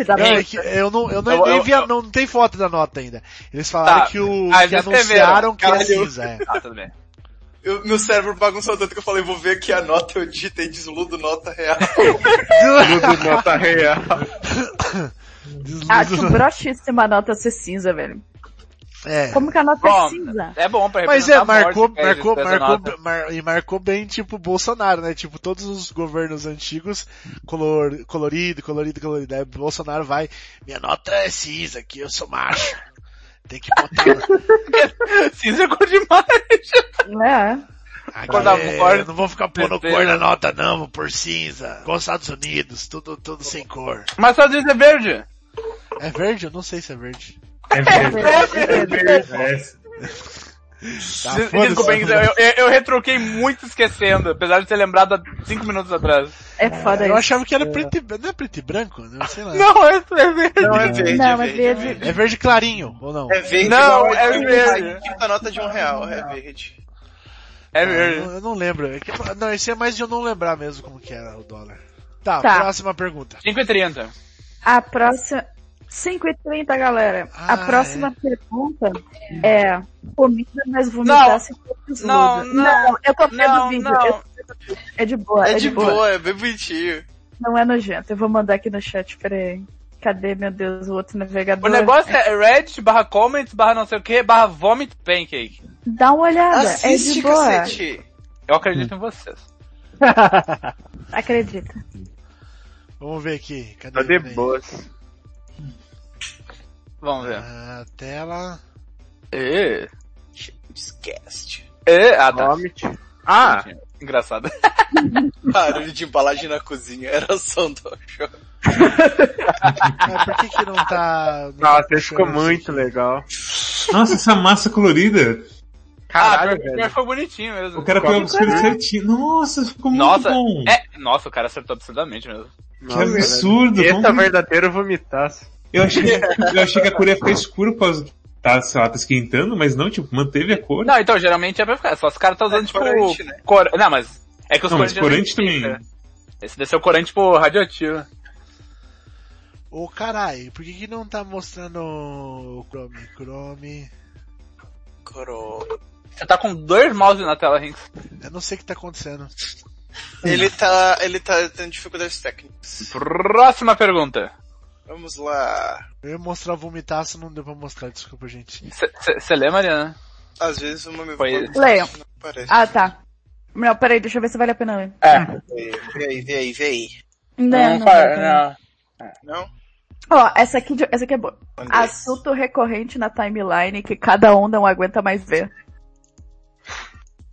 Da Não, mãe. é que eu não, eu não, Eu- nem eu- vi a- não, não tem foto da nota ainda. Eles falaram Tá. que o, Ah, que anunciaram que é Caralho. cinza, é. Ah, tudo bem. Eu- meu cérebro bagunçou tanto que eu falei, vou ver aqui a nota, eu digitei desludo nota real. Tudo nota real. Acho broxíssima a nota ser cinza, velho. É. Como que a nota Bom, é cinza? É bom pra Mas é, marcou, é marcou, marcou, mar- e marcou bem, tipo, o Bolsonaro, né? Tipo, todos os governos antigos, color, colorido, colorido, colorido. Aí Bolsonaro vai, minha nota é cinza, que eu sou macho. Tem que botar Cinza é cor demais. É. aqui, Quando é, cor- eu não vou ficar pondo cor na nota não, vou pôr cinza. Igual os Estados Unidos, tudo, tudo sem cor. Mas só diz é verde. É verde? Eu não sei se é verde. É verdade. É. Tá. Desculpa, eu, eu, eu retruquei muito esquecendo, apesar de ter lembrado há 5 minutos atrás. É foda Eu isso. achava que era preto e, não é preto e branco? Não sei lá. Não, é, é verde. Não, é verde, Não, é é verde. verde. É verde clarinho, ou não? É verde Não, é verde. a quinta nota de um real, é verde. É Eu verde. não, eu não lembro. É que- não, esse é mais de eu não lembrar mesmo como que era o dólar. Tá, Tá. próxima pergunta. 5,30. A próxima. 5h30, galera. Ah, a próxima pergunta é comida, mas vomitar sem ter desludo. Não, não, eu copiei não, do vídeo. não. É de boa, É de boa, é bem bonitinho. Não é nojento. Eu vou mandar aqui no chat, peraí. Cadê, meu Deus, o outro navegador? O negócio é Reddit barra comments barra não sei o que barra vomit pancake. Dá uma olhada, é Assiste, de boa. cacete. Eu acredito em vocês. Acredita. Vamos ver aqui. Cadê? Tá de Peraí. boas. Vamos ver. Ah, tela. É. Esquece. É. Ah, tá. Vomit. Ah, Engraçado. Barulho de embalagem na cozinha, era som do show. Mas por que que não tá... não nossa, tá ficou puxando muito aqui? legal. Nossa, essa massa colorida. Caralho, ah, velho. foi bonitinho mesmo. O cara pegou os coisas certinho. Nossa, ficou muito Nossa, bom. é, nossa, o cara acertou absurdamente mesmo. Que absurdo. Esse é verdadeiro vomitaço. Eu achei, eu achei que a cor ia ficar escura por causa tá, sei lá, tá esquentando, mas não, tipo, manteve a cor. Não, então, geralmente é pra ficar. Só os caras tá usando, É tipo, corante, né? cor... Não, mas... É que os Não, mas corantes corante geralmente também. fica. Esse deve ser o corante, tipo, radioativo. Ô carai, por que, que não tá mostrando o Chrome? Chrome. Coro. Você tá com dois mouse na tela, Rinks. Eu não sei o que tá acontecendo. Ele tá, ele tá tendo dificuldades técnicas. Próxima pergunta. Vamos lá. Eu ia mostrar vomitaço, não deu pra mostrar, desculpa, gente. Você lê, Mariana? Às vezes uma me Foi- aparece. Ah, tá. Não, peraí, deixa eu ver se vale a pena ler. É. Vê aí, vê aí, vê aí. Não, não, não. Não? Ó, essa aqui, de- essa aqui é boa. Aí. Assunto recorrente na timeline que cada um não aguenta mais ver.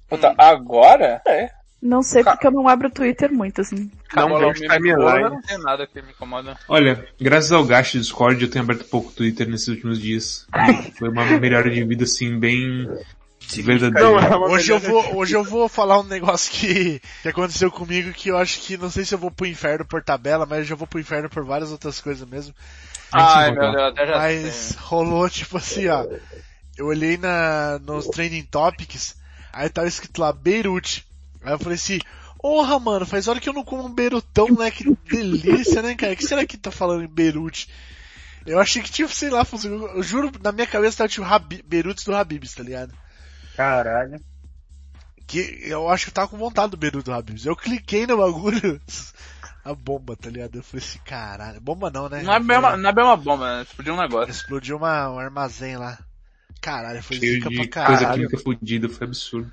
Puta, agora? É. Não sei porque eu não abro o Twitter muito, assim. Acabou vejo lá o meme timeline. porra, Não tem nada que me incomoda. Olha, graças ao gasto de Discord eu tenho aberto pouco Twitter nesses últimos dias. Foi uma melhora de vida assim, bem verdadeira. Hoje eu vou, hoje eu vou falar um negócio que, que aconteceu comigo que eu acho que não sei se eu vou pro inferno por tabela, mas eu já vou pro inferno por várias outras coisas mesmo. Ai, meu Deus, até já Mas sei. rolou tipo assim, ó. Eu olhei na, nos trending topics, aí tava escrito lá Beirute. Aí eu falei assim, porra mano, faz hora que eu não como um beirutão, né? Que delícia, né, cara? O que será que tá falando em Beirute? Eu achei que tipo, sei lá, eu juro, na minha cabeça tava tipo Habi, Beirutes do Habibs, tá ligado? Caralho. Que eu acho que eu tava com vontade do Beirute do Habibs. Eu cliquei no bagulho, a bomba, tá ligado? Eu falei assim, caralho, bomba não, né? Não é bem uma, não é bem uma bomba, né? Explodiu um negócio. Explodiu uma, um armazém lá. Caralho, foi Cheio zica pra coisa caralho. química fodida, foi absurdo.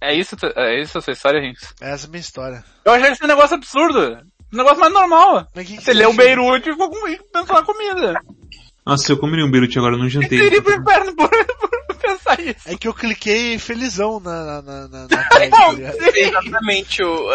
É isso, é isso a sua história, Rinks? Essa é a minha história. Eu achei esse negócio absurdo. Um negócio mais normal. Mas que que Você lê achou? Beirute e ficou com- pensando na comida. Nossa, eu comeria um Beirute agora, eu não jantei. iria pro inferno por, por pensar isso. É que eu cliquei felizão na, na, na, na, tag, tá? Exatamente, o,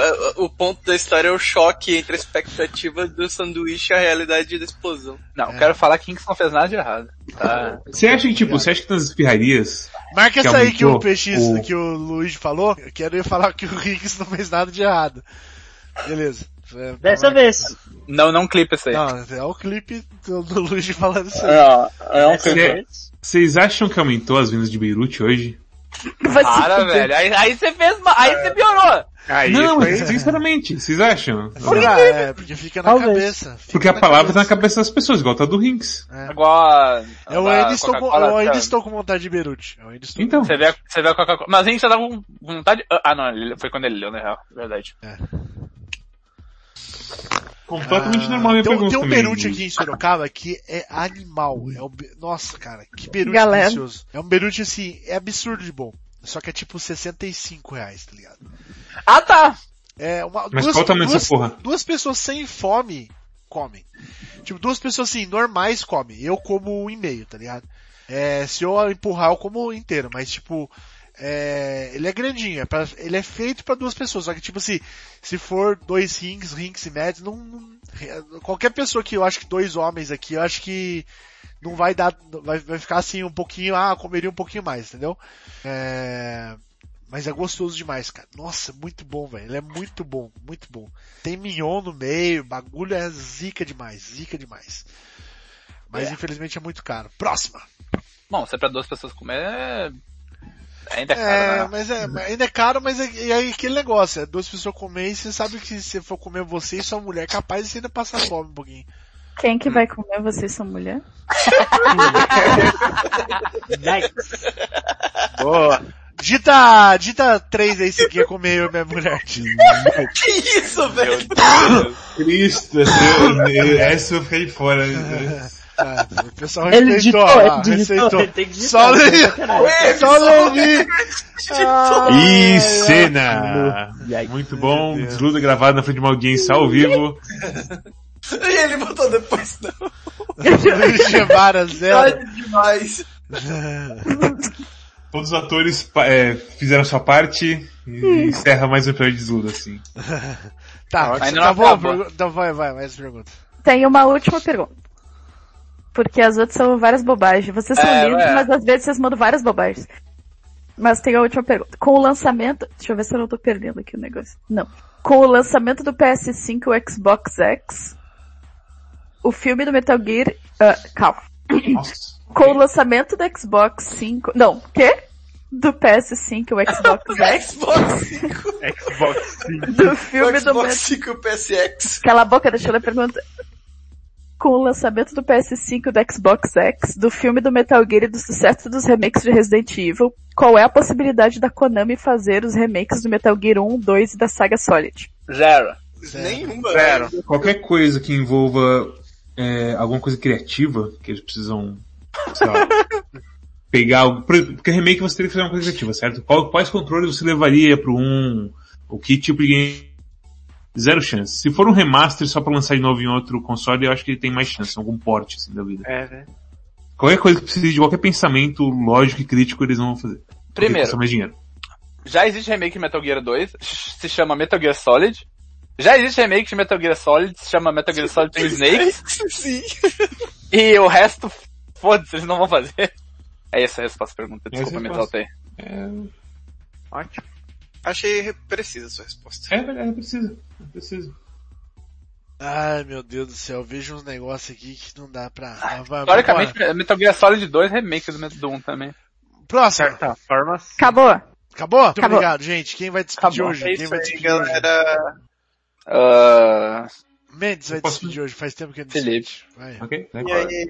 o ponto da história é o choque entre a expectativa do sanduíche e a realidade da explosão. Não, eu quero falar que Rinks não fez nada de errado. Tá? Você acha que, tipo, você acha que nas espirrarias, Marca essa aí que o PX, o- que o Luigi falou, eu quero falar que o Riggs não fez nada de errado. Beleza. É, Dessa marca- vez. Não, não clipa isso aí. Não, é o clipe do, do Luigi falando isso aí. Não, não Dessa clipa. Vocês acham que aumentou as vendas de Beirute hoje? Para, velho. Aí, aí você fez, ma- aí você piorou. Aí não, foi... sinceramente, vocês acham? Ah, é, porque fica na Talvez. cabeça. fica Porque a palavra tá na cabeça. cabeça das pessoas, igual tá do Rinks. Igual a... Eu a ainda, estou com, eu ainda sabe? estou com vontade de Beirute. Eu ainda estou Então, Você vê, a- você vê a Coca-Cola. Mas a gente tava com vontade. Ah, não, ele- foi quando ele leu, na real. Verdade. Completamente normal a minha tem, um- tem um. Beirute aqui em Sorocaba que é animal. É um, be- nossa, cara, que Galera. delicioso. É um Beirute assim, é absurdo de bom. Só que é tipo 65 reais, tá ligado? Ah, tá. É uma, Mas duas, qual o tamanho duas, porra? duas pessoas sem fome comem. Tipo, duas pessoas assim, normais comem. Eu como um e meio, tá ligado? É, se eu empurrar, eu como inteiro, mas tipo, é, ele é grandinho, é pra- ele é feito pra duas pessoas, só que tipo assim, se for dois rings, rings e médios, não, não- qualquer pessoa que eu acho que dois homens aqui, eu acho que não vai dar, vai, vai ficar assim um pouquinho, ah, comeria um pouquinho mais, entendeu? É, mas é gostoso demais, cara. Nossa, muito bom, velho. Ele é muito bom, muito bom. Tem mignon no meio, bagulho é zica demais, zica demais. Mas infelizmente é muito caro. Próxima. Bom, se é pra duas pessoas comer, é- ainda é É, caro, né? mas é, mas ainda é caro, mas é, e aí aquele negócio, é duas pessoas comer e você sabe que se você for comer você e sua mulher, é capaz de você ainda passar fome um pouquinho. Quem que vai comer? Vocês são mulher? Nice. Boa. Dita, dita três aí se quer comer eu e minha mulher. Que isso, velho? Cristo, eu- eu- essa eu fiquei fora. Ah, o pessoal Ele respeitou, digitou, ah, ele digitou, respeitou. ele tem que digitar. Só Levi, Caralho. só Levi. Ah, E cena! Muito bom, desluda gravado na frente de uma audiência ao vivo. E ele botou depois, não. Guevara, zero. Ai, demais. Todos os atores é, fizeram sua parte e encerra mais um episódio de desluda, assim. Tá, tá não bom, então vai, vai, mais pergunta. Tem uma última pergunta. Porque as outras são várias bobagens. Vocês são É, lindos, é. mas às vezes vocês mandam várias bobagens. Mas tem a última pergunta. Com o lançamento... Deixa eu ver se eu não tô perdendo aqui o negócio. Não. Com o lançamento do PS5 e o Xbox X, o filme do Metal Gear... ah, calma. Nossa. Com o lançamento do Xbox 5... Não, quê? Do PS5 e o Xbox X, Xbox 5, Xbox Sim. do filme do Xbox Metal 5 e o PSX. Cala a boca, deixa eu ler a pergunta. Com o lançamento do PS5 e do Xbox X, do filme do Metal Gear e do sucesso dos remakes de Resident Evil, qual é a possibilidade da Konami fazer os remakes do Metal Gear 1, 2 e da saga Solid? Zero. Nenhuma. Zero. Qualquer coisa que envolva é, alguma coisa criativa, que eles precisam, sei lá, pegar algo, por- porque remake você teria que fazer uma coisa criativa, certo? Qual- quais controles você levaria pro um, o que tipo de game? Zero chance. Se for um remaster só pra lançar de novo em outro console, eu acho que ele tem mais chance, algum porte assim da vida. É, né? Qualquer coisa que precise de qualquer pensamento lógico e crítico, eles não vão fazer. Primeiro. mais dinheiro. Já existe remake de Metal Gear 2, se chama Metal Gear Solid. Já existe remake de Metal Gear Solid, se chama Metal Gear Solid 2 Snake. Sim. E o resto, foda-se, eles não vão fazer. É essa a resposta à pergunta, é desculpa me exaltei. Ótimo. Achei precisa a sua resposta. É verdade, precisa. Precisa. Ai meu Deus do céu, vejo uns negócios aqui que não dá pra. Ah, vai- Historicamente, vambora. Metal Gear Solid 2 remake do Metal 1 também. Próximo. Certa forma. Acabou. Acabou? Muito Acabou. obrigado, gente. Quem vai despedir Acabou. hoje? É Quem vai aí, despedir hoje? galera. Ah, Mendes vai Posso- despedir hoje, faz tempo que eu não Felipe. Vai. Ok? E aí?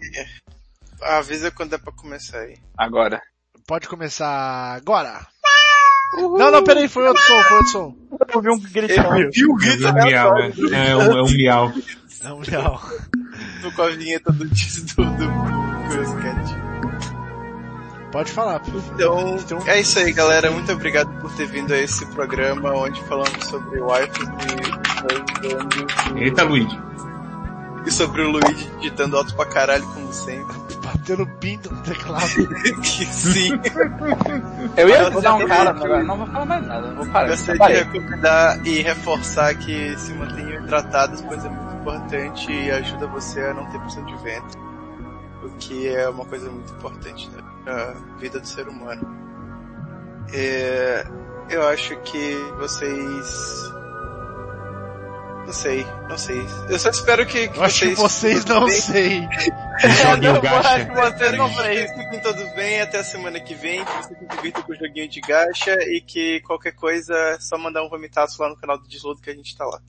Avisa quando é pra começar aí. agora. Pode começar agora. Não, não, peraí, foi outro som, foi outro som. Eu ouvi um gritão. viu o grito É um miau, é. É um, é um miau. Não, não. Tô com a vinheta do disco do, do Cat. Pode falar. Então, Então- é isso aí, galera. Muito obrigado por ter vindo a esse programa onde falamos sobre waifus e, Eita, Luigi. e sobre o Luigi digitando alto pra caralho, como sempre. Batendo pinto no teclado. sim. Eu ia Eu avisar um cara, agora não vou falar mais nada. Vou parar. Gostaria de Parei. recomendar e reforçar que se mantenham hidratados, pois é muito importante e ajuda você a não ter pressão de vento. O que é uma coisa muito importante né, pra vida do ser humano. É, eu acho que vocês. Não sei, não sei. Eu só espero que, que Eu acho que vocês. vocês não bem. sei. Joguem o Eu acho que vocês não Vocês fiquem todos bem até a semana que vem, que vocês se divirtam com o joguinho de gacha e que qualquer coisa é só mandar um vomitaço lá no canal do Deslodo que a gente tá lá.